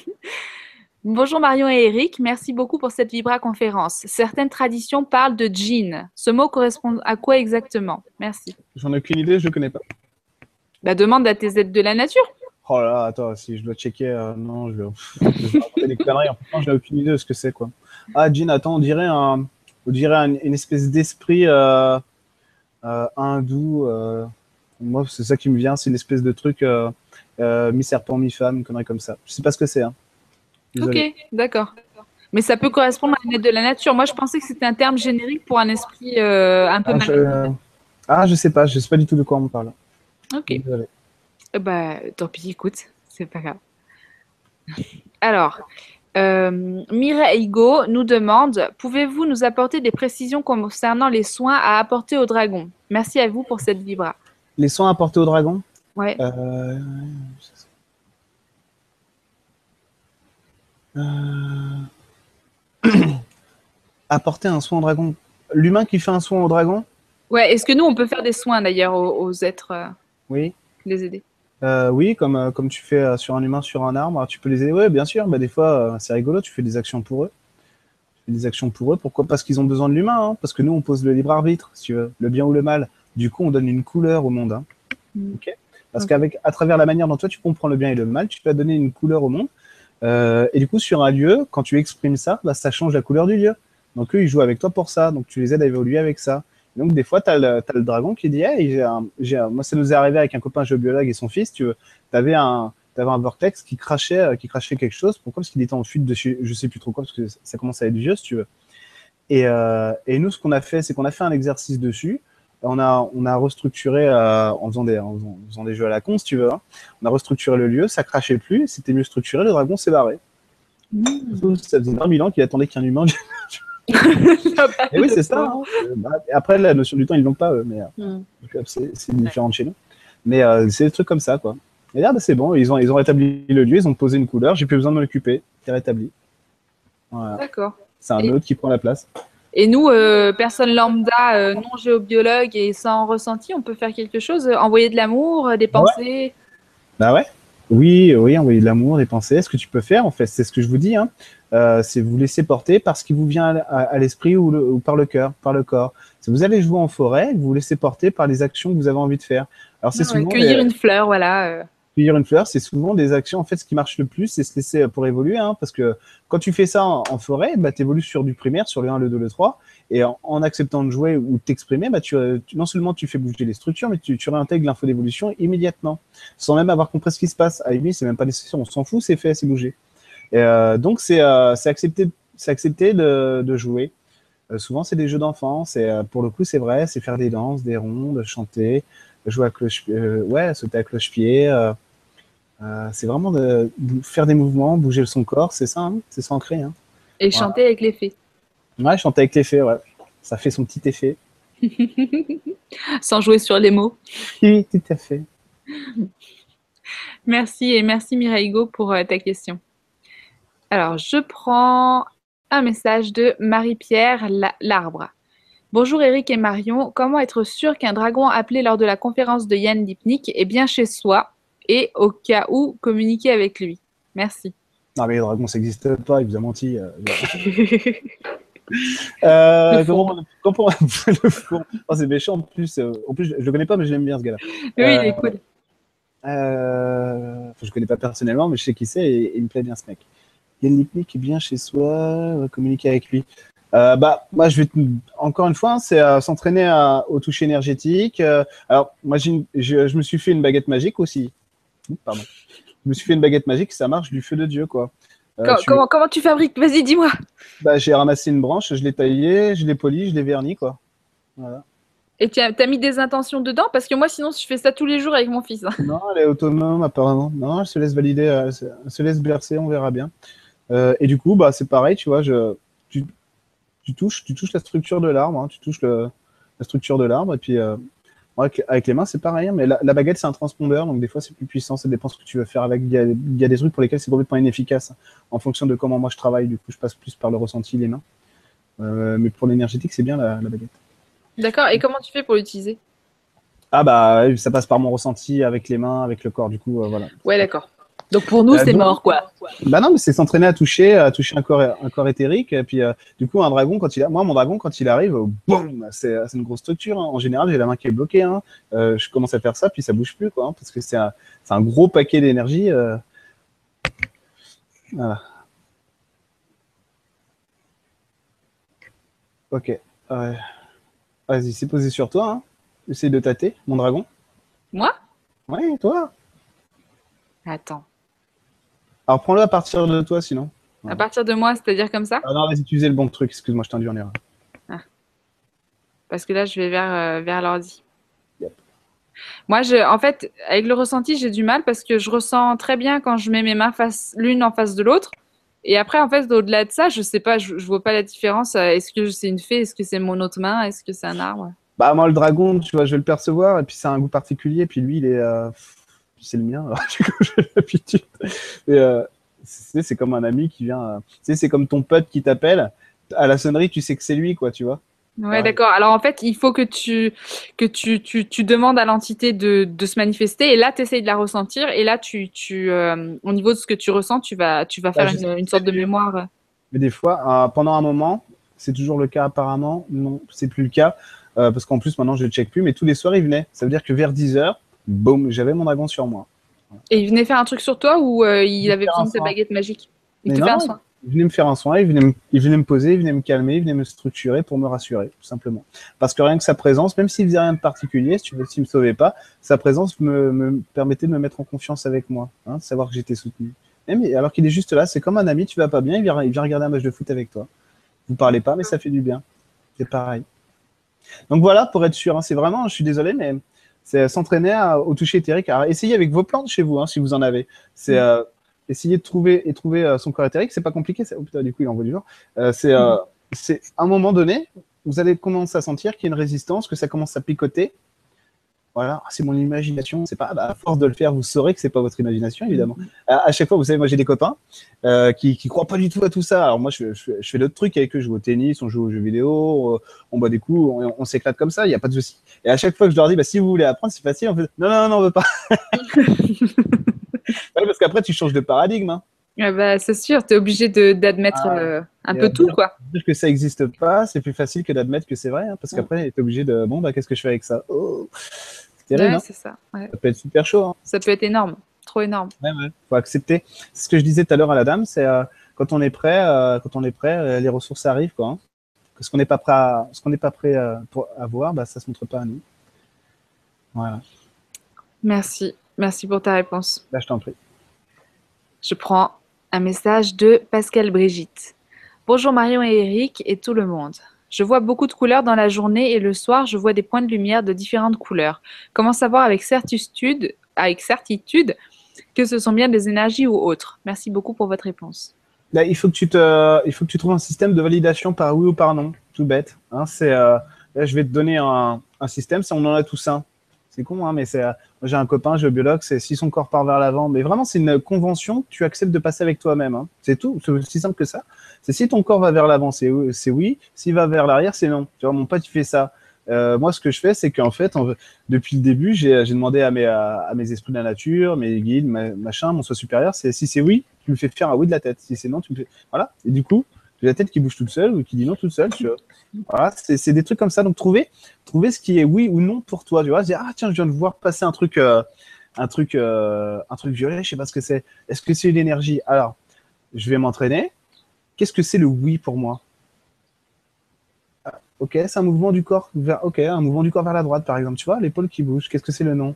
Bonjour Marion et Eric, merci beaucoup pour cette Vibra conférence. Certaines traditions parlent de djinn. Ce mot correspond à quoi exactement? Merci. J'en ai aucune idée, je le connais pas. Bah, demande à tes aides de la nature. Oh là, attends, si je dois checker, euh, non, je vais, je vais raconter des conneries. En fait, j'ai aucune idée de ce que c'est, quoi. Ah, Jean, attends, on dirait, un, on dirait un- une espèce d'esprit euh, euh, hindou. moi, c'est ça qui me vient, c'est une espèce de truc mi-serpent, mi-femme, une connerie comme ça. Je sais pas ce que c'est. Hein. Désolé. Ok, d'accord. Mais ça peut correspondre à de la nature. Moi, je pensais que c'était un terme générique pour un esprit euh, un peu Ah, mal. je... ah, je sais pas, je sais pas du tout de quoi on me parle. Ok. Désolé. Euh, Bah, tant pis, écoute, c'est pas grave. Alors, euh, Mireille Higo nous demande Pouvez-vous nous apporter des précisions concernant les soins à apporter au dragon Merci à vous pour cette vibra. Les soins apportés au dragon Ouais. Euh, euh, Apporter un soin au dragon. L'humain qui fait un soin au dragon Ouais, est-ce que nous, on peut faire des soins d'ailleurs aux, aux êtres, euh, Oui. les aider Euh, oui, comme, euh, comme tu fais euh, sur un humain, sur un arbre, tu peux les aider. Oui, bien sûr. Bah, des fois, euh, c'est rigolo, tu fais des actions pour eux. Tu fais des actions pour eux. Pourquoi? Parce qu'ils ont besoin de l'humain. hein. Parce que nous, on pose le libre arbitre, si tu veux, le bien ou le mal. Du coup, on donne une couleur au monde. hein. Mm. Ok? Parce qu'avec, à travers la manière dont toi tu comprends le bien et le mal, tu vas donner une couleur au monde. Euh, et du coup, sur un lieu, quand tu exprimes ça, bah, ça change la couleur du lieu. Donc eux, ils jouent avec toi pour ça. Donc tu les aides à évoluer avec ça. Donc des fois, tu as, le dragon qui dit hey, un- Moi, ça nous est arrivé avec un copain géobiologue et son fils. Tu avais un, avais un vortex qui crachait, euh, qui crachait quelque chose. Pourquoi? Parce qu'il était en fuite de je sais plus trop quoi, parce que ça commence à être vieux, si tu veux. Et, euh, et nous, ce qu'on a fait, c'est qu'on a fait un exercice dessus. On a, on a restructuré euh, en, faisant des, en, faisant, en faisant des jeux à la con, si tu veux. hein. On a restructuré le lieu, ça crachait plus, c'était mieux structuré, le dragon s'est barré. Ça faisait 20 000 ans qu'il attendait qu'un humain. Et oui, c'est ça. hein. Euh, bah, après, la notion du temps, ils l'ont pas, eux, mais euh, Mm. euh, c'est différent de chez nous. Mais euh, c'est des trucs comme ça, quoi. Et là, bah, c'est bon, ils ont, ils ont rétabli le lieu, ils ont posé une couleur, j'ai plus besoin de m'en occuper, c'est rétabli. Voilà. D'accord. C'est un Et- autre qui prend la place. Et nous, euh, personnes lambda, euh, non géobiologues et sans ressenti, on peut faire quelque chose euh, Envoyer de l'amour, des pensées Bah ouais. Oui, oui, envoyer de l'amour, des pensées. Ce que tu peux faire, en fait, c'est ce que je vous dis, hein, euh, c'est vous laisser porter par ce qui vous vient à, à- à l'esprit ou, le- ou par le cœur, par le corps. Si vous allez jouer en forêt, vous vous laissez porter par les actions que vous avez envie de faire. Alors c'est ouais, souvent Cueillir une fleur, voilà. Euh. cueillir une fleur, c'est souvent des actions. En fait, ce qui marche le plus, c'est se laisser pour évoluer, hein, parce que quand tu fais ça en, forêt, bah, tu évolues sur du primaire, sur le 1, le 2, le 3, et en, acceptant de jouer ou t'exprimer, bah, euh, non seulement tu fais bouger les structures, mais tu, tu réintègres l'info d'évolution immédiatement, sans même avoir compris ce qui se passe. À limite, c'est même pas nécessaire, on s'en fout, c'est fait, c'est bougé. Euh, donc, c'est euh, accepter, de, jouer. Euh, souvent, c'est des jeux d'enfants. C'est euh, pour le coup, c'est vrai, c'est faire des danses, des rondes, chanter, jouer à cloche, euh, ouais, sauter à cloche-pied. Euh, c'est vraiment de, faire des mouvements, bouger son corps, c'est ça, hein, c'est s'ancrer. Hein. Et chanter avec les fées. Ouais, chanter avec l'effet, ouais. Ça fait son petit effet. Sans jouer sur les mots. Oui, tout à fait. Merci et merci Mireille Go pour euh, ta question. Alors, je prends un message de Marie-Pierre La- Larbre. Bonjour Eric et Marion. Comment être sûr qu'un dragon appelé lors de la conférence de Yann Lipnik est bien chez soi? Et au cas où communiquer avec lui Merci. Non, mais les dragons, ça n'existe pas, il vous a menti. euh, euh, comment, comment, le. Oh, c'est méchant en plus. euh, en plus, je, je le connais pas, mais je l'aime bien ce gars-là. oui, il est Euh, cool. Euh, je connais pas personnellement, mais je sais qui c'est et, et il me plaît bien ce mec. Yann Lipnik est bien chez soi, on va communiquer avec lui. Euh, bah, moi, je vais encore une fois, hein, c'est euh, s'entraîner au toucher énergétique. Euh, alors, moi, j'ai une- je, je me suis fait une baguette magique aussi. Pardon. Je me suis fait une baguette magique, ça marche du feu de Dieu, quoi. Euh, Co- tu- comment, comment tu fabriques? Vas-y, dis-moi. bah, j'ai ramassé une branche, je l'ai taillée, je l'ai polie, je l'ai vernie, quoi. Voilà. Et tu as, mis des intentions dedans? Parce que moi, sinon, je fais ça tous les jours avec mon fils. hein. Non, elle est autonome apparemment. Non, elle se laisse valider, elle se, elle se laisse bercer, on verra bien. Euh, et du coup, bah, c'est pareil, tu vois, je, tu, tu touches, tu touches la structure de l'arbre, hein, tu touches le, la structure de l'arbre, et puis euh, avec, avec les mains, c'est pareil. hein, mais la, la baguette, c'est un transpondeur, donc des fois, c'est plus puissant, ça dépend ce que tu veux faire avec. Il y a, il y a des trucs pour lesquels c'est complètement inefficace, en fonction de comment moi je travaille. Du coup, je passe plus par le ressenti, les mains. Euh, mais pour l'énergétique, c'est bien la, la baguette. D'accord. Et comment tu fais pour l'utiliser? Ah bah, ça passe par mon ressenti avec les mains, avec le corps, du coup, euh, voilà. Ouais, d'accord. Donc pour nous, Euh, c'est mort, quoi. Bah non, mais c'est s'entraîner à toucher, à toucher un corps, un corps éthérique. Et puis, euh, du coup, un dragon, quand il a, moi, mon dragon, quand il arrive, euh, boum, c'est une grosse structure. hein. En général, j'ai la main qui est bloquée. hein. Euh, je commence à faire ça, puis ça bouge plus, quoi, hein, parce que c'est un, un gros paquet d'énergie. Voilà. Ok. Vas-y, c'est posé sur toi. Hein. Essaye de tâter, mon dragon. Moi? Ouais, toi? Attends. Alors, prends-le à partir de toi, sinon. À partir de moi, c'est-à-dire comme ça? Ah non, vas-y, tu faisais le bon truc. Excuse-moi, je t'ai induit en erreur. Parce que là, je vais vers, euh, vers l'ordi. Yep. Moi, je, en fait, avec le ressenti, j'ai du mal parce que je ressens très bien quand je mets mes mains face l'une en face de l'autre. Et après, en fait, au-delà de ça, je sais pas, je, je vois pas la différence. Euh, Est-ce que c'est une fée? Est-ce que c'est mon autre main? Est-ce que c'est un arbre? Bah, moi, le dragon, tu vois, je vais le percevoir. Et puis, c'est un goût particulier. Puis lui, il est. euh, C'est le mien. J'ai l'habitude. Euh, c'est c'est comme un ami qui vient. euh, c'est comme ton pote qui t'appelle. À la sonnerie, tu sais que c'est lui, quoi, tu vois. Ouais, Ouais. d'accord. Alors, en fait, il faut que tu, que tu, tu, tu demandes à l'entité de, de se manifester. Et là, tu essayes de la ressentir. Et là, tu, tu, euh, au niveau de ce que tu ressens, tu vas, tu vas Bah, faire une, sorte de mémoire. Mais des fois, euh, pendant un moment, c'est toujours le cas apparemment. Non, c'est plus le cas. Euh, parce qu'en plus, maintenant, je ne check plus. Mais tous les soirs, il venait. Ça veut dire que vers 10h, boum, j'avais mon dragon sur moi. Et il venait faire un truc sur toi ou euh, il avait besoin de sa baguette magique Il Mais te non, fait un soin. Il venait me faire un soin, il venait me, il venait me poser, il venait me calmer, il venait me structurer pour me rassurer, tout simplement. Parce que rien que sa présence, même s'il faisait rien de particulier, si tu veux, s'il me sauvait pas, sa présence me, me permettait de me mettre en confiance avec moi, hein, de savoir que j'étais soutenu. Même, alors qu'il est juste là, c'est comme un ami, tu vas pas bien, il vient, il vient regarder un match de foot avec toi. Vous parlez pas, mais ça fait du bien. C'est pareil. Donc voilà, pour être sûr, hein, c'est vraiment, je suis désolé, mais c'est s'entraîner à- au toucher éthérique. Alors essayez avec vos plantes chez vous, hein, si vous en avez. C'est euh, essayer de trouver et trouver euh, son corps éthérique. C'est pas compliqué. Oh putain, du coup, il envoie du genre. Euh, c'est euh, c'est à un moment donné, vous allez commencer à sentir qu'il y a une résistance, que ça commence à picoter. Voilà, Ah, c'est mon imagination. C'est pas bah, à force de le faire, vous saurez que c'est pas votre imagination, évidemment. À, à chaque fois, vous savez, moi j'ai des copains euh, qui, qui croient pas du tout à tout ça. Alors moi, je, je, je fais d'autres trucs avec eux. Je joue au tennis, on joue aux jeux vidéo, on boit des coups, on, on s'éclate comme ça. Il y a pas de souci. Et à chaque fois que je leur dis, bah, si vous voulez apprendre, c'est facile. On fait, non, non, non, on veut pas. Ouais, parce qu'après, tu changes de paradigme. Hein. Ah bah, c'est sûr, tu es obligé d'admettre Ah, euh, un peu tout, dire- quoi. Dire que ça n'existe pas, c'est plus facile que d'admettre que c'est vrai. hein, parce qu'après, tu es obligé de, bon, bah, qu'est-ce que je fais avec ça? Oh, terrible. Ouais, c'est ça. ouais. Ça peut être super chaud. Hein. Ça peut être énorme, trop énorme. Ouais, ouais. Faut accepter. C'est ce que je disais tout à l'heure à la dame, c'est euh, quand on est prêt, euh, quand on est prêt, euh, les ressources arrivent, quoi. hein. Que Ce qu'on n'est pas prêt, à, ce qu'on n'est pas prêt pour avoir, bah, ça se montre pas à nous. Voilà. Merci, merci pour ta réponse. Là, je t'en prie. Je prends un message de Pascal Brigitte. Bonjour Marion et Eric et tout le monde. Je vois beaucoup de couleurs dans la journée et le soir, je vois des points de lumière de différentes couleurs. Comment savoir avec certitude, avec certitude que ce sont bien des énergies ou autres? Merci beaucoup pour votre réponse. Là, il faut que tu te, il faut que tu trouves un système de validation par oui ou par non, tout bête. Hein, euh, là, je vais te donner un, un système, on en a tous un. C'est con, hein, mais c'est, euh, j'ai un copain géobiologue, c'est si son corps part vers l'avant, mais vraiment, c'est une convention tu acceptes de passer avec toi-même. hein. C'est tout, c'est aussi simple que ça. C'est si ton corps va vers l'avant, c'est, oui, s'il va vers l'arrière, c'est non. Tu vois, mon pote, il fait ça. Euh, moi, ce que je fais, c'est qu'en fait, depuis le début, j'ai j'ai demandé à mes, à, à mes esprits de la nature, mes guides, ma- machin, mon soi supérieur, c'est si c'est oui, tu me fais faire un oui de la tête. Si c'est non, tu me fais. Voilà. Et du coup, j'ai la tête qui bouge toute seule ou qui dit non toute seule. Tu vois. Voilà, c'est des trucs comme ça. Donc, trouver, trouver ce qui est oui ou non pour toi. Tu vois, dire, ah tiens, je viens de voir passer un truc, euh, un truc, euh, un truc violet, je sais pas ce que c'est. Est-ce que c'est une énergie? Alors, je vais m'entraîner. Qu'est-ce que c'est le oui pour moi? Ah, Ok, c'est un mouvement du corps vers, ok, un mouvement du corps vers la droite, par exemple. Tu vois, l'épaule qui bouge. Qu'est-ce que c'est le non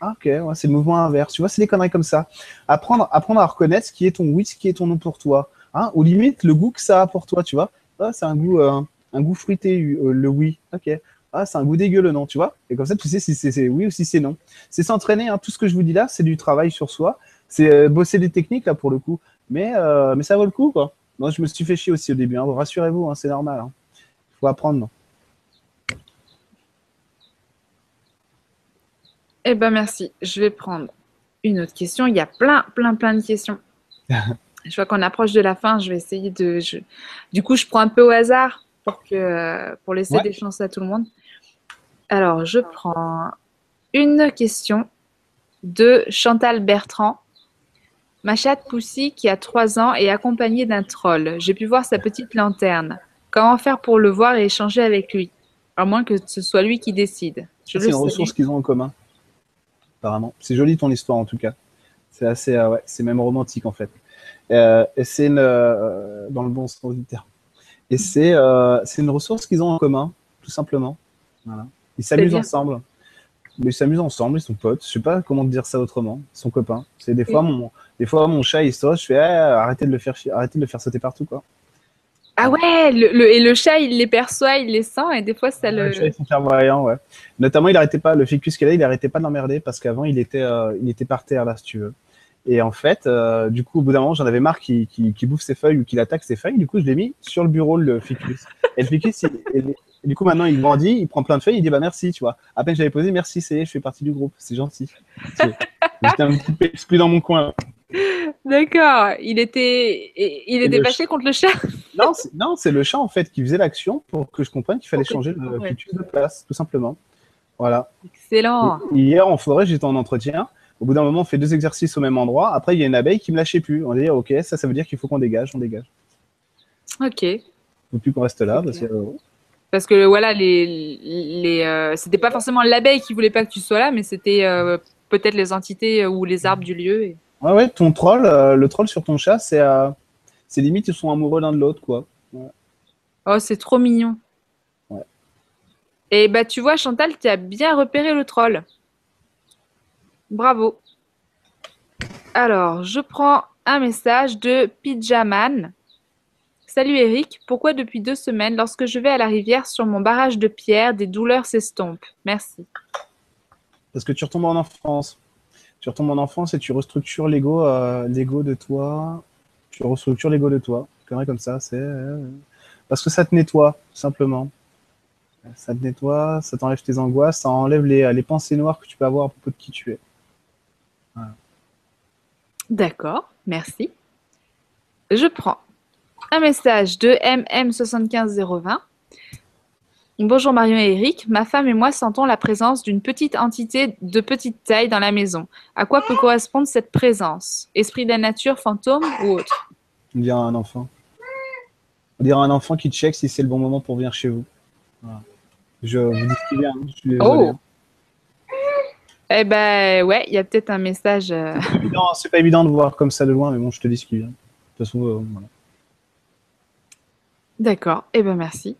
Ah, ok, c'est le mouvement inverse. Tu vois, c'est des conneries comme ça. Apprendre, apprendre à reconnaître ce qui est ton oui, ce qui est ton non pour toi. Hein, ou limite, le goût que ça a pour toi, tu vois. Ah, c'est un goût, euh, un goût fruité, euh, le oui. Ok. Ah, c'est un goût dégueu, le non, tu vois. Et comme ça, tu sais si c'est oui ou si c'est non. C'est s'entraîner. Hein. Tout ce que je vous dis là, c'est du travail sur soi. C'est euh, bosser des techniques, là, pour le coup. Mais, mais ça vaut le coup, quoi. Moi, je me suis fait chier aussi au début. Hein. Rassurez-vous, hein, c'est normal. Il faut apprendre. Eh ben merci. Je vais prendre une autre question. Il y a plein, plein, plein de questions. je vois qu'on approche de la fin. Je vais essayer de. je- Du coup, je prends un peu au hasard pour que pour laisser Ouais. des chances à tout le monde. Alors, je prends une question de Chantal Bertrand. Ma chatte Poussy, qui a 3 ans, est accompagnée d'un troll. J'ai pu voir sa petite lanterne. Comment faire pour le voir et échanger avec lui? À moins que ce soit lui qui décide. C'est une ressource qu'ils ont en commun. Apparemment. C'est joli ton histoire en tout cas. C'est assez, euh, ouais, c'est même romantique en fait. Euh, et c'est une, euh, dans le bon sens du terme. Et c'est, euh, c'est une ressource qu'ils ont en commun, tout simplement. Voilà. Ils s'amusent ensemble. mais ils s'amusent ensemble, ils sont potes. Je sais pas comment dire ça autrement. Ils sont copains. C'est des fois mon, des fois mon chat il saute, je fais eh, arrêtez de le faire, arrêtez de le faire sauter partout quoi. Ah ouais, le, et le chat il les perçoit, il les sent et des fois ça le. Le chat ils sont clairvoyants, ouais. Notamment il arrêtait pas, le ficus qu'elle a, il arrêtait pas de l'emmerder parce qu'avant il était, euh, il était par terre là si tu veux. Et en fait, euh, du coup, au bout d'un moment, j'en avais marre qu'il bouffe ses feuilles ou qu'il attaque ses feuilles. Du coup, je l'ai mis sur le bureau, le ficus. Et le ficus, il, du coup, maintenant, il grandit, il prend plein de feuilles, il dit bah merci, tu vois. À peine j'avais posé merci, c'est, je fais partie du groupe, c'est gentil. J'étais un petit peu exclu dans mon coin. D'accord. Il était, il était fâché contre le chat? non, non, c'est le chat en fait qui faisait l'action pour que je comprenne qu'il fallait changer le ficus de place, tout simplement. Voilà. Excellent. hier en forêt, j'étais en entretien. Au bout d'un moment, on fait deux exercices au même endroit. Après, il y a une abeille qui me lâchait plus. On dit ok, ça, ça veut dire qu'il faut qu'on dégage, on dégage. Ok. Il faut plus qu'on reste là parce que parce que voilà, les, les euh, c'était pas forcément l'abeille qui voulait pas que tu sois là, mais c'était euh, peut-être les entités ou les arbres du lieu. Et... Ouais, ouais, ton troll, euh, le troll sur ton chat, c'est c'est limite, ils sont amoureux l'un de l'autre, quoi. Oh, c'est trop mignon. Ouais. Et bah, tu vois, Chantal, tu as bien repéré le troll. Bravo. Alors, je prends un message de Pijaman. Salut Eric, pourquoi depuis deux semaines, lorsque je vais à la rivière sur mon barrage de pierre, des douleurs s'estompent? Merci. Parce que tu retombes en enfance. Tu retombes en enfance et tu restructures l'ego euh, de toi. Tu restructures l'ego de toi. Comme ça, c'est. Euh, parce que ça te nettoie, simplement. Ça te nettoie, ça t'enlève tes angoisses, ça enlève les, pensées noires que tu peux avoir à propos de qui tu es. D'accord, merci. Je prends un message de MM75020. Bonjour Marion et Eric. Ma femme et moi sentons la présence d'une petite entité de petite taille dans la maison. À quoi peut correspondre cette présence? Esprit de la nature, fantôme ou autre? On dirait un enfant. On dirait un enfant qui check si c'est le bon moment pour venir chez vous. Je vous dis y a. oh. Eh ben ouais, il y a peut-être un message. Euh, c'est pas, évident de voir comme ça de loin, mais bon, je te dis ce qu'il. De toute façon, euh, voilà. D'accord, eh ben merci.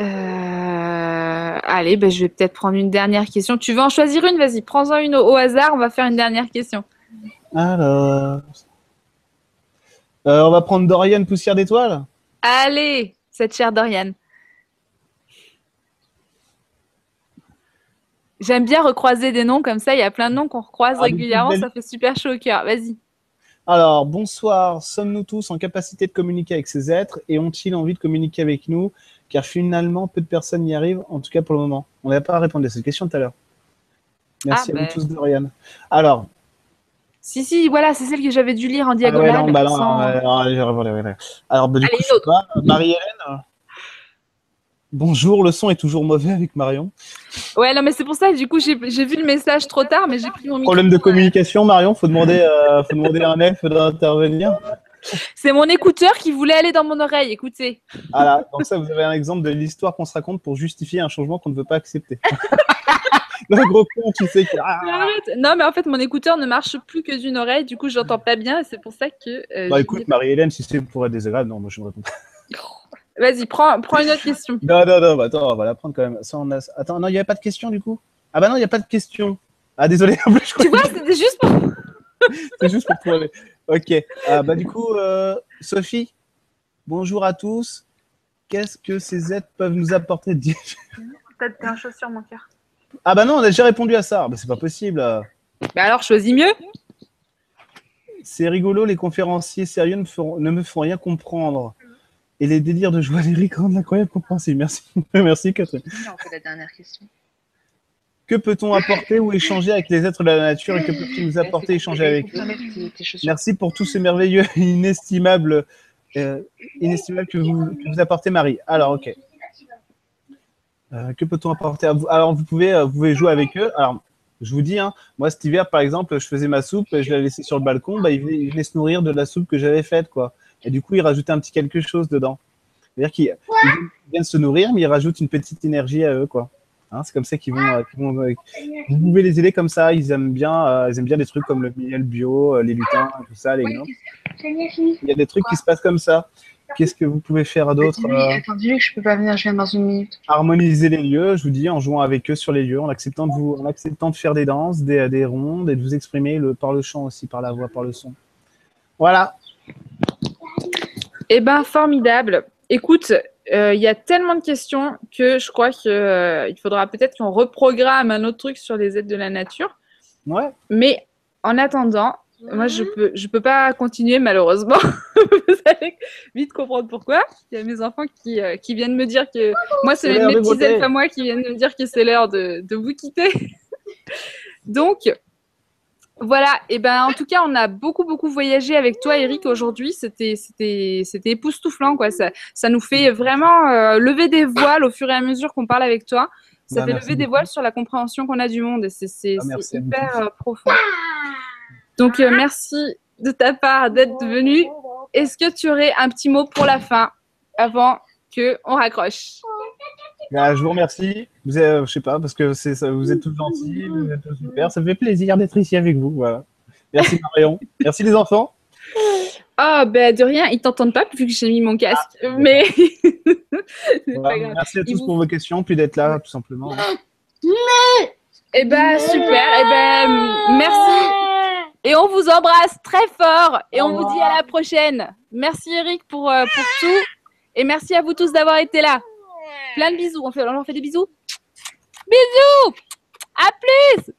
Euh, allez, ben, je vais peut-être prendre une dernière question. Tu veux en choisir une? Vas-y, prends-en une au, hasard. On va faire une dernière question. Alors, on va prendre Dorian Poussière d'étoile. Allez, cette chère Dorian. J'aime bien recroiser des noms comme ça. Il y a plein de noms qu'on recroise ah, régulièrement. Ça fait super chaud au cœur. Vas-y. Alors, bonsoir. Sommes-nous tous en capacité de communiquer avec ces êtres et ont-ils envie de communiquer avec nous? Car finalement, peu de personnes y arrivent, en tout cas pour le moment. On n'a pas répondu à cette question tout à l'heure. Merci ah, à vous ben. tous, Dorian. Alors. Si, si, voilà, c'est celle que j'avais dû lire en diagonale. Ah ouais, non, bah non, Alors, bah, du coup, Marie-Hélène Bonjour, le son est toujours mauvais avec Marion. Ouais, non, mais c'est pour ça, du coup, j'ai vu le message trop tard, mais j'ai pris mon micro. Problème de communication, Marion, faut demander, euh, faut demander à un elfe d'intervenir. C'est mon écouteur qui voulait aller dans mon oreille, écoutez. Voilà, donc ça, vous avez un exemple de l'histoire qu'on se raconte pour justifier un changement qu'on ne veut pas accepter. Le gros con, tu sais que. Ah. Non, mais en fait, mon écouteur ne marche plus que d'une oreille, du coup, j'entends pas bien, et c'est pour ça que. Euh, bah écoute, Marie-Hélène, si c'est pour être désagréable, non, moi je me réponds pas. Vas-y, prends, prends une autre question. Non, non, non, bah, attends, on va la prendre quand même. Ça, on a... Attends, non, il n'y avait pas de question du coup Ah bah non, il n'y a pas de question. Ah désolé, en plus, je Tu vois, c'était juste pour. C'est juste pour trouver. Ok. Ah, bah du coup, euh, Sophie, bonjour à tous. Qu'est-ce que ces aides peuvent nous apporter de Peut-être un chaussure, mon cœur. Ah bah non, on a déjà répondu à ça. Bah c'est pas possible. Bah alors, choisis mieux. C'est rigolo, les conférenciers sérieux ne, ne me font rien comprendre et les délires de joie d'Eric rendent incroyable compréhensible. Merci, merci Catherine. On fait la dernière question. Que peut-on apporter ou échanger avec les êtres de la nature et que peut-on nous apporter et échanger avec eux Merci pour tous ces merveilleux, inestimables, euh, inestimables que vous, vous, apportez, Marie. Alors, ok. Euh, que peut-on apporter à vous? Alors, vous pouvez, euh, vous pouvez jouer avec eux. Alors, je vous dis, hein, moi cet hiver, par exemple, je faisais ma soupe, je l'ai laissée sur le balcon, bah, il, venait, il venait se nourrir de la soupe que j'avais faite, quoi. Et du coup, il rajoute un petit quelque chose dedans. C'est-à-dire qu'ils viennent se nourrir, mais ils rajoutent une petite énergie à eux, quoi. Hein, c'est comme ça qu'ils vont, euh, euh, Vous pouvez les aider comme ça. Ils aiment bien, euh, ils aiment bien des trucs comme le miel bio, les lutins, tout ça, les gnomes. Il y a des trucs qui se passent comme ça. qu'est-ce que vous pouvez faire d'autre euh, que je peux pas venir, je viens dans une minute. Harmoniser les lieux, je vous dis, en jouant avec eux sur les lieux, en acceptant de, vous, en acceptant de faire des danses, des, des rondes et de vous exprimer le, par le chant aussi, par la voix, par le son. Voilà. Eh ben, formidable. Écoute, euh, il y a tellement de questions que je crois qu'il faudra peut-être qu'on reprogramme un autre truc sur les aides de la nature. Ouais. Mais en attendant, moi, je peux, je peux pas continuer malheureusement. Vous allez vite comprendre pourquoi. Il y a mes enfants qui, euh, qui viennent me dire que moi, c'est mes, petits elfes à moi qui viennent me dire que c'est l'heure de, de vous quitter. Donc, voilà. Et ben, en tout cas, on a beaucoup, beaucoup voyagé avec toi, Eric, aujourd'hui. C'était, c'était, c'était époustouflant, quoi. Ça, ça nous fait vraiment euh, lever des voiles au fur et à mesure qu'on parle avec toi. Ça Bah, fait lever des voiles sur la compréhension qu'on a du monde et c'est, vous hyper euh, profond. Donc, euh, merci de ta part d'être venu. Est-ce que tu aurais un petit mot pour la fin avant que on raccroche? Bah, je vous remercie. Vous êtes, je sais pas, parce que c'est, ça, vous êtes tous gentils, vous êtes tous super. Ça me fait plaisir d'être ici avec vous. Voilà. Merci Marion. Merci les enfants. Ah, ben de rien, ils t'entendent pas vu que j'ai mis mon casque. Mais c'est pas Voilà. grave. Merci à tous vous- pour vos questions, puis d'être là, tout simplement. Eh ben super. Eh ben merci. Et on vous embrasse très fort et on vous dit à la prochaine. Merci Eric pour, euh, pour tout et merci à vous tous d'avoir été là. Plein de bisous. On, fait, on fait des bisous. Bisous. À plus.